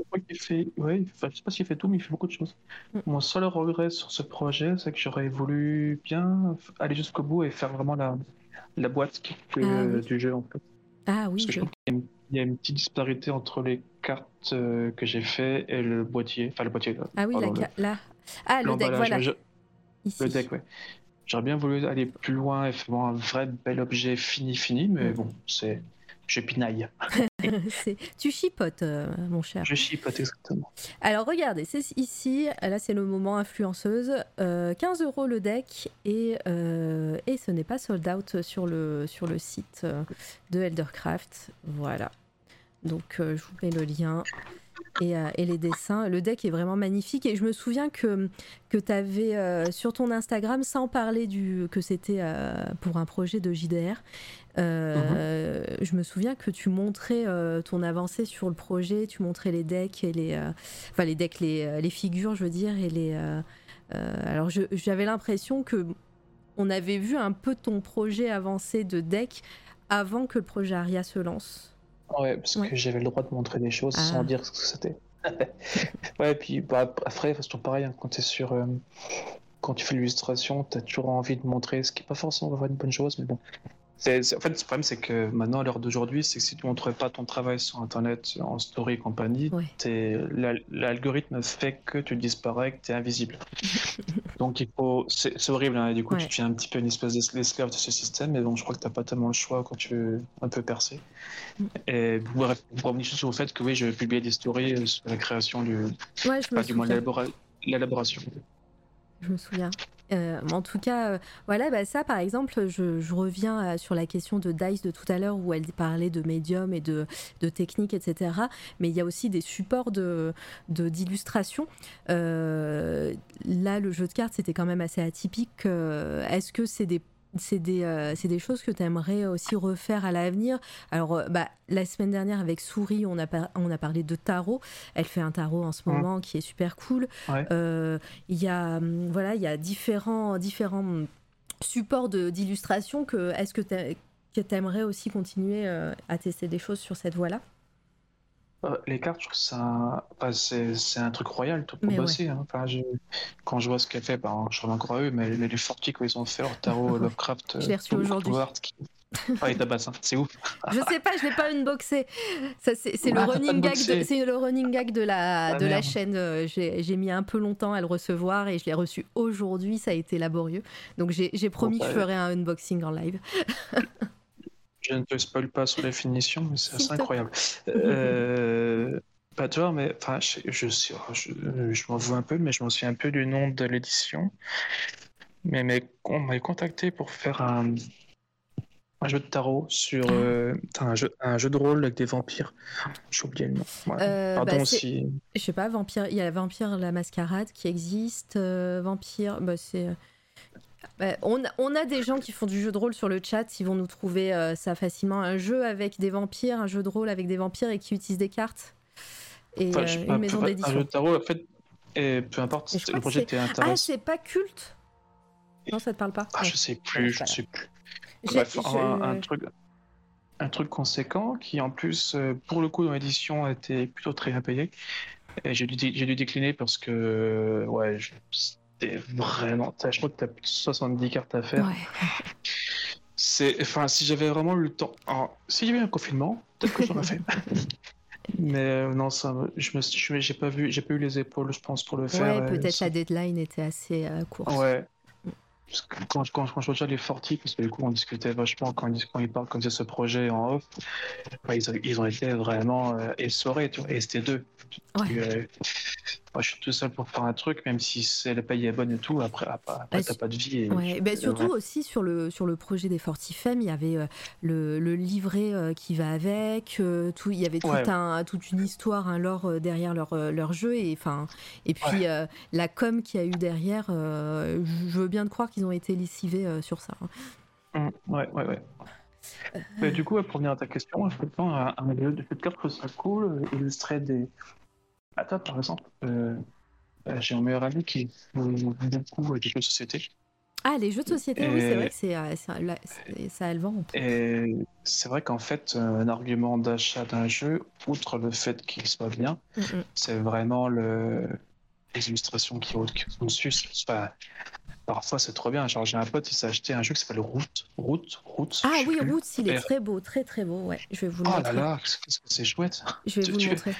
Je crois qu'il fait, ouais, enfin, je sais pas s'il fait tout, mais il fait beaucoup de choses. Mm. Mon seul regret sur ce projet, c'est que j'aurais voulu bien aller jusqu'au bout et faire vraiment la, la boîte qui fait, Ah euh, oui. du jeu en fait. Ah oui, Parce que je je- trouve qu'il y a une- il y a une petite disparité entre les cartes euh, que j'ai fait et le boîtier. Enfin, le boîtier. là. ah oui, la, ca- là. Ah le deck, voilà. ouais, je- Ici. Le deck, ouais. J'aurais bien voulu aller plus loin et faire un vrai bel objet fini, fini, mais Mm. bon, c'est. Je pinaille. *laughs* Tu chipotes, euh, mon cher. Je chipote exactement. Alors regardez, c'est ici, là c'est le moment influenceuse, euh, 15 euros le deck et, euh, et ce n'est pas sold out sur le, sur le site euh, de Eldercraft. Voilà. Donc euh, je vous mets le lien et, euh, et les dessins. Le deck est vraiment magnifique et je me souviens que, que tu avais sur ton Instagram, sans parler du, que c'était euh, pour un projet de JDR, euh, je me souviens que tu montrais euh, ton avancée sur le projet, tu montrais les decks et les, euh, enfin les decks, les, euh, les figures, je veux dire, et les. euh, euh, alors j'avais l'impression que on avait vu un peu ton projet avancé de deck avant que le projet Aria se lance. Ouais, parce Ouais. que j'avais le droit de montrer des choses Ah. sans dire ce que c'était. *laughs* ouais, et puis bah, après, c'est toujours pareil, hein, quand tu sur. euh, quand tu fais l'illustration, tu as toujours envie de montrer ce qui n'est pas forcément une bonne chose, mais bon. C'est, en fait, le problème, c'est que maintenant, à l'heure d'aujourd'hui, c'est que si tu ne montres pas ton travail sur Internet, en story et compagnie, Ouais. l'algorithme fait que tu disparais, que tu es invisible. *laughs* Donc, il faut. C'est, horrible, hein, et du coup, Ouais. tu deviens un petit peu une espèce d'es- d'esclave de ce système, mais bon, je crois que tu n'as pas tellement le choix quand tu veux un peu percer. Mm. Et pour revenir sur le fait que oui, je publiais des stories euh, sur la création du. Ouais, je me Pas du moins l'élaboration. Je me souviens. Euh, en tout cas, euh, voilà, bah ça par exemple, je, reviens euh, sur la question de Dice de tout à l'heure où elle parlait de médium et de, de technique, etc. Mais il y a aussi des supports de d'illustration. Là, le jeu de cartes, c'était quand même assez atypique. Est-ce que c'est des c'est des, euh, c'est des choses que tu aimerais aussi refaire à l'avenir. Alors, euh, bah, la semaine dernière, avec Souris, on a, par- on a parlé de tarot. Elle fait un tarot en ce Mhm. moment qui est super cool. Ouais. Euh, Il y a, hum, voilà, il y a différents, différents hum, supports de- d'illustration. Que, est-ce que tu aimerais aussi continuer à tester des choses sur cette voie-là? Euh, les cartes, je trouve que c'est un... enfin, c'est c'est un truc royal tout pour Mais ouais. bosser. hein. Enfin, je- Quand je vois ce qu'elle fait, ben, je reviens encore à eux, mais les, les Forti quand ils ont fait leur tarot *laughs* Lovecraft, Je l'ai reçu euh, aujourd'hui. Qui... Ah, hein. c'est ouf. *laughs* Je sais pas, je l'ai pas unboxé. Ça, c'est, le running gag. De, c'est le running gag de la Ah, de la merde. chaîne. Euh, J'ai, mis un peu longtemps à le recevoir et je l'ai reçu aujourd'hui. Ça a été laborieux. Donc j'ai, promis Bon, que je bah, ferais un unboxing en live. *laughs* Je ne te spoil pas sur les finitions, mais c'est assez incroyable. *laughs* Euh... Bah, tu vois, mais enfin, je, je, sais- je, je m'en veux un peu, mais je m'en souviens un peu du nom de l'édition. Mais, mais on m'avait contacté pour faire un, un jeu de tarot sur euh, putain, un, jeu, un jeu de rôle avec des vampires. J'ai oublié le nom. Ouais. Euh, Pardon bah, si. Je sais pas, Vampire. Il y a Vampire la Mascarade qui existe. euh, Vampire, bah c'est. Bah, on, a- on a des gens qui font du jeu de rôle sur le chat, ils vont nous trouver euh, ça facilement. Un jeu avec des vampires, un jeu de rôle avec des vampires et qui utilise des cartes. Et Enfin, euh, une maison peu- un d'édition. jeu de tarot, en fait, et peu importe, le projet était Ah, intéressant. c'est pas culte? Non, ça te parle pas? Ah, Ouais. je sais plus, je sais plus. Bref, je- un, un truc, un truc conséquent qui, en plus, euh, pour le coup, dans l'édition, était plutôt très bien payé. Et j'ai dû, dû décliner parce que, ouais, je- c'était vraiment. t'as- Je crois que tu as plus de 70 cartes à faire. Ouais. C'est, enfin, si j'avais vraiment eu le temps. alors, si j'avais eu un confinement, peut-être que j'aurais fait. *laughs* Mais euh, non, ça, je me, suis- j'ai pas vu, j'ai pas eu les épaules, je pense, pour le faire. Ouais, et peut-être ça- la deadline était assez euh, courte. Ouais. Parce que quand, quand, quand je regarde les Forti, parce que du coup on discutait vachement quand ils, quand ils parlent comme ce projet en off, ouais, ils, ont, ils ont été vraiment euh, essorés, tu vois, et c'était deux. Ouais. Puis, euh, moi, je suis tout seul pour faire un truc, même si c'est la paye est bonne et tout, après, après, après, Bah, t'as pas de vie. Et, Ouais, et surtout ouais. aussi sur le, sur le projet des Fortifem, il y avait euh, le, le livret euh, qui va avec, euh, tout, il y avait tout Ouais. un, toute une histoire, un lore euh, derrière leur, leur jeu, et, enfin, et puis la com qu'il y a eu derrière, je veux bien te croire qu'ils ont été lessivés sur ça. hein. Hum, ouais, ouais, ouais. Mais du coup, pour revenir à ta question, je pense un, un jeu de jeu de cartes que ce serait cool, illustrer des. À toi, par exemple, euh, euh, j'ai un meilleur ami qui joue beaucoup des jeux de société. Ah, les jeux de société, oui, c'est vrai que c'est, euh, c'est- ça a le vent. Et c'est vrai qu'en fait, un argument d'achat d'un jeu, outre le fait qu'il soit bien, Mm, c'est vraiment le... les illustrations qui sont dessus. Pas- Parfois, c'est trop bien. Genre, j'ai un pote, il s'est acheté un jeu qui s'appelle Route. Route, Route. Ah oui. Roots, il est très beau, très très beau, ouais, je vais vous le Oh là montrer. là, qu'est-ce que c'est chouette. Je vais tu- vous le montrer.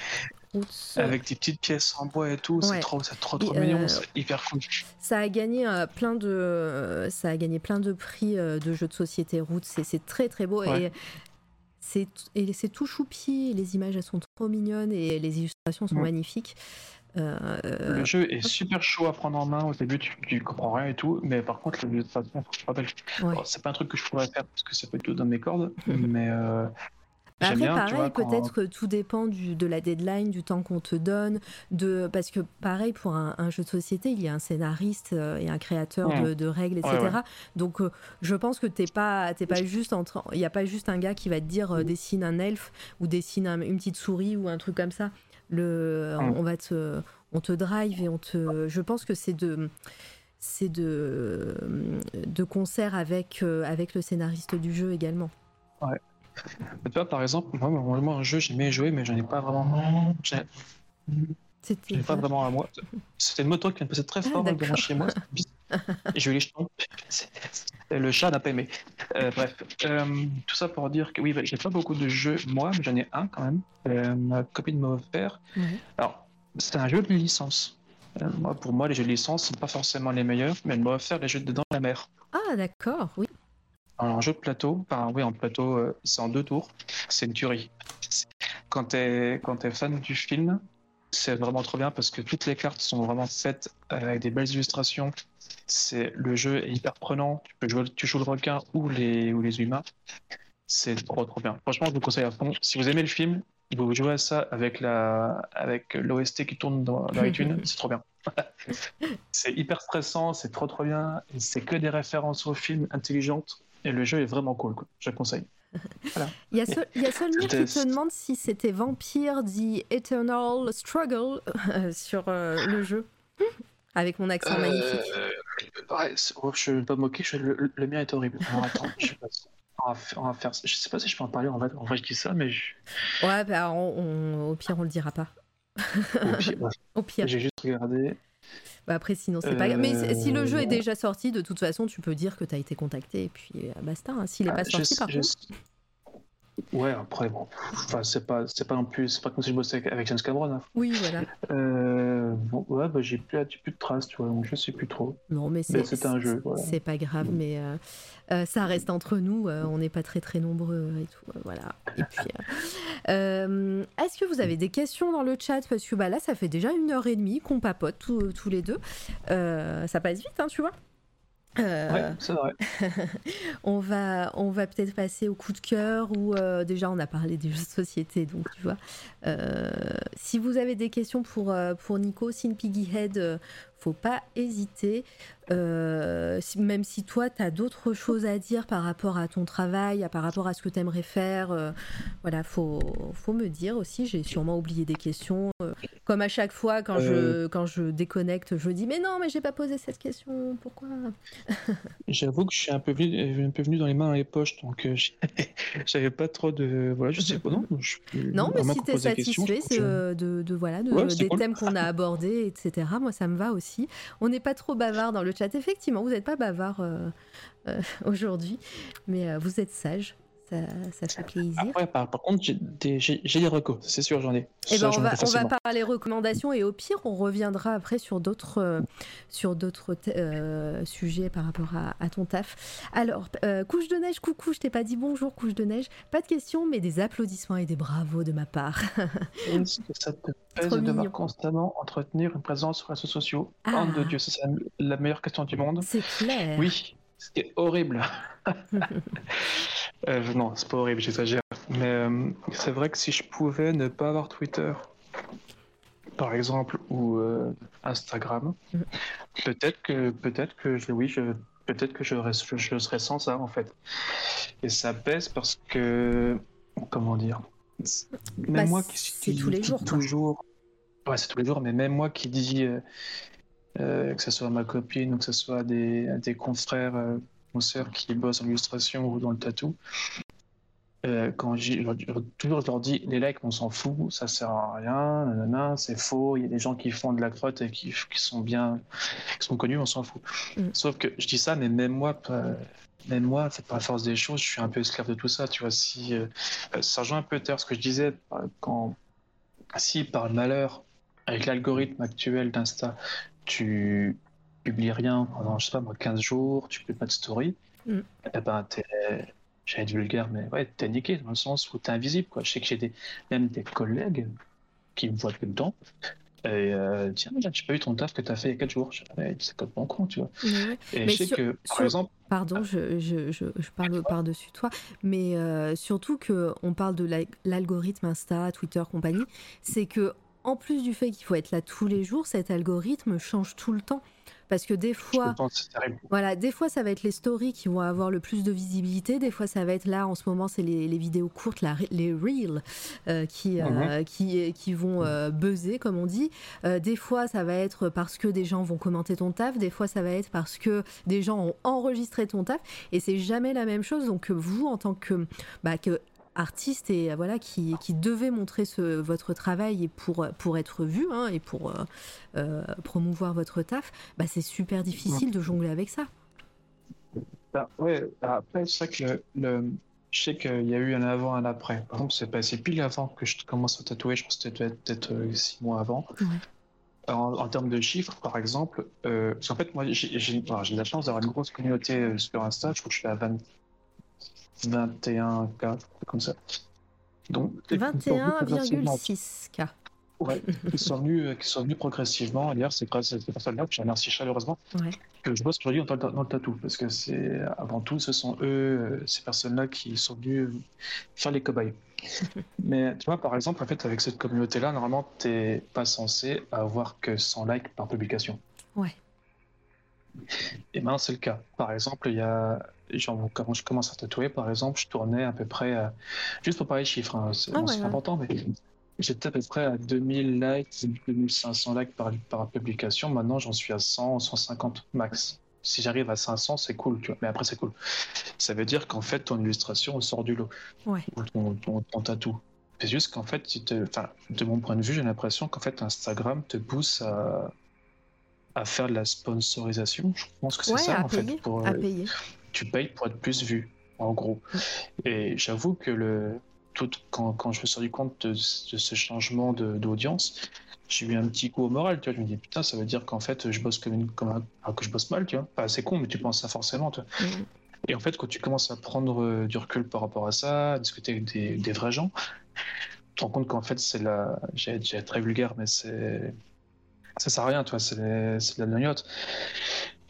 Avec des petites pièces en bois et tout, Ouais. c'est trop, c'est trop, trop Et, mignon, euh, c'est hyper cool. Ça a gagné euh, plein de, euh, ça a gagné plein de prix de jeux de société Roots. C'est, c'est très très beau Ouais. et c'est et c'est tout choupi. Les images elles sont trop mignonnes et les illustrations sont Ouais. magnifiques. Le jeu est super chaud à prendre en main. Au début, tu, tu comprends rien et tout, mais par contre, c'est pas un truc que je pourrais faire parce que c'est pas du tout dans mes cordes, *laughs* mais Après, bien. pareil, peut-être que tout dépend du, de la deadline, du temps qu'on te donne, de parce que pareil pour un, un jeu de société, il y a un scénariste euh, et un créateur Ouais. de, de règles, etc. Ouais, ouais. Donc, euh, je pense que t'es pas, t'es pas juste entre, il y a pas juste un gars qui va te dire euh, dessine un elfe ou dessine un- une petite souris ou un truc comme ça. Le, Ouais. on va te, on te drive et on te, je pense que c'est de c'est de, de concert avec, euh, avec le scénariste du jeu également. Mais *laughs* tu vois, par exemple, moi, moi, un jeu, j'aimais jouer, mais j'en ai pas vraiment. Ai- C'était ai pas vraiment à moi. C'était une moto qui de passer très Ah, fort devant d'accord. chez moi. Et jetons. C'est- c'est- Le chat n'a pas aimé. Euh, bref, Euh, tout ça pour dire que oui, j'ai pas beaucoup de jeux, moi, mais j'en ai un quand même. Euh, ma copine m'a offert. Alors, c'est un jeu de licence. Euh, moi, pour moi, les jeux de licence, sont pas forcément les meilleurs, mais elle m'a offert les jeux de dans la mer. Ah d'accord, oui. Un jeu de plateau, enfin, oui, en plateau, euh, c'est en deux tours. C'est une tuerie. Quand tu es, quand t'es fan du film, c'est vraiment trop bien parce que toutes les cartes sont vraiment faites avec des belles illustrations. C'est, le jeu est hyper prenant. Tu peux jouer, tu joues le requin ou les, ou les humains. C'est trop, trop bien. Franchement, je vous conseille à fond. Si vous aimez le film, vous jouez à ça avec la, avec l'OST qui tourne dans, dans iTunes. *laughs* C'est trop bien. *laughs* c'est hyper stressant, c'est trop trop bien, c'est que des références au film intelligentes, et le jeu est vraiment cool, quoi. je le conseille. *laughs* Voilà. Il y a, seul, il y a Solmir qui te demande si c'était Vampire The Eternal Struggle euh, sur euh, le jeu, avec mon accent Euh, magnifique. ouais, oh, je vais pas me moquer, je- le, le mien est horrible. Alors attends, je sais pas. On va, faire, on va faire- Je sais pas si je peux en parler en vrai, en vrai je dis ça, mais je- Ouais, bah, on- on- au pire, on le dira pas. au pire, ouais, *laughs* Au pire. j'ai juste regardé. Bah, après, sinon, c'est pas grave. Mais Euh, si le jeu est déjà sorti, de toute façon, tu peux dire que tu as été contacté et puis euh, basta. hein. S'il est Ah, pas sorti, par contre. Ouais, après, bon, enfin, c'est pas, c'est pas non plus, c'est pas comme si je bossais avec, avec James Cameron. hein. Oui, voilà. Euh, bon, ouais, bah, j'ai plus, plus de traces, tu vois, donc je sais plus trop. Non, mais c'est c'est un jeu, voilà. c'est pas grave, mais euh, euh, ça reste entre nous. on n'est pas très très nombreux et tout. voilà. Et puis, est-ce que vous avez des questions dans le chat? Parce que bah, là, ça fait déjà une heure et demie qu'on papote tous, tous les deux. Ça passe vite, hein, tu vois? Euh, Ouais, c'est vrai. *laughs* on va, on va peut-être passer au coup de cœur ou euh, déjà on a parlé des jeux de société, donc tu vois. Euh, si vous avez des questions pour, pour Nico, Sin euh, faut pas hésiter. Euh, même si toi, tu as d'autres choses à dire par rapport à ton travail, à- par rapport à ce que tu aimerais faire, euh, voilà, faut, faut me dire aussi. J'ai sûrement oublié des questions. euh, comme à chaque fois, quand, je, quand je déconnecte, je dis Mais non, mais j'ai pas posé cette question, pourquoi? *laughs* J'avoue que je suis un peu venu, un peu venu dans les mains dans les poches, donc euh, *laughs* j'avais pas trop de. Voilà, je sais pas, non. Je, Non, mais si tu es satisfait euh, de, de- voilà, de- Ouais, c'est des cool. thèmes qu'on a abordés, etc., moi, ça me va aussi. On n'est pas trop bavard dans le chat. Effectivement, vous n'êtes pas bavard euh, euh, *laughs* aujourd'hui, mais euh, vous êtes sage. Ça, ça fait plaisir. Après, par, par contre, j'ai des, des recos, c'est sûr, j'en ai. Eh Ça, ben, on, va, on va parler recommandations et au pire, on reviendra après sur d'autres euh, sur d'autres euh, sujets par rapport à, à ton taf. Alors, euh, couche de neige, coucou, je t'ai pas dit bonjour, couche de neige. Pas de questions, mais des applaudissements et des bravos de ma part. *laughs* Est-ce que ça te pèse de devoir mignon. constamment entretenir une présence sur les réseaux sociaux Ah. Oh de Dieu, c'est la meilleure question du monde. C'est clair. Oui, c'était horrible. *laughs* Euh, non, c'est pas horrible, j'exagère. Mais euh, c'est vrai que si je pouvais ne pas avoir Twitter, par exemple, ou euh, Instagram, peut-être que, peut-être que, je, oui, je, peut-être que je, reste- je, je serais sans ça en fait. Et ça pèse parce que, comment dire, même Bah, moi qui c'est qui- tous les jours, toujours, ouais, c'est tous les jours, mais même moi qui dis euh, que ce soit ma copine ou que ce soit des, des confrères, euh, consoeurs qui bossent en illustration ou dans le tatou, euh, quand j'ai toujours je leur dis les likes on s'en fout, ça sert à rien, c'est faux, il y a des gens qui font de la crotte et qui, qui sont bien, qui sont connus, on s'en fout. Mm. Sauf que je dis ça, mais même moi, pas- même moi, par la force des choses, je suis un peu esclave de tout ça, tu vois. Si euh, euh, ça rejoint un peu tard ce que je disais, euh, quand si par malheur, avec l'algorithme actuel d'Insta, tu publies rien pendant, je sais pas moi, 15 jours, tu peux pas de story, Mm. eh ben, t'es, j'allais être vulgaire, mais ouais, t'es niqué dans le sens où t'es invisible, quoi. Je sais que j'ai des, même des collègues qui me voient tout le temps. Et euh, tiens, j'ai pas vu ton taf que t'as fait il y a 4 jours. C'est complètement con, tu vois. Et Mais je sais sur- que, par sur- exemple, Pardon, je, je, je, je parle par-dessus toi, mais euh, surtout que on parle de la- l'algorithme Insta, Twitter, compagnie, c'est que en plus du fait qu'il faut être là tous les jours, cet algorithme change tout le temps. Parce que des fois, pense voilà, des fois ça va être les stories qui vont avoir le plus de visibilité, des fois ça va être là en ce moment c'est les, les vidéos courtes, la- les reels euh, qui, euh, qui, qui vont euh, buzzer comme on dit. Euh, des fois ça va être parce que des gens vont commenter ton taf, des fois ça va être parce que des gens ont enregistré ton taf et c'est jamais la même chose. Donc vous en tant que, bah, que artiste et euh, voilà qui, qui devait montrer ce, votre travail et pour, pour être vu hein, et pour euh, euh, promouvoir votre taf, bah, c'est super difficile de jongler avec ça. Bah, ouais, après, c'est vrai que le, le- je sais qu'il y a eu un avant, un après. Par exemple, c'est passé pile avant que je commence à tatouer, je pense que c'était peut-être euh, six mois avant. Ouais. En, en termes de chiffres, par exemple, euh, parce qu'en fait, moi, j'ai de la chance d'avoir une grosse communauté sur Insta. Je crois que je suis à 20 21K, comme ça. Donc, 21,6K. Ouais, qui sont venus, euh, qui sont venus progressivement. D'ailleurs, c'est grâce à ces personnes-là que je remercie chaleureusement Ouais. que je bosse aujourd'hui dans, le- dans le tatou, parce que c'est avant tout, ce sont eux, euh, ces personnes-là, qui sont venus euh, faire les cobayes. *laughs* Mais tu vois, par exemple, en fait, avec cette communauté-là, normalement, t'es pas censé avoir que 100 likes par publication. Ouais. Et maintenant, c'est le cas. Par exemple, il y a, genre, quand je commence à tatouer, par exemple, je tournais à peu près, à- juste pour parler de chiffres, hein, c'est Ah bon, ouais, important, mais j'étais à peu près à 2000 likes, 2500 likes par, par publication. Maintenant, j'en suis à 100, 150 max. Si j'arrive à 500, c'est cool, tu vois. Mais après, c'est cool. Ça veut dire qu'en fait, ton illustration sort du lot. Ouais. Ou ton, ton, ton tatou. C'est juste qu'en fait, tu te... enfin, de mon point de vue, j'ai l'impression qu'en fait, Instagram te pousse à, à faire de la sponsorisation. Je pense que c'est Ouais, ça, en payer. fait. Pour, À payer. tu payes pour être plus vu, en gros. Et j'avoue que le, tout, quand, quand je me suis rendu compte de, de ce changement d'audience, j'ai eu un petit coup au moral, tu vois. Je me dis, putain, ça veut dire qu'en fait, je bosse comme, une, comme un, alors que je bosse mal, tu vois. C'est con, mais tu penses ça forcément, tu vois. Mhm. Et en fait, quand tu commences à prendre euh, du recul par rapport à ça, à discuter avec des, des vrais gens, tu te rends compte qu'en fait, c'est la. J'ai très vulgaire, mais c'est. Ça sert à rien, tu vois, c'est de la lognotte.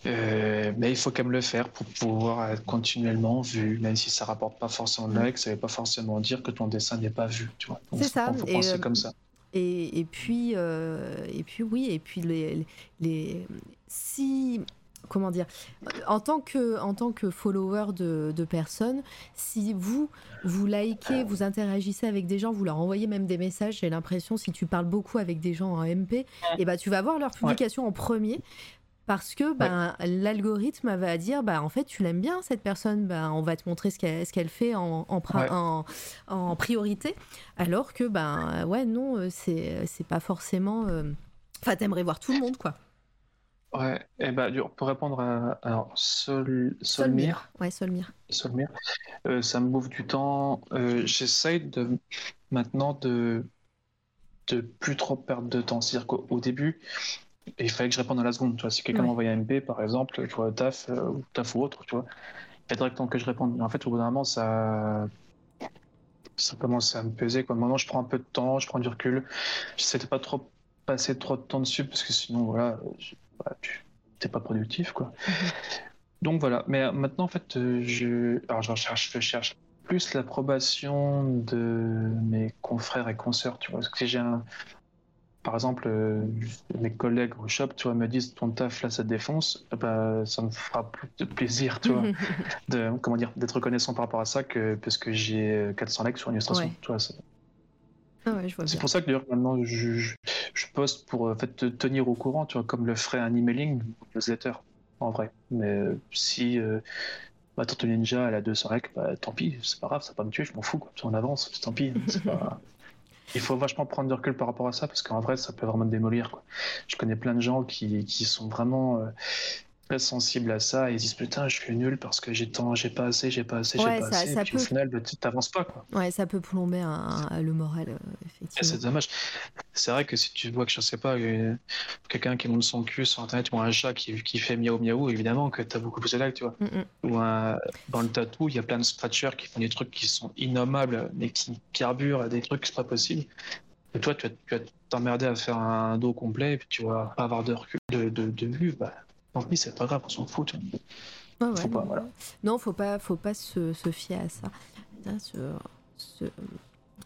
Euh, mais il faut quand même le faire pour pouvoir être continuellement vu, même si ça rapporte pas forcément de likes, ça veut pas forcément dire que ton dessin n'est pas vu, tu vois. C'est ça, faut- penser euh, comme ça. Et, et puis, euh, et puis oui, et puis les, les, les- si comment dire, en tant que en tant que follower de, de personnes, si vous vous likez, vous interagissez avec des gens, vous leur envoyez même des messages, j'ai l'impression si tu parles beaucoup avec des gens en MP, et ben tu vas voir leur publication en premier. Parce que ben, l'algorithme va dire bah, en fait tu l'aimes bien cette personne ben, on va te montrer ce qu'elle ce qu'elle fait en, en, pri- Ouais. en, en priorité alors que ben ouais non euh, c'est c'est pas forcément euh, enfin t'aimerais voir tout le monde quoi Ouais, et bah, du- pour répondre à alors, Sol, Solmir, ouais Solmir Solmir, euh, ça me bouffe du temps. Euh, J'essaye de maintenant de de plus trop perdre de temps. C'est-à-dire qu'au au début, il fallait que je réponde à la seconde. Tu vois, si quelqu'un Ouais. m'envoyait un MP, par exemple, tu vois, taf, euh, ou taf ou autre, tu vois, il fallait directement que je réponde. Mais en fait, au bout d'un moment, ça ça commence à me peser. Quoi. Maintenant, je prends un peu de temps, je prends du recul. J'essaie de pas trop passer trop de temps dessus parce que sinon, voilà, je- bah, tu t'es pas productif, quoi. *laughs* Donc voilà. Mais euh, maintenant, en fait, euh, je, alors, je cherche, je cherche plus l'approbation de mes confrères et consoeurs, tu vois. Parce que si j'ai un, par exemple, euh, mes collègues au shop, tu vois, me disent ton taf là, ça te défonce, ben, ça me fera plus de plaisir, tu vois *laughs* de comment dire d'être reconnaissant par rapport à ça que parce que j'ai euh, 400 likes sur une illustration Ouais. tu vois, ah ouais c'est pour ça que d'ailleurs maintenant je, je, je poste pour euh, en fait te tenir au courant tu vois comme le ferait un emailing newsletter en vrai. Mais euh, si euh, ma Tortue Ninja elle a 200 likes bah tant pis c'est pas grave ça va pas me tuer je m'en fous quoi. En avance tant pis *laughs* pas il faut vachement prendre du recul par rapport à ça parce qu'en vrai ça peut vraiment te démolir quoi. Je connais plein de gens qui, qui sont vraiment euh, très sensibles à ça. Et ils disent putain je suis nul parce que j'ai tant j'ai pas assez j'ai pas assez j'ai Ouais, pas ça- assez. Ça et puis au peut- final bah, tu t'avances pas quoi. Ouais ça peut plomber un- un- le moral euh, et c'est effectivement dommage. C'est vrai que si tu vois que je sais pas euh, quelqu'un qui monte son cul sur internet ou un chat qui, qui fait miaou miaou évidemment que t'as beaucoup plus de likes tu vois. Ou un- dans le tatou il y a plein de scratchers qui font des trucs qui sont innommables mais qui carburent à des trucs c'est pas possible. Et toi tu vas tu vas t'emmerder à faire un dos complet et puis tu vas pas avoir de recul de, de, de vue bah tant pis c'est pas grave on s'en fout. Ouais, Faut pas, non, voilà. non faut pas faut pas se, se fier à ça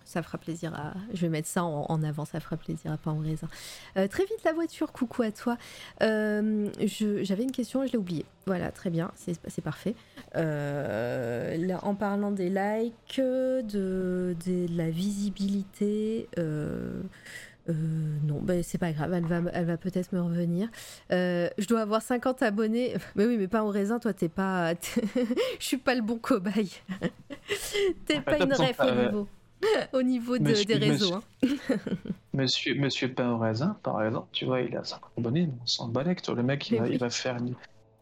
ça fera plaisir à. Je vais mettre ça en, en avant, ça fera plaisir à pas en raisin. Euh, très vite la voiture, coucou à toi. Euh, J'avais une question je l'ai oubliée. Voilà, très bien, c'est parfait. Euh, là, en parlant des likes, de, de la visibilité, euh, non, ben, c'est pas grave, elle va, elle va peut-être me revenir. Euh, je dois avoir 50 abonnés. *laughs* Mais oui, mais pas au raisin, toi, t'es pas. *laughs* je suis pas le bon cobaye. *laughs* t'es pas une ref au Euh, niveau. Au niveau de- monsieur- des réseaux. monsieur- hein. Monsieur, monsieur Pain au raisin, par exemple, tu vois, il a 50 abonnés, on s'en bat le mec, il va, oui. il va faire une-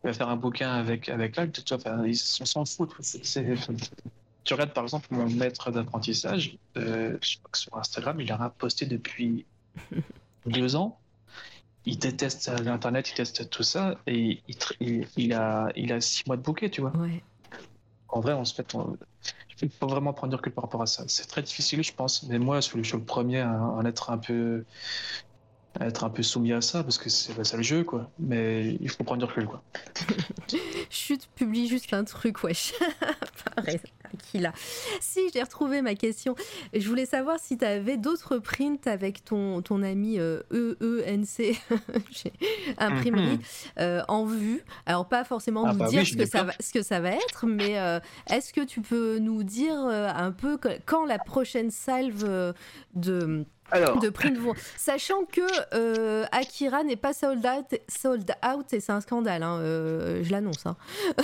il va faire un bouquin avec, avec là, tu vois, ils on s'en fout. c'est- c'est- Tu regardes par exemple mon maître d'apprentissage, euh, je crois que sur Instagram, il a posté depuis deux ans. Il déteste l'internet, il teste tout ça, et il, tr- il, il a, il a six mois de bouquet, tu vois. Ouais. En vrai, on se fait. on- il faut vraiment prendre du recul par rapport à ça. C'est très difficile, je pense. Mais moi, je suis le premier à en être un peu, à être un peu soumis à ça parce que c'est bah, ça le jeu, quoi. Mais il faut prendre du recul, quoi. *laughs* Chute, publie juste un truc, wesh. *laughs* Pareil. Qui a. Si, j'ai retrouvé ma question. Je voulais savoir si tu avais d'autres prints avec ton, ton ami euh, EENC *laughs* imprimerie Mhm. euh, en vue. Alors, pas forcément Ah nous bah dire oui, ce, que ça va, ce que ça va être, mais euh, est-ce que tu peux nous dire euh, un peu quand la prochaine salve de Alors, de print vont. Sachant que euh, Akira n'est pas sold out, sold out et c'est un scandale, hein, euh, je l'annonce. hein.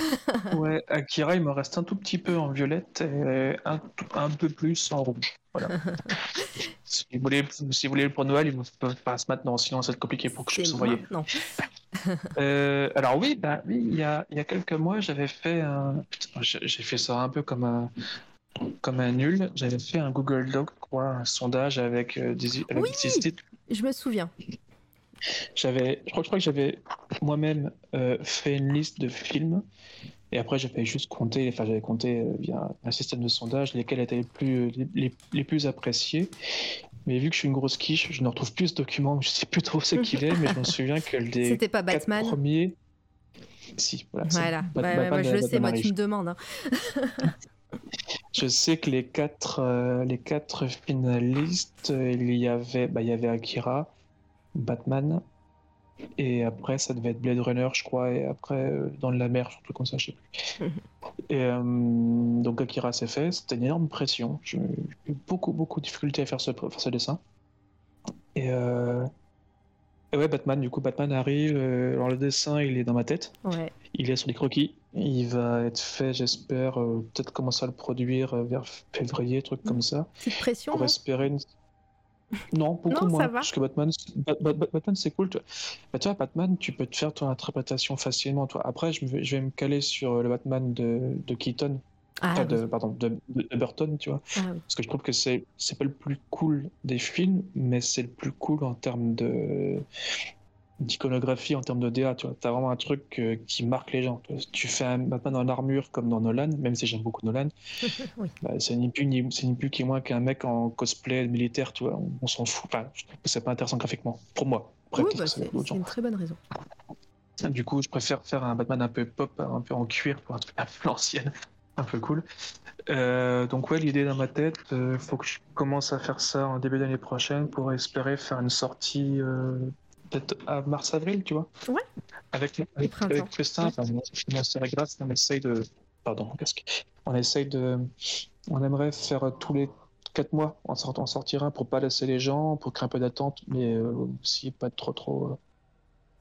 *laughs* ouais, Akira, il me reste un tout petit peu en violette et un, un peu plus en rouge. Voilà. *laughs* si, vous voulez, si vous voulez pour Noël, il faut pas se maintenant, sinon ça va être compliqué pour que je C'est puisse envoyer. *laughs* Euh, alors oui, bah, oui, il y a, il y a quelques mois, j'avais fait un... j'ai fait ça un peu comme un, comme un nul. J'avais fait un Google Doc, quoi, un sondage avec euh, des, avec Oui. des. Je me souviens. J'avais, je crois, je crois que j'avais moi-même euh, fait une liste de films et après j'avais juste compté, enfin j'avais compté euh, via un système de sondage lesquels étaient les plus, les, les- plus appréciés. Mais vu que je suis une grosse quiche, je ne retrouve plus ce document, je sais plus trop ce qu'il est, mais je me *laughs* souviens que les C'était pas Batman. premiers. Si, voilà. Voilà. Bat- Batman je le sais, Batman moi tu me demandes. hein. *laughs* Je sais que les quatre, euh, les quatre finalistes, il y avait, bah, il y avait Akira, Batman, et après ça devait être Blade Runner, je crois, et après euh, Dans la mer, truc comme ça, je sais plus. Et euh, donc Akira s'est fait, c'était une énorme pression. J'ai eu beaucoup, beaucoup de difficultés à faire ce, faire ce dessin. Et, euh, et ouais, Batman, du coup, Batman arrive. euh, alors le dessin, il est dans ma tête. Ouais. Il est sur les croquis. Il va être fait, j'espère, euh, peut-être commencer à le produire euh, vers février, truc comme ça. Petite pression. Pour non espérer une... Non, beaucoup Non, ça va. Parce que Batman, Ba- Ba- Batman c'est cool. Tu vois. Bah, tu vois, Batman, tu peux te faire ton interprétation facilement. Toi. Après, je, vais, me caler sur le Batman de, de Keaton, Ah, oui. de, pardon, de, de- de Burton, tu vois. Ah oui. Parce que je trouve que c'est c'est pas le plus cool des films, mais c'est le plus cool en termes de d'iconographie, en termes de DA. Tu vois, t'as vraiment un truc euh, qui marque les gens. Tu, vois. Tu fais un Batman en armure comme dans Nolan, même si j'aime beaucoup Nolan. *laughs* Oui. bah, c'est ni plus ni, c'est ni plus qui moins qu'un mec en cosplay militaire. Tu vois, on, on s'en fout. Enfin, je trouve que c'est pas intéressant graphiquement pour moi. Après, Oui, bah, c'est gens. une très bonne raison. Du coup, je préfère faire un Batman un peu pop, un peu en cuir pour un truc un peu *laughs* l'ancienne, un peu cool. Euh, donc ouais, l'idée dans ma tête, euh, faut que je commence à faire ça en début d'année prochaine pour espérer faire une sortie euh, peut-être à mars-avril, tu vois. Ouais. Avec, avec, avec Christin, enfin, mon on essaye de... Pardon, casque. On essaye de... On aimerait faire tous les quatre mois en sortant en sortir un pour pas laisser les gens, pour créer un peu d'attente, mais aussi pas trop trop...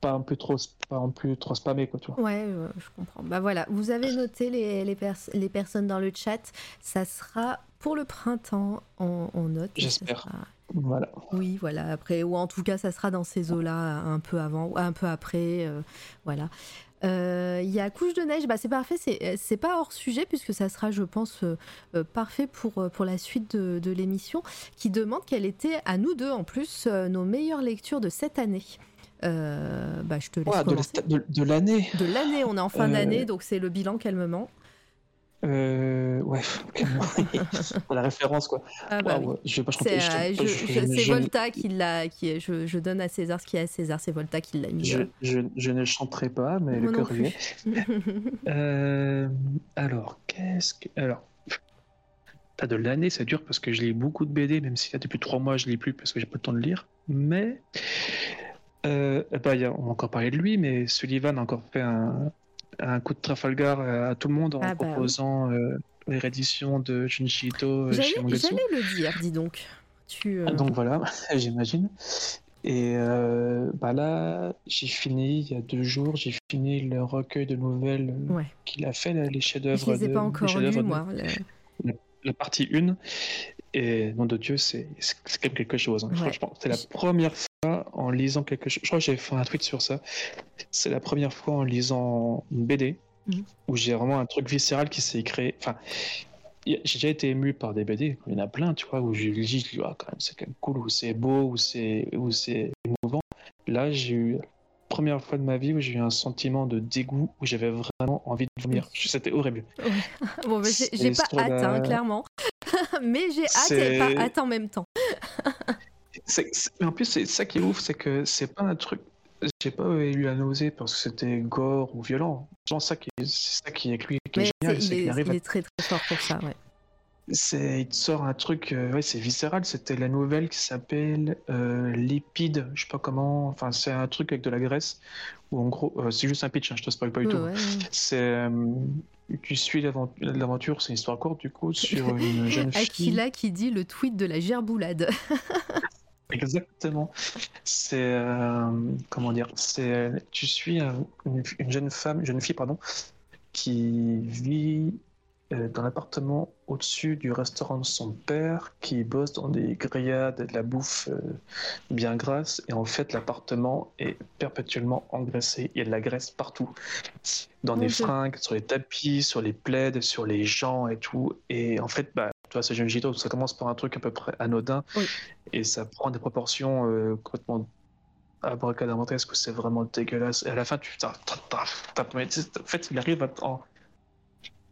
pas un peu trop, pas non plus trop spammé, quoi, tu vois. Ouais, euh, je comprends. Bah voilà, vous avez noté les, les, pers- les personnes dans le chat. Ça sera pour le printemps, on, on note. J'espère. sera- Voilà. Oui, voilà. Après, ou en tout cas, ça sera dans ces eaux-là, un peu avant, ou un peu après. euh, voilà. Euh, Il y a couche de neige, bah c'est parfait, c'est pas hors sujet puisque ça sera, je pense, euh, euh, parfait pour, pour la suite de, de l'émission, qui demande quelles étaient, à nous deux en plus, nos meilleures lectures de cette année. Euh, bah, je te laisse Ouais, de commencer. l'année. De l'année, on est en fin Euh, d'année, donc c'est le bilan calmement. Euh, ouais, *laughs* *laughs* la référence, quoi. Ah bah oui. je vais pas C'est chanter. euh, c'est je- Volta qui l'a, qui je, je donne à César ce qui est à César, c'est Volta qui l'a mis. Je, euh. je, ne chanterai pas, mais Moi le cœur y est. Euh, alors, qu'est-ce que. Alors. Pas de l'année, c'est dur parce que je lis beaucoup de BD, même si là depuis trois mois je lis plus parce que j'ai pas le temps de lire. Mais. Euh, bah, y a- on a encore parlé de lui, mais Sullivan a encore fait un, un coup de Trafalgar à, à tout le monde en Ah bah oui. proposant euh, les rééditions de Junji Ito euh, chez Mangetsu. j'allais le dire, dis donc. Tu, euh, Ah, Donc voilà, *laughs* j'imagine. Et euh, bah là, j'ai fini il y a deux jours, j'ai fini le recueil de nouvelles euh, Ouais. qu'il a fait, là, les je chefs-d'œuvre les ai de, pas encore lus, de- moi. le- la partie 1. Et nom de Dieu, c'est quelque chose. hein. Ouais. C'est la première fois en lisant quelque chose. Je crois que j'avais fait un tweet sur ça. C'est la première fois en lisant une BD Mhm. où j'ai vraiment un truc viscéral qui s'est créé. Enfin, j'ai déjà été ému par des BD. Il y en a plein, tu vois, où je lis, je dis, ah, quand même, c'est quand même cool, où c'est beau, où c'est émouvant. Là, j'ai eu première fois de ma vie où j'ai eu un sentiment de dégoût, où j'avais vraiment envie de vomir. C'était horrible. *laughs* bon, bah, j'ai pas hâte, hein, clairement. *laughs* mais j'ai hâte et pas hâte en même temps. *laughs* mais en plus, c'est ça qui est ouf, c'est que c'est pas un truc. J'ai pas eu la nausée parce que c'était gore ou violent. C'est ça qui, c'est ça qui est, lui, qui est génial. il, est, il est très très fort pour ça, ouais c'est il te sort un truc euh, ouais c'est viscéral. C'était la nouvelle qui s'appelle euh, lipide je sais pas comment. Enfin c'est un truc avec de la graisse ou en gros euh, c'est juste un pitch hein, je te spoil pas du tout. c'est euh, tu suis l'aventure c'est une histoire courte du coup sur *laughs* une jeune fille. Aquila qui dit le tweet de la gerboulade. *laughs* Exactement. C'est comment dire C'est tu suis une, une, jeune femme, une jeune fille pardon, qui vit euh, dans l'appartement au-dessus du restaurant de son père qui bosse dans des grillades et de la bouffe euh, bien grasse. Et en fait, l'appartement est perpétuellement engraissé. Il y a de la graisse partout. Dans des fringues, sur les tapis, sur les plaids, sur les gens et tout. Et en fait, bah, tu vois, c'est jeune Gito, ça commence par un truc à peu près anodin et ça prend des proportions euh, complètement abracadabrantesques c'est vraiment dégueulasse. Et à la fin, tu. En fait, il arrive à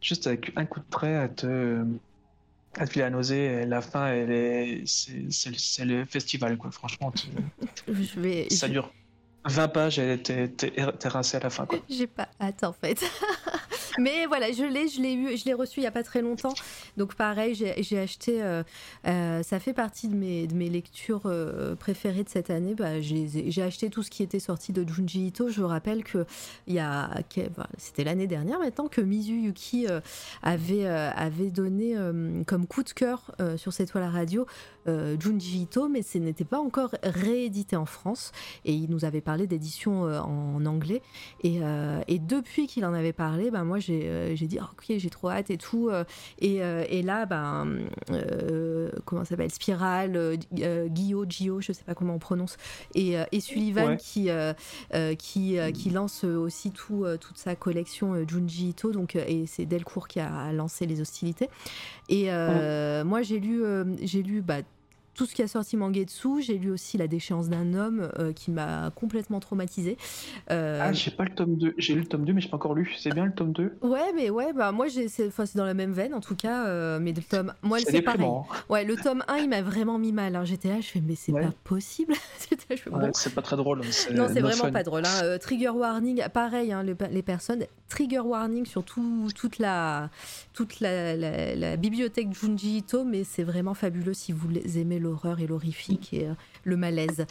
juste avec un coup de trait à te, à te filer la nausée. Et la fin, elle est, c'est, le festival, quoi. Franchement, *laughs* je vais, ça dure 20 pages et t'es, rincé à la fin, quoi. J'ai pas hâte, en fait. *laughs* Mais voilà, je l'ai, je l'ai eu, je l'ai reçu il y a pas très longtemps. Donc pareil, j'ai acheté. Euh, euh, ça fait partie de mes, de mes lectures euh, préférées de cette année. Bah, j'ai acheté tout ce qui était sorti de Junji Ito. Je rappelle que il y a, c'était l'année dernière maintenant que Mizuyuki avait avait donné comme coup de cœur sur cette toile à radio Junji Ito, mais ce n'était pas encore réédité en France. Et il nous avait parlé d'édition en anglais. Et, et depuis qu'il en avait parlé, ben moi euh, j'ai dit, oh, ok, j'ai trop hâte et tout. Euh, et, euh, et là, ben, comment ça s'appelle Spiral, Guillaume, Gio, je sais pas comment on prononce, et, et Sullivan qui, qui, qui lance aussi tout, toute sa collection Junji Ito. Donc, et c'est Delcourt qui a lancé les hostilités. Et moi, j'ai lu, j'ai lu bah, tout ce qui a sorti Mangetsu. J'ai lu aussi La déchéance d'un homme euh, qui m'a complètement traumatisé. Euh... Ah, j'ai pas le tome 2. J'ai lu le tome 2, mais j'ai pas encore lu. C'est bien le tome 2 Ouais, mais ouais, bah moi, c'est dans la même veine en tout cas. Euh, mais le tome. Moi, c'est pareil. Ouais, le tome 1, il m'a vraiment mis mal. Hein. J'étais là, je fais, mais c'est pas possible. *laughs* c'est pas très drôle. Hein. Non, c'est vraiment pas drôle. Hein. Euh, trigger warning, pareil, hein, les, les, personnes. Trigger warning sur tout, toute, la, toute la, la, la bibliothèque Junji Ito, mais c'est vraiment fabuleux si vous aimez le l'horreur et l'horrifique et euh, le malaise.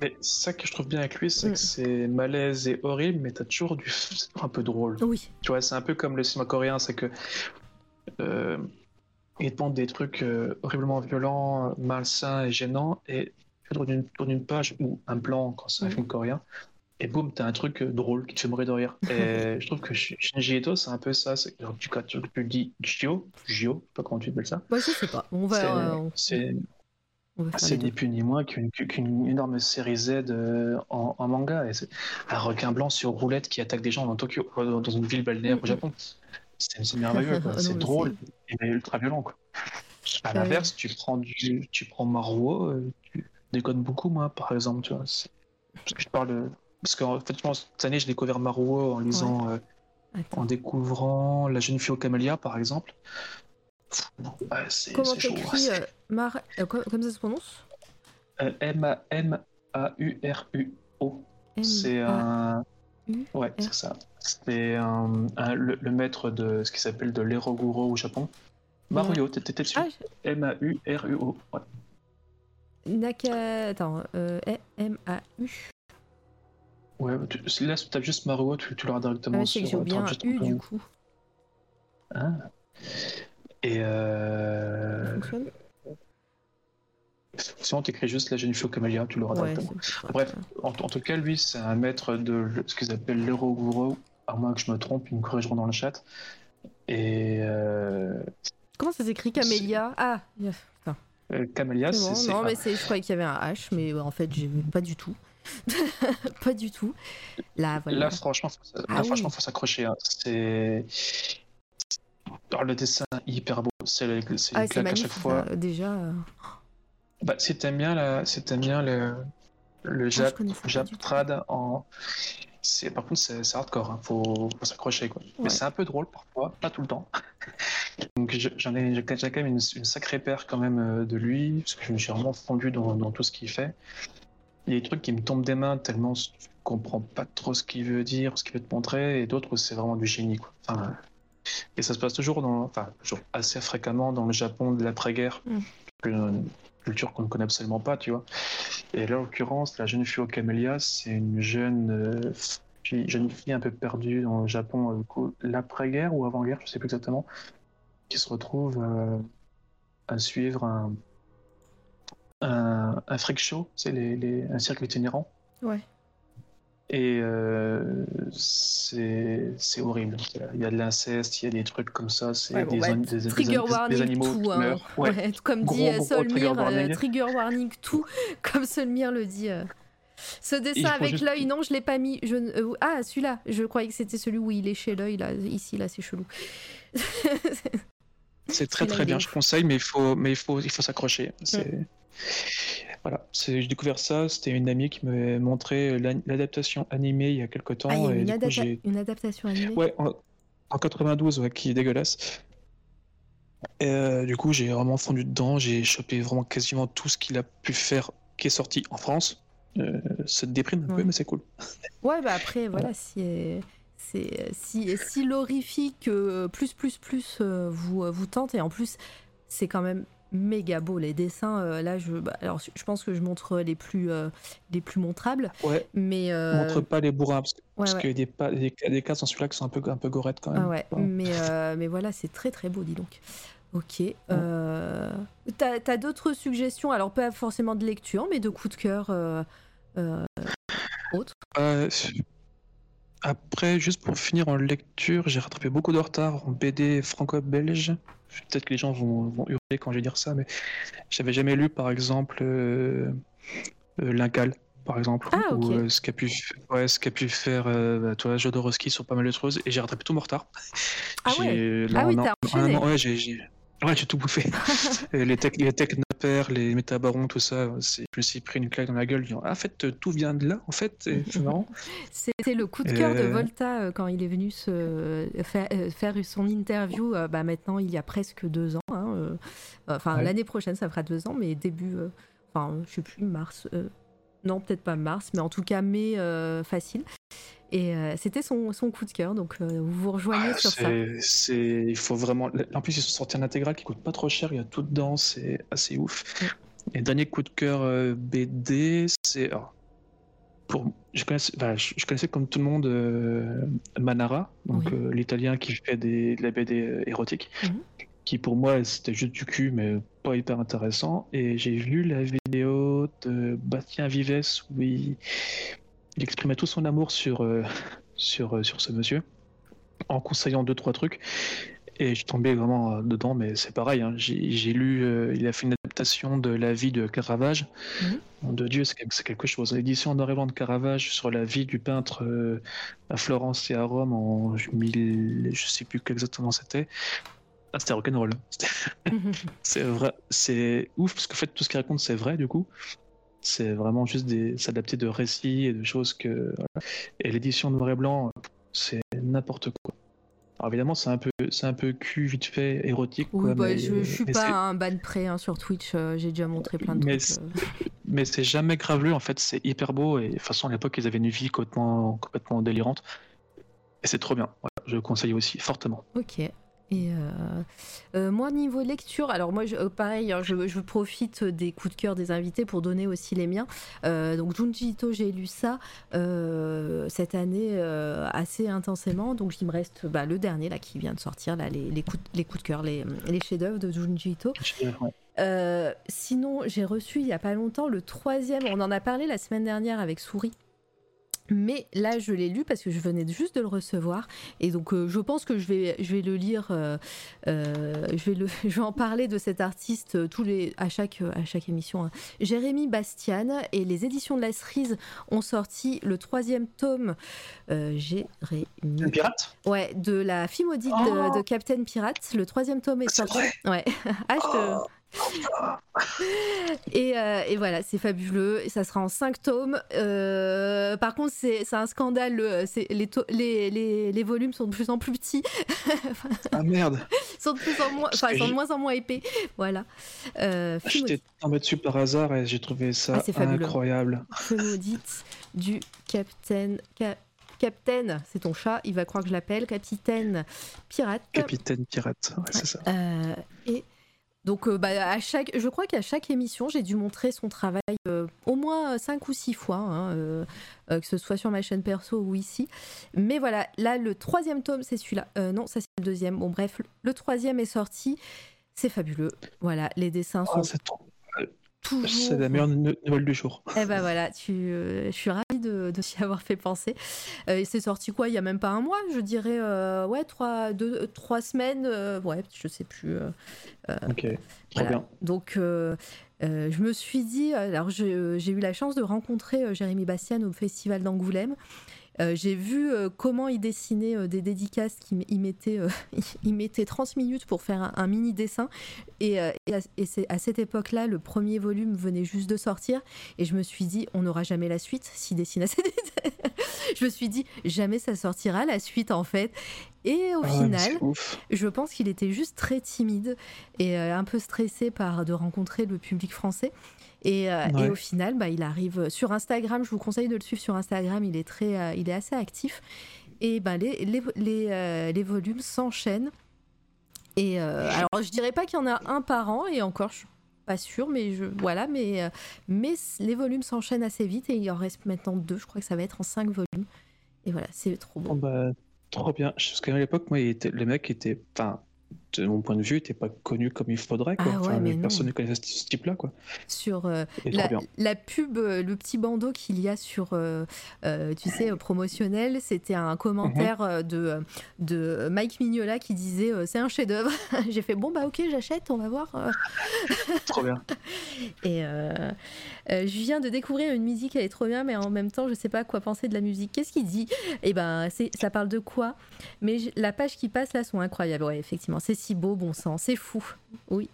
Mais ça que je trouve bien avec lui, c'est que mm. c'est malaise et horrible, mais t'as toujours du un peu drôle. Oui. Tu vois, c'est un peu comme le cinéma coréen, c'est que euh, il te des trucs euh, horriblement violents, malsains et gênants, et tu tournes une, page ou un plan quand c'est un mm. film coréen, et boum, t'as un truc drôle qui te fait mourir de rire. Et *laughs* je trouve que Shinji Eto, c'est un peu ça. C'est, tu, tu, tu dis Gio, Gio, je sais pas comment tu appelles ça. Moi, je sais pas. On va. C'est, c'est ni plus ni moins qu'une, énorme série Z euh, en, manga. Un requin blanc sur roulette qui attaque des gens dans Tokyo, dans une ville balnéaire au Japon. C'est, merveilleux, *laughs* c'est drôle et ultra violent. Quoi. À l'inverse, tu prends du, tu prends Maruo, euh, tu déconnes beaucoup, moi, par exemple. Tu vois, je parle parce qu'en fait, cette année, j'ai découvert Maruo en lisant, euh, en découvrant La jeune fille au camélia, par exemple. Comment t'écris euh, Mar... Euh, comme ça se prononce? M-A-M-A-U-R-U-O. C'est un. Ouais, c'est ça. C'est un, le, maître de ce qui s'appelle de l'Eroguro au Japon. Mario, t'étais dessus ah, M-A-U-R-U-O. Ouais. Naka. Attends, M-A-U. Ouais, tu, là, tu tapes juste Maruo, tu, tu l'auras directement ah, sur... J'ai bien un U, du coup. Ah. Et euh... Sinon, tu écris juste la jeune fille camélia, tu l'auras ouais, directement. Bref, en, tout cas, lui, c'est un maître de ce qu'ils appellent l'Eroguro, à moins que je me trompe, ils me corrigeront dans le chat. Et. Euh... Comment ça s'écrit Camélia? Ah, enfin. euh, Camélia, c'est. Non, mais je croyais qu'il y avait un H, mais en fait, pas du tout. *laughs* pas du tout. Là, voilà. Là franchement, faut, là, ah franchement, faut s'accrocher. Hein. C'est le dessin hyper beau. C'est ah, à chaque fois. déjà. Bah, si t'aimes bien la, si bien le, Le Ah, Jap, trad en. C'est, par contre, c'est, hardcore, hein. faut, faut s'accrocher. Quoi. Ouais. Mais c'est un peu drôle parfois, pas tout le temps. *laughs* Donc je- j'en ai, quand même une, une sacrée paire quand même euh, de lui, parce que je me suis vraiment fondu dans, dans tout ce qu'il fait. Il y a des trucs qui me tombent des mains tellement je comprends pas trop ce qu'il veut dire, ce qu'il veut te montrer, et d'autres où c'est vraiment du génie. Quoi. Enfin, et ça se passe toujours, dans, enfin, toujours assez fréquemment dans le Japon de l'après-guerre, Mm. Culture qu'on ne connaît absolument pas, tu vois. Et là, en l'occurrence, la jeune fille au camélia, c'est une jeune, euh, fille, jeune fille un peu perdue dans le Japon, euh, l'après-guerre ou avant-guerre, je sais plus exactement, qui se retrouve euh, à suivre un, un, freak show, c'est les, un cirque itinérant. Ouais. Et euh, c'est horrible. Il y a de l'inceste, il y a des trucs comme ça, c'est Ouais, bon, des, bah, an- des- des- trigger des- warning des animaux tout, hein. Ouais. Ouais, *laughs* comme Gros, dit euh, gros trigger Solmir, euh, warning. trigger warning tout, *laughs* comme Solmir le dit. euh. Ce dessin avec juste- l'œil, non, je l'ai pas mis. Je... ne- ah, celui-là, je croyais que c'était celui où il est chez l'œil, là, ici, là, c'est chelou. C'est *laughs* très très bien, je conseille, mais il faut, mais il faut, il faut s'accrocher. C'est voilà, j'ai découvert ça. C'était une amie qui m'avait montré l'an- l'adaptation animée il y a quelque temps, Ah, il y a et une, coup adaptation animée? Ouais, en, en 92, ouais, qui est dégueulasse. Et, euh, du coup, j'ai vraiment fondu dedans. J'ai chopé vraiment quasiment tout ce qu'il a pu faire qui est sorti en France. Euh, ça te déprime un Ouais. peu, mais c'est cool. *laughs* Ouais, bah après, voilà, si, euh, c'est, si, si l'horrifique euh, plus, plus, plus euh, vous, euh, vous tente, et en plus, c'est quand même méga beau, les dessins, euh, là, je, bah, alors, je pense que je montre les plus, euh, les plus montrables, Ouais, mais... euh, montre pas les bourrins parce, que- ouais, parce ouais. qu'il y a des, pas- des, des cases dans celui-là qui sont un peu, un peu gorettes quand même. Ah mais, mais voilà, c'est très très beau, dis donc. Ok. T'as t'as d'autres suggestions? Alors, pas forcément de lecture, mais de coups de cœur autres? Après, juste pour finir en lecture, j'ai rattrapé beaucoup de retard en BD franco-belge. Peut-être que les gens vont, vont hurler quand je vais dire ça, mais j'avais jamais lu, par exemple, euh, euh, L'Incal, par exemple, Ah, ou euh, ce qu'a pu, ouais, ce qu'a pu faire euh, bah, toi, Jodorowsky sur pas mal de choses, et j'ai rattrapé tout mon retard. Ah ouais Ah oui, t'as enchaîné. ouais, j'ai- ouais, j'ai tout bouffé. *laughs* Les tech, les technopères, les métabarons, tout ça, c'est- je me suis pris une claque dans la gueule, disant, ah, en fait, tout vient de là, en fait, c'est marrant. *laughs* C'était le coup de cœur de Euh, Volta euh, quand il est venu se faire, euh, faire son interview. bah, maintenant, il y a presque deux ans. hein, enfin, Ouais. l'année prochaine, ça fera deux ans, mais début. euh, Enfin, je sais plus, mars. euh, non, peut-être pas mars, mais en tout cas, mai facile. Et euh, c'était son, son coup de cœur, donc euh, vous vous rejoignez Ah, sur ça. c'est, il faut vraiment. En plus, ils sont sortis en intégral qui coûte pas trop cher. Il y a tout dedans, c'est assez ouf. Ouais. Et dernier coup de cœur euh, BD, c'est pour. Je connaissais, bah, je, je connaissais comme tout le monde Manara, donc Oui. l'italien qui fait des, de la BD érotique, Mhm. qui pour moi c'était juste du cul, mais pas hyper intéressant. Et j'ai vu la vidéo de Bastien Vives où il, il exprimait tout son amour sur, euh, *laughs* sur, euh, sur ce monsieur en conseillant deux trois trucs. Et je suis tombé vraiment euh, dedans mais c'est pareil hein. j'ai lu euh, il a fait une adaptation de la vie de Caravage. Mhm. Nom de Dieu c'est quelque, chose. L'édition en noir de Caravage sur la vie du peintre euh, à Florence et à Rome en 1000 je sais plus exactement c'était. Ah, c'était rock'n'roll. C'était- *laughs* c'est vrai c'est ouf parce que en fait tout ce qu'il raconte c'est vrai du coup c'est vraiment juste des s'adapter de récits et de choses que voilà. et l'édition noir et blanc c'est n'importe quoi alors évidemment c'est un peu c'est un peu cul vite fait érotique Oui, quoi, bah, mais, je, je suis mais pas un ban prêt hein, sur Twitch, euh, j'ai déjà montré plein de Mais trucs. euh. *laughs* mais c'est jamais graveleux en fait c'est hyper beau et de toute façon à l'époque ils avaient une vie complètement complètement délirante et c'est trop bien Voilà, je le conseille aussi fortement Ok. Et euh, euh, moi, niveau lecture, alors moi, je, euh, pareil, hein, je, je profite des coups de cœur des invités pour donner aussi les miens. Euh, donc, Junji Ito, j'ai lu ça euh, cette année assez intensément. Donc, il me reste bah, le dernier là qui vient de sortir, là, les, les, coups, de- les coups de cœur, les, les chefs-d'œuvre de Junji Ito. Sinon, j'ai reçu il y a pas longtemps le troisième. On en a parlé la semaine dernière avec Souris. Mais là, je l'ai lu parce que je venais juste de le recevoir. Et donc, euh, je pense que je vais, je vais le lire. euh, euh, je, vais le, *laughs* je vais en parler de cet artiste tous les, à, chaque, à chaque émission. hein. Jérémy Bastian et les éditions de la cerise ont sorti le troisième tome. Jérémy. un pirate? Ouais, de la fille maudite Oh de, de Captain Pirate. Le troisième tome est c'est sorti. vrai? Ouais. *laughs* ah, je te- Oh, et, euh, et voilà, c'est fabuleux. Et ça sera en 5 tomes. Euh, par contre, c'est un scandale. le- Les, les, les, les volumes sont de plus en plus petits. Ah merde Ils *laughs* sont de plus en moins, sont de moins en moins épais. Voilà. Euh, Fille J'étais tombé dessus par hasard et j'ai trouvé ça Ah, incroyable. Maudite du Capitaine. Ca- Capitaine, c'est ton chat, il va croire que je l'appelle. Capitaine Pirate. Capitaine Pirate, ouais, c'est ça. Euh, et donc, euh, bah, à chaque, je crois qu'à chaque émission, j'ai dû montrer son travail euh, au moins 5 ou 6 fois, hein, euh, que ce soit sur ma chaîne perso ou ici. Mais voilà, là, le troisième tome, c'est celui-là. Euh, non, ça, c'est le deuxième. Bon, bref, le troisième est sorti. C'est fabuleux. Voilà, les dessins Ah, sont toujours. c'est la meilleure no- nouvelle du jour. Eh ben *laughs* voilà, tu, euh, je suis ravie de, de t'y avoir fait penser. Euh, c'est sorti quoi Il y a même pas un mois, je dirais, euh, ouais, trois, deux, trois semaines, euh, ouais, je sais plus. euh, Ok, voilà. bien. Donc, euh, euh, je me suis dit, alors j'ai eu la chance de rencontrer euh, Jérémy Bastian au Festival d'Angoulême. Euh, j'ai vu euh, comment il dessinait euh, des dédicaces qu'il il mettait, *laughs* il mettait 30 minutes pour faire un, un mini dessin. Et, et à, et c'est à cette époque-là, le premier volume venait juste de sortir. Et je me suis dit, on n'aura jamais la suite s'il dessine assez Je me suis dit, jamais ça sortira la suite en fait. Et au Ah final, je pense qu'il était juste très timide et un peu stressé par de rencontrer le public français. Et, euh, Ouais. et au final, bah, il arrive sur Instagram. Je vous conseille de le suivre sur Instagram. Il est très, euh, il est assez actif. Et ben les, les, les, euh, les volumes s'enchaînent. Et alors, je dirais pas qu'il y en a un par an. Et encore, je suis pas sûre, mais je, voilà. Mais, mais les volumes s'enchaînent assez vite et il en reste maintenant deux. Je crois que ça va être en cinq volumes. Et voilà, c'est trop Oh, bon. bah, trop bien. Parce qu'à l'époque, moi, il était... le mec était, enfin, de mon point de vue, n'était pas connu comme il faudrait. Quoi. Ah ouais, Enfin, mais personne ne connaissait ce type-là. Quoi. Sur euh, la, pub, euh, le petit bandeau qu'il y a sur, euh, tu sais, promotionnel, c'était un commentaire Mhm. de, de Mike Mignola qui disait c'est un chef-d'œuvre. *laughs* J'ai fait bon bah ok j'achète, on va voir. *laughs* Trop bien. *laughs* Et je viens de découvrir une musique, elle est trop bien, mais en même temps je sais pas quoi penser de la musique. Qu'est-ce qu'il dit? Et ben c'est, ça parle de quoi? Mais la page qui passe là sont incroyables. Ouais effectivement, c'est si beau, bon sang, c'est fou. Oui.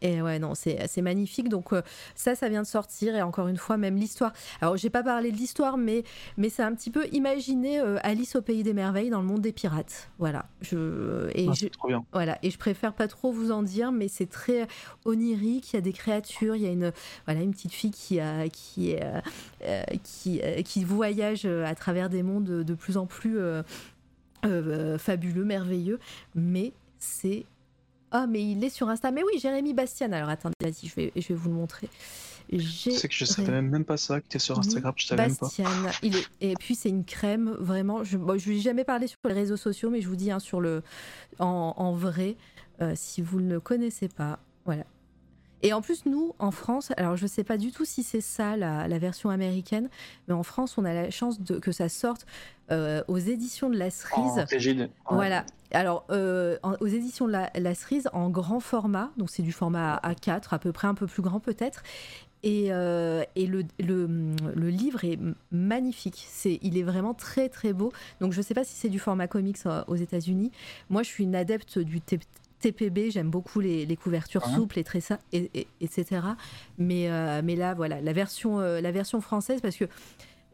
Et ouais, non, c'est magnifique. Donc, euh, ça, ça vient de sortir. Et encore une fois, même l'histoire. Alors, j'ai pas parlé de l'histoire, mais, mais c'est un petit peu imaginer euh, Alice au pays des merveilles dans le monde des pirates. Voilà. Je, et Ah, je, c'est trop bien. voilà. Et je préfère pas trop vous en dire, mais c'est très onirique. Il y a des créatures. Il y a une, voilà, une petite fille qui, a, qui, euh, euh, qui, qui voyage à travers des mondes de plus en plus fabuleux, merveilleux. Mais c'est ah, mais il est sur Insta. Mais oui, Jérémy Bastian. Alors attendez, vas-y, je vais, je vais vous le montrer. C'est que je savais même, pas ça, que tu sur Instagram, je savais même pas. Bastian. Il est... Et puis c'est une crème, vraiment. Je ne lui ai jamais parlé sur les réseaux sociaux, mais je vous dis hein, sur le... en, en vrai, euh, si vous ne le connaissez pas, voilà. Et en plus, nous, en France, alors je ne sais pas du tout si c'est ça la, la version américaine, mais en France, on a la chance de, que ça sorte euh, aux éditions de la cerise. En. Voilà. Alors, euh, en- aux éditions de la, la cerise en grand format, donc c'est du format A4, à peu près un peu plus grand peut-être. Et, euh, et le, le, le livre est magnifique. C'est, il est vraiment très très beau. Donc je ne sais pas si c'est du format comics aux États-Unis. Moi, je suis une adepte du TPB. J'aime beaucoup les, les couvertures Mhm. souples ça, et, et- etc. Mais, euh, mais là, voilà, la version, euh, la version française, parce que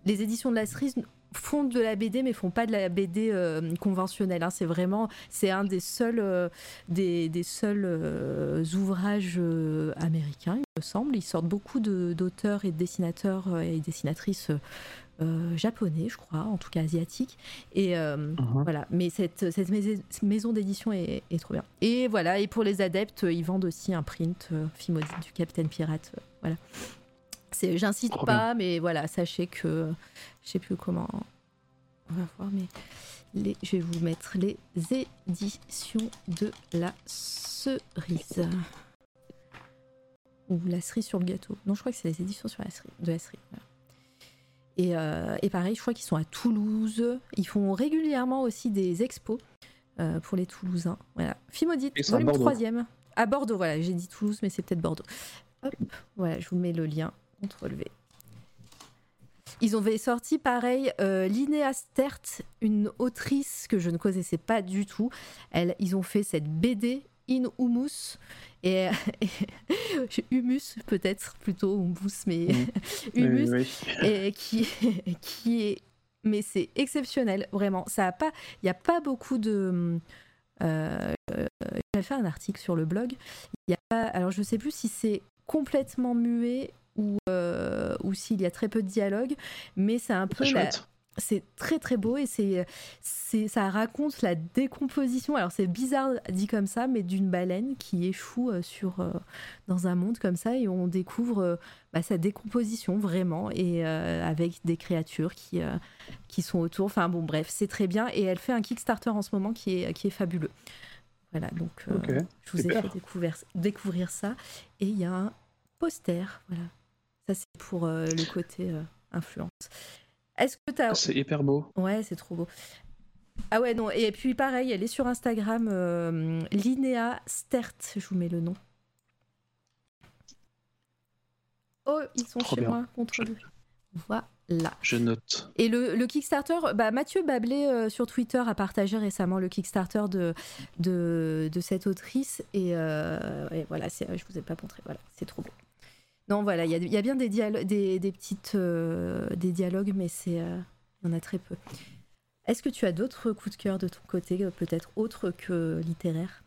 les éditions de la cerise font de la BD mais font pas de la BD euh, conventionnelle hein. c'est vraiment c'est un des seuls euh, des, des seuls euh, ouvrages américains il me semble ils sortent beaucoup d'auteurs et de dessinateurs et dessinatrices euh, japonais je crois en tout cas asiatiques et euh, Mhm. voilà, mais cette, cette mais- maison d'édition est, est trop bien. Et voilà, et pour les adeptes, ils vendent aussi un print euh, du Capitaine Pirate. euh, voilà. C'est, j'incite pas, mais voilà, sachez que je sais plus comment. On va voir, mais les, je vais vous mettre les éditions de la cerise. Ou la cerise sur le gâteau. Non, je crois que c'est les éditions sur la cerise, de la cerise. voilà. Et, euh, et pareil, je crois qu'ils sont à Toulouse. Ils font régulièrement aussi des expos euh, pour les Toulousains. Voilà. À volume Bordeaux. 3 À Bordeaux, voilà. J'ai dit Toulouse, mais c'est peut-être Bordeaux. Hop, voilà, je vous mets le lien. Ctrl V. Ils ont sorti pareil euh, Linnea Stert, une autrice que je ne connaissais pas du tout. Elle, ils ont fait cette BD In Humus. Et, *laughs* et- humus peut-être plutôt humus mais Mm. *laughs* humus Oui, oui. et qui *laughs* qui est mais c'est exceptionnel vraiment ça a pas il y a pas beaucoup de euh, euh, j'ai fait un article sur le blog il y a pas alors je sais plus si c'est complètement muet ou euh, ou s'il y a très peu de dialogue mais c'est un peu la. C'est très très beau et c'est, c'est ça raconte la décomposition. Alors c'est bizarre dit comme ça, mais d'une baleine qui échoue euh, sur euh, dans un monde comme ça et on découvre euh, bah, sa décomposition vraiment et euh, avec des créatures qui qui sont autour. Enfin bon bref, c'est très bien et elle fait un Kickstarter en ce moment qui est qui est fabuleux. Voilà donc je vous ai fait découvrir, découvrir ça et il y a un poster. Voilà, ça c'est pour le côté influence. Est-ce que C'est hyper beau. Ouais, c'est trop beau. Ah ouais, non. Et puis pareil, elle est sur Instagram, euh, Linnea Stert, je vous mets le nom. Oh, ils sont Trop chez bien. moi, contre deux. Voilà. Je note. Et le, le Kickstarter, bah, Mathieu Bablé euh, sur Twitter a partagé récemment le Kickstarter de, de, de cette autrice. Et, euh, et voilà, c'est- je vous ai pas montré. Voilà, c'est trop beau. Non, voilà, il y a, il y a bien des, des, des petites euh, des dialogues, mais c'est euh, il y en a très peu. Est-ce que tu as d'autres coups de cœur de ton côté, euh, peut-être autres que littéraires?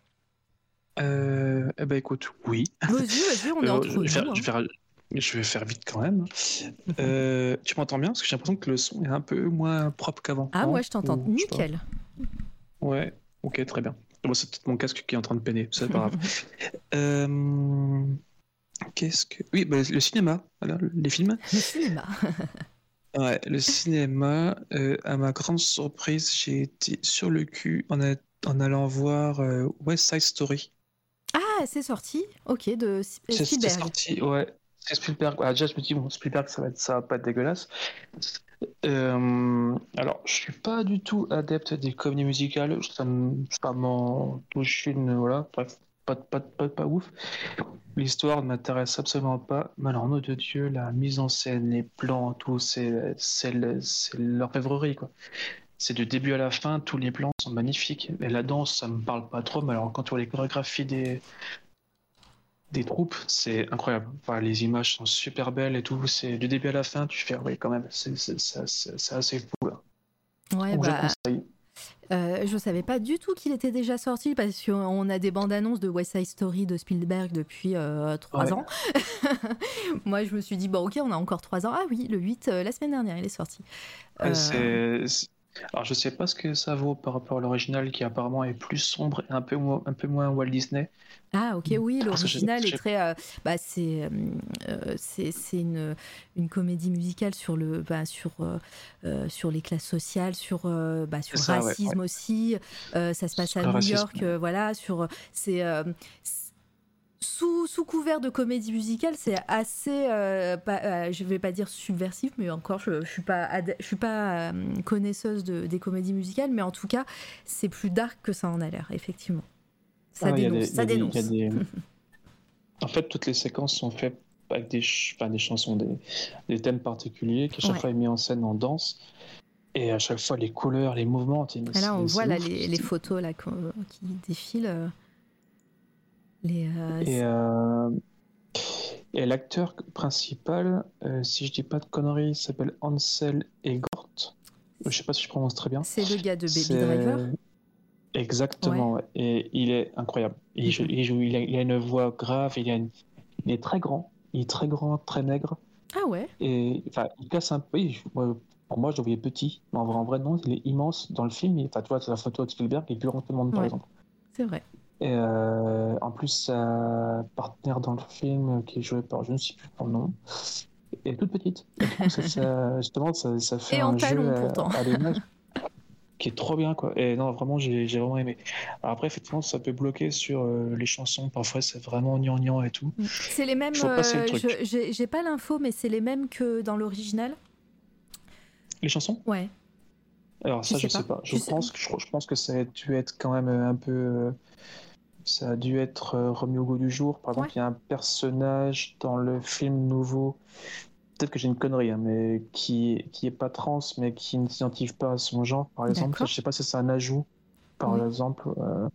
Euh, eh ben écoute, oui. Vas-y, vas-y, on est Euh, entre je, vais faire, nous, je, vais faire, je vais faire vite quand même. Euh, tu m'entends bien? Parce que j'ai l'impression que le son est un peu moins propre qu'avant. Ah, moi je t'entends nickel. Ouais, ok, très bien. Bon, c'est peut-être mon casque qui est en train de peiner, c'est pas grave. *laughs* Euh, Qu'est-ce que. Oui, bah, le cinéma, voilà, les films. Le cinéma. *laughs* Ouais, le cinéma, euh, à ma grande surprise, j'ai été sur le cul en, a- en allant voir euh, West Side Story. Ah, c'est sorti? Ok, de S- C'est c'est Spielberg. sorti, ouais. C'est Spielberg. Ah, déjà, je me dis, bon, Spielberg, ça va, être, ça pas dégueulasse. Euh, alors, je suis pas du tout adepte des comédies musicales. Ça me, ça m'en touche une, voilà. Bref, pas, pas, pas, pas ouf. L'histoire ne m'intéresse absolument pas. Mais alors, nom de Dieu, la mise en scène, les plans, tout, c'est, c'est, le- c'est leur rêverie, quoi. C'est du début à la fin, tous les plans sont magnifiques. Et la danse, ça me parle pas trop, mais alors quand tu vois les chorégraphies des, des troupes, c'est incroyable. Enfin, les images sont super belles et tout. C'est du début à la fin, tu fais, oui, quand même, c'est c'est- c'est- c'est- c'est assez fou. Là. Ouais, Donc, je bah, conseille. Euh, je savais pas du tout qu'il était déjà sorti parce qu'on a des bandes annonces de West Side Story de Spielberg depuis euh, trois Ouais. ans. *laughs* Moi, je me suis dit, bon, ok, on a encore trois ans. Ah oui, le 8, euh, la semaine dernière, il est sorti. Euh, c'est- Alors, je sais pas ce que ça vaut par rapport à l'original qui apparemment est plus sombre et un peu, moins- un peu moins Walt Disney. Ah ok oui j'ai- l'original est très euh, bah c'est euh, euh, c'est une une comédie musicale sur le bah, sur euh, sur les classes sociales sur bah, sur le ouais, racisme aussi. Ça se passe Sur à New racisme, York voilà sur c'est- sous, sous couvert de comédie musicale, c'est assez, euh, pas, euh, je vais pas dire subversif, mais encore, je, je suis pas, je suis pas euh, connaisseuse de, des comédies musicales, mais en tout cas, c'est plus dark que ça en a l'air, effectivement. Ça Ah, dénonce, des- ça des- dénonce. des- *laughs* En fait, toutes les séquences sont faites avec des, ch- enfin, des chansons, des, des thèmes particuliers qui à chaque Ouais. fois est mis en scène en danse. Et à chaque fois, les couleurs, les mouvements. Et là, on voit là, les, les photos là, qui défilent. Euh, Les, euh, Et, et l'acteur principal, euh, si je dis pas de conneries, s'appelle Ansel Egort. Je sais pas si je prononce très bien. C'est le gars de Baby Driver. Exactement, ouais. et il est incroyable. Il, joue- il, joue- il a, il a une voix grave, il, a une- il est très grand, il est très grand, très maigre, Ah ouais et enfin, il casse un peu. pour moi, je le voyais petit, mais en vrai, en vrai, non, il est immense dans le film. il- Enfin, tu vois, c'est la photo de Spielberg, il est plus grand que le monde, par exemple. C'est vrai. Et euh, en plus, sa partenaire dans le film, qui est jouée par je ne sais plus son nom, est toute petite. Ça, ça- *laughs* justement, ça, ça fait Et en un talons, jeu à- pourtant. à l'image *laughs* qui est trop bien, quoi. Et non, vraiment, j'ai vraiment aimé. Alors après, effectivement, ça peut bloquer sur euh, les chansons. Parfois, c'est vraiment gnangnan et tout. C'est les mêmes. Le euh, je- J'ai j'ai pas l'info, mais c'est les mêmes que dans l'original. Les chansons? Ouais. Alors ça, sais je sais pas. pas. Je Tu sais- pense que je, je pense que ça a dû être quand même un peu. euh, Ça a dû être euh, remis au goût du jour. Par exemple, Ouais. il y a un personnage dans le film nouveau. Peut-être que j'ai une connerie, hein, mais qui qui est pas trans, mais qui ne s'identifie pas à son genre, par exemple. Je sais pas si c'est un ajout, par Oui. exemple. Euh,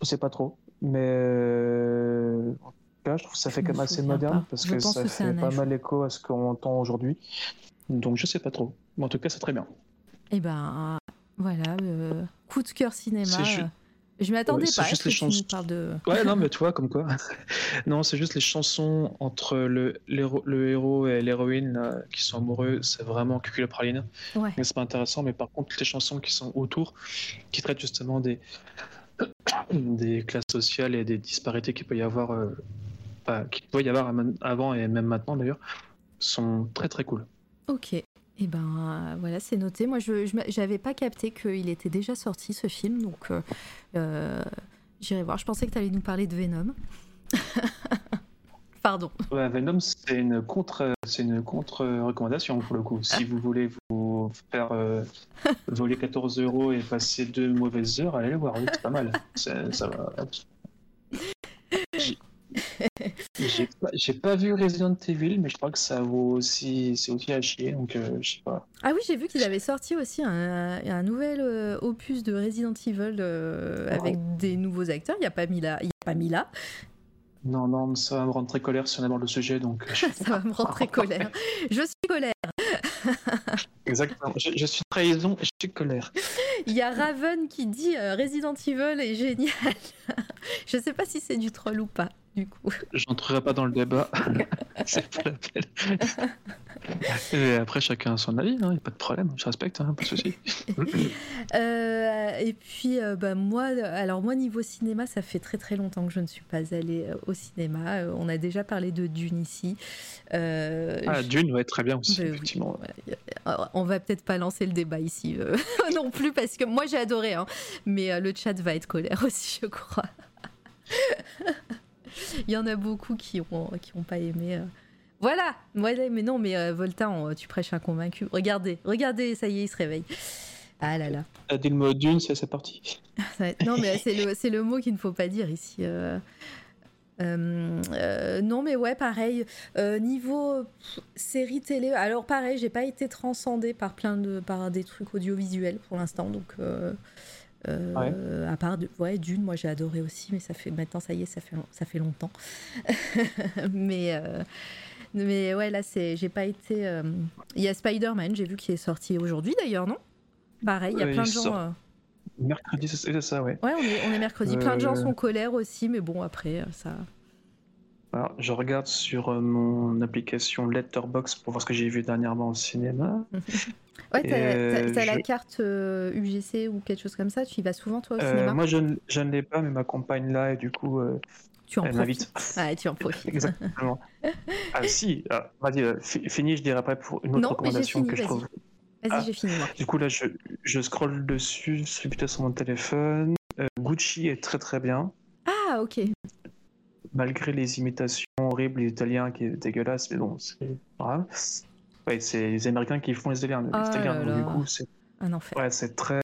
je sais pas trop. Mais euh, en tout cas, je trouve que ça fait quand même assez moderne pas. parce Je que ça que fait pas ajout. mal écho à ce qu'on entend aujourd'hui. Donc je sais pas trop. Mais en tout cas, c'est très bien. Et ben voilà, euh, coup de cœur cinéma. Euh, Je m'y attendais Ouais, c'est pas. juste les chansons. parles de. Ouais, non, mais *laughs* tu vois, comme quoi. *laughs* non, c'est juste les chansons entre le, héros et l'héroïne là, qui sont amoureux, c'est vraiment cucul praline. Ouais. Mais c'est pas intéressant, mais par contre, les chansons qui sont autour, qui traitent justement des, *coughs* des classes sociales et des disparités qu'il peut y avoir, euh, enfin, qu'il peut y avoir avant et même maintenant d'ailleurs, sont très très cool. Ok. Et ben euh, voilà, c'est noté. Moi, je j'avais pas capté qu'il était déjà sorti ce film, donc euh, euh, j'irai voir. Je pensais que tu allais nous parler de Venom. *laughs* Pardon. Ouais, Venom, c'est une contre, c'est une contre recommandation pour le coup. Si vous voulez vous faire euh, voler 14 euros et passer deux mauvaises heures, allez le voir. Oui, c'est pas mal. Ça va. *laughs* J'ai- pas, vu Resident Evil, mais je crois que ça vaut aussi, c'est aussi à chier. Donc, euh, je sais pas. Ah oui, j'ai vu qu'ils avaient sorti aussi un, un nouvel euh, opus de Resident Evil euh, avec des nouveaux acteurs. Il n'y a pas Mila. Il y a pas Mila. Non, non, ça va me rendre très colère si on aborde le sujet. Donc, *laughs* Ça va me rendre très colère. Je suis colère. *laughs* exactement. Je, je suis trahison, et je suis colère. Il y a Raven qui dit euh, Resident Evil est génial. *laughs* Je sais pas si c'est du troll ou pas, du coup. J'entrerai pas dans le débat. *laughs* c'est pas la peine. Et après, chacun a son avis, il n'y a pas de problème, je respecte, hein, pas de souci. *laughs* Euh, et puis, euh, bah, moi, alors moi, niveau cinéma, ça fait très très longtemps que je ne suis pas allée au cinéma. On a déjà parlé de Dune ici. Ah, je- Dune, ouais, très bien aussi, Bah oui, effectivement. On va peut-être pas lancer le débat ici euh, *laughs* non plus parce que moi j'ai adoré, hein, mais euh, le chat va être colère *laughs* aussi, je crois. *laughs* Il y en a beaucoup qui ont qui ont pas aimé. euh. Voilà, voilà, mais non, mais Volta, on- tu prêches un convaincu. Regardez, regardez, ça y est, il se réveille. Ah là là. T'as dit le mot Dune, c'est parti. Non, mais c'est le, c'est le mot qu'il ne faut pas dire ici. Euh. Euh, non, mais ouais, pareil. Euh, niveau pff, série télé, alors pareil, j'ai pas été transcendée par plein de par des trucs audiovisuels pour l'instant, donc euh, à part de, ouais, Dune, moi j'ai adoré aussi, mais ça fait maintenant, ça y est, ça fait ça fait longtemps. *laughs* mais euh, mais ouais, là c'est, j'ai pas été. euh, Il y a Spider-Man, j'ai vu qu'il est sorti aujourd'hui d'ailleurs, non? Pareil, il y a plein de gens. sort. Mercredi, c'est ça, ouais. Ouais, on est, on est mercredi. Plein de gens Euh, sont colère aussi, mais bon, après, euh, ça. Alors, je regarde sur euh, mon application Letterboxd pour voir ce que j'ai vu dernièrement au cinéma. *laughs* Ouais, t'as, la carte euh, UGC ou quelque chose comme ça. Tu y vas souvent, toi, au Euh, cinéma? moi, je, ne- je ne l'ai pas, mais ma compagne là, et du coup, euh, Tu en elle m'invite. Ouais, tu en profites. *laughs* Exactement. ah si, ah, vas-y, euh, fi- fini, je dirai après pour une autre Non, recommandation fini, que je trouve. Vas-y, Ah. j'ai fini. Du coup, là, je, je scrolle dessus, je suis plutôt sur mon téléphone. Euh, Gucci est très très bien, Ah, ok. malgré les imitations horribles Italiens qui est dégueulasse, mais bon, c'est grave. Ouais, c'est les Américains qui font les Italiens. les Ah Italiens, là donc du coup, c'est Un enfer. ouais, c'est très.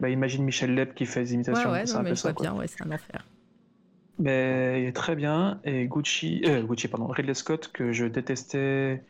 Bah, imagine Michel Leb qui fait des Ouais, imitations, ouais, c'est non, un mais peu je ça. vois bien, ouais, c'est un enfer. Mais il est très bien. Et Gucci, euh, Gucci, pardon, Ridley Scott, que je détestais,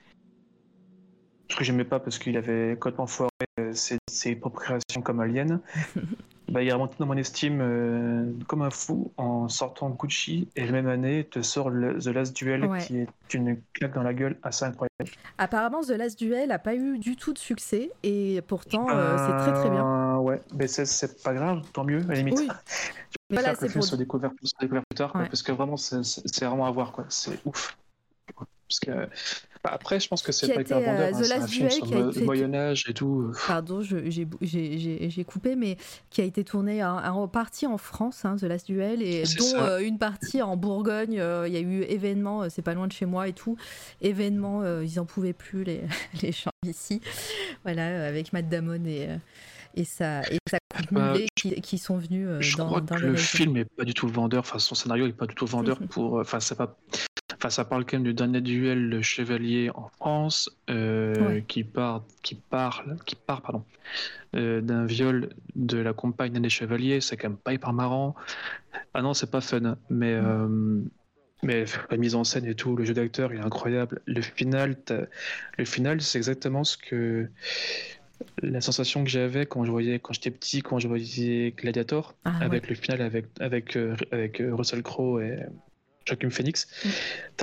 ce que j'aimais pas parce qu'il avait complètement foiré euh, ses, ses propres créations comme Alien, *laughs* bah, il est remonté dans mon estime euh, comme un fou en sortant Gucci. Et la même année, te sort le- The Last Duel, Ouais. qui est une claque dans la gueule assez incroyable. Apparemment, The Last Duel a pas eu du tout de succès, et pourtant, euh, c'est très très bien. Ouais, mais c'est- pas grave, tant mieux, à la limite. Oui. *laughs* Que le c'est film pour- soit découvert, soit découvert plus tard, quoi, parce que vraiment, c'est vraiment à voir, quoi. C'est ouf. Parce que après, je pense que c'est pas hyper euh, vendeur. The hein, un Last film Duel sur qui a le été- Moyen Âge et tout. euh, Pardon, j'ai coupé, mais qui a été tourné en, partie en France, hein, The Last Duel, et dont ça. euh, une partie en Bourgogne. euh, Il y a eu événement, euh, c'est pas loin de chez moi et tout. Événement, euh, ils en pouvaient plus les, *laughs* les gens ici. Voilà, euh, avec Matt Damon et, euh, et sa et Bah, qui, qui sont venus euh, Je dans, crois dans que le film est pas du tout vendeur. Enfin, son scénario est pas du tout vendeur *laughs* pour. euh, Enfin, c'est pas. Enfin, ça parle quand même du dernier duel de chevalier en France, euh, Ouais. qui part, qui parle, qui part, pardon, euh, d'un viol de la compagne d'un des chevaliers. C'est quand même pas hyper marrant. Ah non, c'est pas fun. Mais, euh, mais la mise en scène et tout, le jeu d'acteur, il est incroyable. Le final, le final, c'est exactement ce que la sensation que j'avais quand je voyais quand j'étais petit, quand je voyais Gladiator, Ah, avec le final avec avec avec Russell Crowe et Joaquin Phoenix. Mm.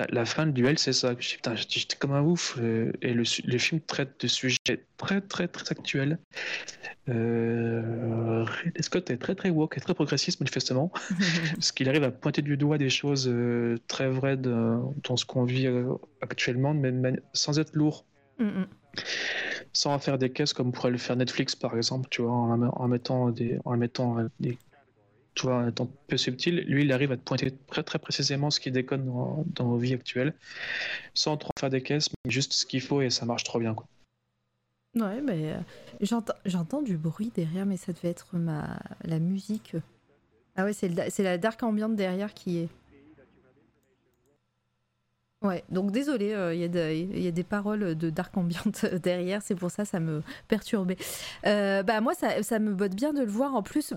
La fin du duel, c'est ça. Putain, j'étais comme un ouf. euh, Et le, film traite de sujets très très très actuels. Euh, Scott est très très woke et très progressiste manifestement, *laughs* parce qu'il arrive à pointer du doigt des choses euh, très vraies dans ce qu'on vit euh, actuellement, mais sans être lourd sans faire des caisses comme pourrait le faire Netflix par exemple, tu vois, en, en mettant des, en mettant des, tu vois, en étant peu subtil, lui il arrive à te pointer très très précisément ce qui déconne dans, dans nos vies actuelles, sans trop faire des caisses, mais juste ce qu'il faut et ça marche trop bien. Ouais, mais euh, j'entends, j'entends du bruit derrière, mais ça devait être ma la musique. Ah ouais, c'est, la dark ambiante derrière qui est. Ouais, donc désolé, il y, a de- il y a des paroles de dark ambiante *laughs* derrière, c'est pour ça ça me perturbait. Euh, bah moi, ça, ça me botte bien de le voir. En plus,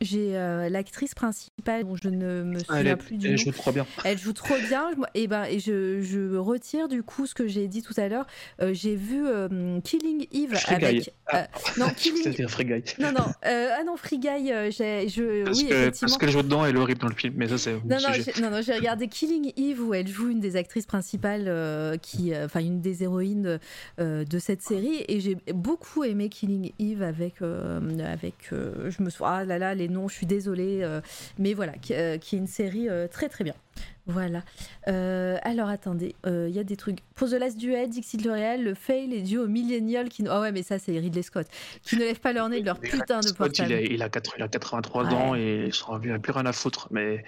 j'ai euh, l'actrice principale dont je ne me Elle, souviens est- plus du elle nom. joue trop bien. Elle joue trop bien. Et ben, et je, je retire du coup ce que j'ai dit tout à l'heure. Euh, j'ai vu euh, Killing Eve avec. Ah. non, *laughs* Killing. Free Guy. Non, non. ah non, Free Guy. je, Parce oui, que effectivement. parce qu'elle joue dedans, elle est horrible dans le film, mais ça c'est Non, non, non, j'ai regardé Killing Eve où elle joue une des actrices principales, qui, enfin une des héroïnes de cette série, et j'ai beaucoup aimé Killing Eve avec, avec, je me souviens, ah là là, les noms, je suis désolée, euh, mais voilà, qui, euh, qui est une série euh, très très bien. Voilà. Euh, alors attendez, euh, il y a des trucs. Pour The Last Duel, Dixit L'Oréal, le fail est dû aux millénials qui. Ah ouais, mais ça c'est Ridley Scott. Qui ne lèvent pas leur nez de leur Mais putain de Scott, il, portable. a, il, a quatre- il a 83 Ouais. ans et il n'a plus rien à foutre. Mais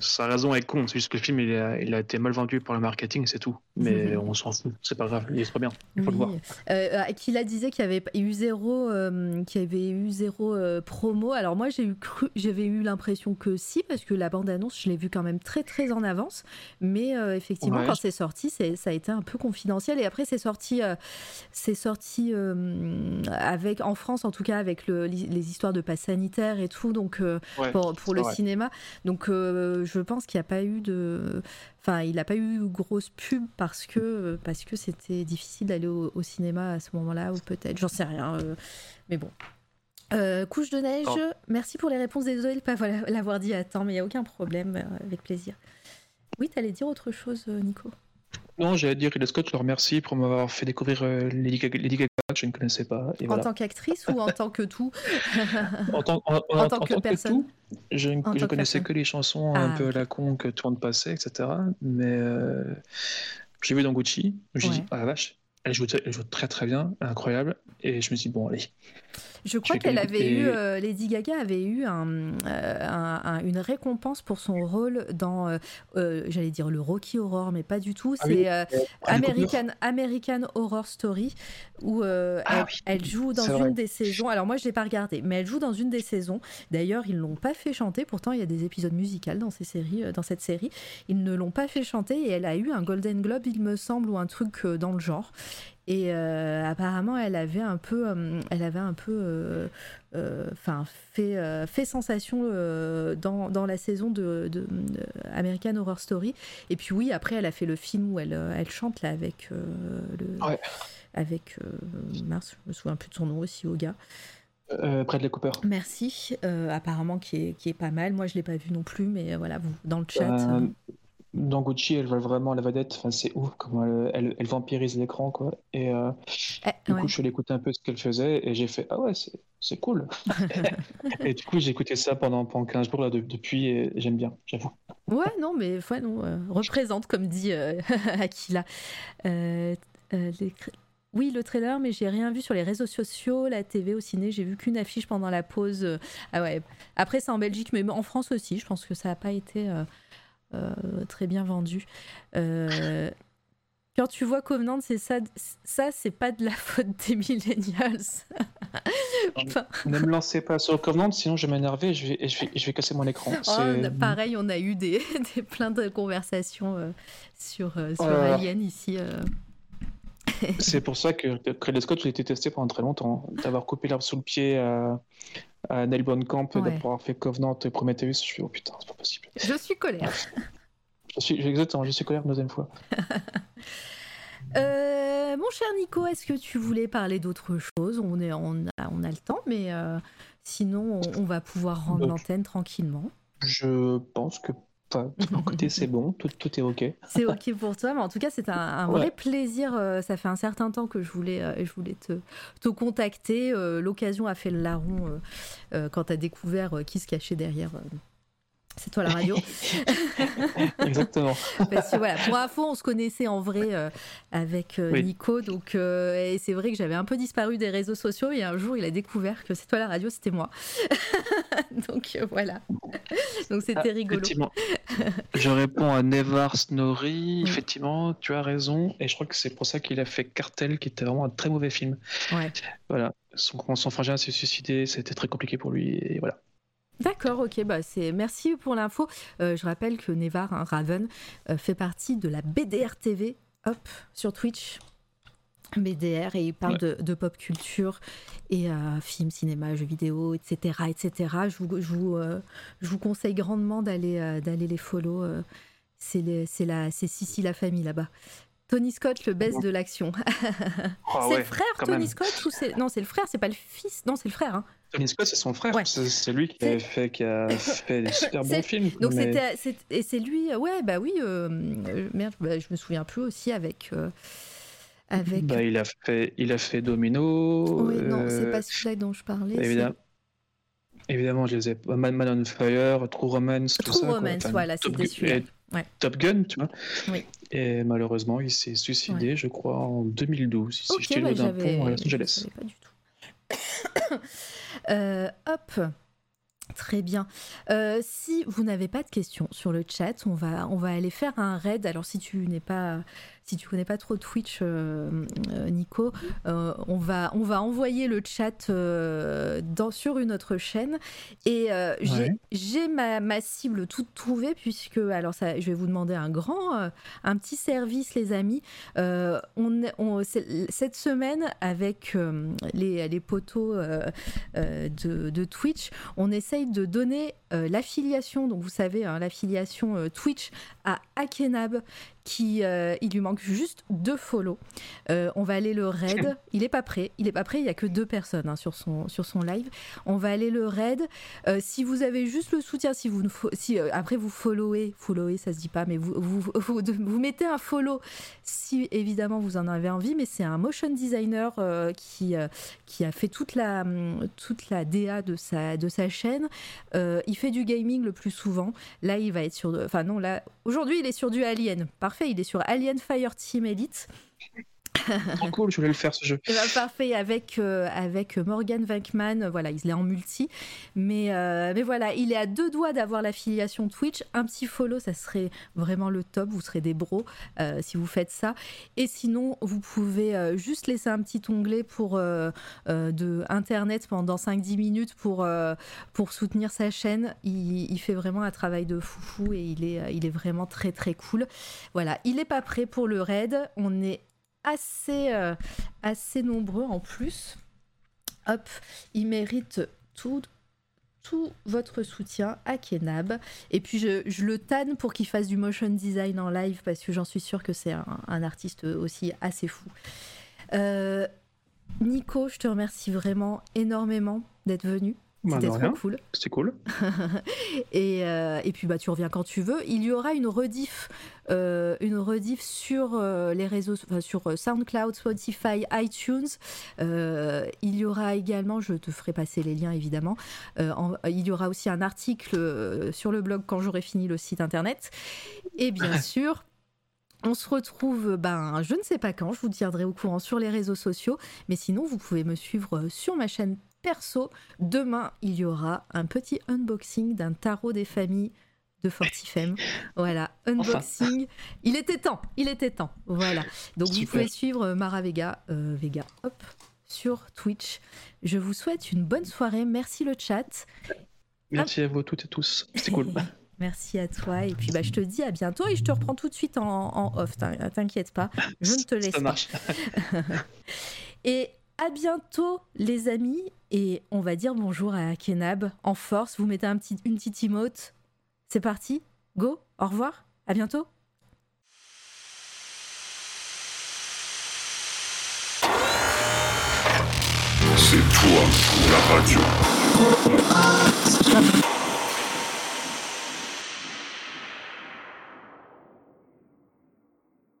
sa raison est con. C'est juste que le film il a, il a été mal vendu pour le marketing, c'est tout. Mais on s'en fout. C'est pas grave. Il est trop bien. Il faut le voir. Oui. Euh, euh, qui la disait qu'il y avait eu zéro, euh, qu'il avait eu zéro euh, promo. Alors moi j'ai eu cru, j'avais eu l'impression que si parce que la bande annonce je l'ai vue quand même très très en avance. Mais euh, effectivement Ouais. quand c'est sorti ça a été un peu confidentiel et après c'est sorti, euh, c'est sorti euh, avec en France en tout cas avec le, les histoires de pass sanitaire et tout donc Ouais. pour, pour le cinéma. Donc je pense qu'il n'y a pas eu de. Enfin, il n'a pas eu grosse pub parce que parce que c'était difficile d'aller au, au cinéma à ce moment-là, ou peut-être, j'en sais rien. mais bon. Euh, couche de neige, Oh. merci pour les réponses. Désolé de ne pas l'avoir dit à temps, mais il n'y a aucun problème, euh, avec plaisir. Oui, tu allais dire autre chose, euh, Nico Non, j'allais dire Ridley Scott, je le remercie pour m'avoir fait découvrir euh, Lady, Gaga, Lady Gaga, que je ne connaissais pas. Et En voilà. tant qu'actrice ou en tant que tout *laughs* En tant, en- en- en tant en que tant personne. tout, je, que connaissais personne. que les chansons Ah, un peu à ok. la con que tout le monde passait, etc. Mais euh, j'ai vu dans Gucci, j'ai dit, Ouais. ah la vache, elle joue, elle joue très très bien, incroyable. Et je me suis dit, bon, allez. Je crois qu'elle avait eu, euh, Lady Gaga avait eu un, euh, un- un- une récompense pour son rôle dans, euh, euh, j'allais dire le Rocky Horror, mais pas du tout. Ah C'est oui, euh, Cooper. American, American Horror Story, où euh, Ah elle, oui, elle joue dans une vrai. des saisons. Alors moi, je l'ai pas regardé, mais elle joue dans une des saisons. D'ailleurs, ils l'ont pas fait chanter. Pourtant, il y a des épisodes musicaux dans ces séries, euh, dans cette série. Ils ne l'ont pas fait chanter et elle a eu un Golden Globe, il me semble, ou un truc euh, dans le genre. Et euh, apparemment, elle avait un peu, euh, elle avait un peu, euh, enfin, fait, fait sensation dans, dans la saison de, de- de American Horror Story. Et puis oui, après, elle a fait le film où elle, elle chante là avec le, Ouais. avec mince, je me souviens plus de son nom aussi au gars. Euh, Bradley Cooper. Merci. Euh, apparemment, qui est, qui est pas mal. Moi, je l'ai pas vu non plus, mais voilà, vous dans le chat. Euh, dans Gucci, elle vole vraiment la vedette. Enfin, c'est ouf comment elle, elle, elle vampirise l'écran, quoi. Et euh, eh, du ouais. coup, je suis allé écouter un peu ce qu'elle faisait et j'ai fait, ah ouais, c'est cool. *laughs* et du coup, j'ai écouté ça pendant, pendant 15 jours là, de- depuis et j'aime bien, j'avoue. Ouais, non, mais ouais, non, euh, représente, comme dit euh, *laughs* Aquila. Euh, les Oui, le trailer, mais j'ai rien vu sur les réseaux sociaux, la TV, au ciné. J'ai vu qu'une affiche pendant la pause. Ah ouais. Après, c'est en Belgique, mais en France aussi. Je pense que ça n'a pas été très bien vendu. Euh, Quand tu vois Covenant, c'est ça, ça c'est pas de la *laughs* faute des millennials. Enfin, Ne me lancez pas sur Covenant, sinon je vais m'énerver et je vais, et je vais, et je vais casser mon écran. Oh, pareil, on a eu des, *laughs* des plein de conversations euh, sur, euh, sur. Alien ici. *laughs* C'est pour ça que Ridley Scott a été testé pendant très longtemps. D'avoir coupé l'arbre sous le pied à, à Neil Blomkamp, Ouais. d'avoir fait Covenant et Prometheus, je suis oh putain, c'est pas possible. Je suis colère. *laughs* Je suis, exactement, je suis colère une deuxième fois. *laughs* Euh, mon cher Nico, est-ce que tu voulais parler d'autre chose? On, est, on, a, on a le temps, mais euh, sinon, on, on va pouvoir rendre l'antenne tranquillement. Je pense que enfin, de mon côté, c'est bon, tout, tout est OK. C'est ok pour toi, mais en tout cas, c'est un, un vrai plaisir. euh, Ça fait un certain temps que je voulais, euh, je voulais te, te contacter. Euh, L'occasion a fait le larron quand tu as découvert qui se cachait derrière. C'est toi la radio. *laughs* Exactement. Parce que voilà, pour info, on se connaissait en vrai euh, avec euh, Oui. Nico, donc euh, et c'est vrai que j'avais un peu disparu des réseaux sociaux et un jour il a découvert que c'est toi la radio, c'était moi. *laughs* donc voilà, donc c'était Ah, rigolo. Effectivement. Je réponds à Nevar Snorri. Effectivement, tu as raison. Et je crois que c'est pour ça qu'il a fait Cartel, qui était vraiment un très mauvais film. Ouais. Voilà. Son, son frangin s'est suicidé, c'était très compliqué pour lui. Et voilà. D'accord, ok, bah c'est merci pour l'info. Euh, je rappelle que Nevar hein, Raven euh, fait partie de la BDR TV, hop, sur Twitch. BDR et il parle Ouais. de, de pop culture et euh, films, cinéma, jeux vidéo, etc., etc. Je vous, je vous, je vous conseille grandement d'aller d'aller les follow. c'est la c'est Sissi la famille là-bas. Tony Scott, le best de l'action. *laughs* c'est le frère Tony même. Scott ou c'est non c'est le frère, c'est pas le fils. Non c'est le frère. hein. Scott, c'est son frère. Ouais. C'est lui qui, C'est- avait fait, qui a *laughs* fait des super bons films. Donc mais- et c'est lui ouais bah oui euh, euh, merde bah, je me souviens plus aussi avec euh, avec Bah, il, a fait, il a fait Domino. oui non c'est pas celui-là dont je parlais Évidemment. Évidemment, je les ai. Man, Man on Fire, True Romance, tout ça. Romance Enfin, voilà Top c'était Gun- celui-là et Ouais. Top Gun, tu vois. Oui. Et malheureusement, il s'est suicidé, je crois, en 2012, ici, ok jeté bah, d'un pont à Los Angeles. pas du tout *coughs* Euh, hop Très bien. Euh, si vous n'avez pas de questions sur le chat, on va, on va aller faire un raid. Alors si tu n'es pas, si tu connais pas trop Twitch, euh, euh, Nico, euh, on va, on va envoyer le chat dans, sur une autre chaîne. Et j'ai- Ouais. j'ai ma, ma cible toute trouvée puisque, alors ça, je vais vous demander un grand, un petit service, les amis. On, on- c'est- cette semaine avec les, les poteaux de, de Twitch, on essaye de donner euh, l'affiliation, donc vous savez, hein, l'affiliation euh, Twitch à Akenab, qui euh, il lui manque juste deux follow. Euh, on va aller le raid. Il est pas prêt. Il est pas prêt. Il y a que deux personnes hein, sur son sur son live. On va aller le raid. Euh, si vous avez juste le soutien, si vous si après vous followez, followez, ça se dit pas, mais vous vous, vous, vous mettez un follow si évidemment vous en avez envie. Mais c'est un motion designer qui qui a fait toute la hum, toute la DA de sa de sa chaîne. Il fait du gaming le plus souvent. Là, il va être sur. Enfin non, là aujourd'hui, il est sur du Alien. Parfait, il est sur Alien Fireteam Elite. Trop *laughs* cool, je voulais le faire ce jeu. Eh ben, parfait avec euh, avec Morgan Venkman, euh, voilà, il est en multi, mais euh, mais voilà, il est à deux doigts d'avoir l'affiliation Twitch. Un petit follow, ça serait vraiment le top. Vous serez des bros euh, si vous faites ça. Et sinon, vous pouvez juste laisser un petit onglet pour de internet pendant 5-10 minutes pour pour soutenir sa chaîne. Il, il fait vraiment un travail de foufou et il est il est vraiment très très cool. Voilà, il est pas prêt pour le raid. On est assez, euh, assez nombreux en plus. Hop, il mérite tout, tout votre soutien à Kenab. Et puis je, le tanne pour qu'il fasse du motion design en live parce que j'en suis sûre que c'est un, un artiste aussi assez fou. Euh, Nico, je te remercie vraiment énormément d'être venu. Bah, C'était trop cool. C'est *laughs* cool. Et, euh, et puis bah tu reviens quand tu veux. Il y aura une rediff, euh, une rediff sur euh, les réseaux, enfin, sur SoundCloud, Spotify, iTunes. Il y aura également, je te ferai passer les liens évidemment. en- il y aura aussi un article sur le blog quand j'aurai fini le site internet. Et bien *laughs* sûr. On se retrouve, ben, je ne sais pas quand, je vous tiendrai au courant sur les réseaux sociaux, mais sinon vous pouvez me suivre sur ma chaîne perso. Demain, il y aura un petit unboxing d'un tarot des familles de Fortifem. *laughs* Voilà, unboxing. Il était temps, il était temps. Voilà. Donc vous pouvez suivre euh, Mara Vega, euh, Vega, hop, sur Twitch. Je vous souhaite une bonne soirée. Merci le chat. Merci à vous toutes et tous. C'était cool. *laughs* Merci à toi. Et puis bah, je te dis à bientôt et je te reprends tout de suite en, en off. t'in- T'inquiète pas, je ne te laisse Ça pas. marche. *laughs* Et à bientôt les amis et on va dire bonjour à Kenab en force. Vous mettez un petit, une petite emote. C'est parti, go, au revoir, à bientôt. C'est toi, la radio.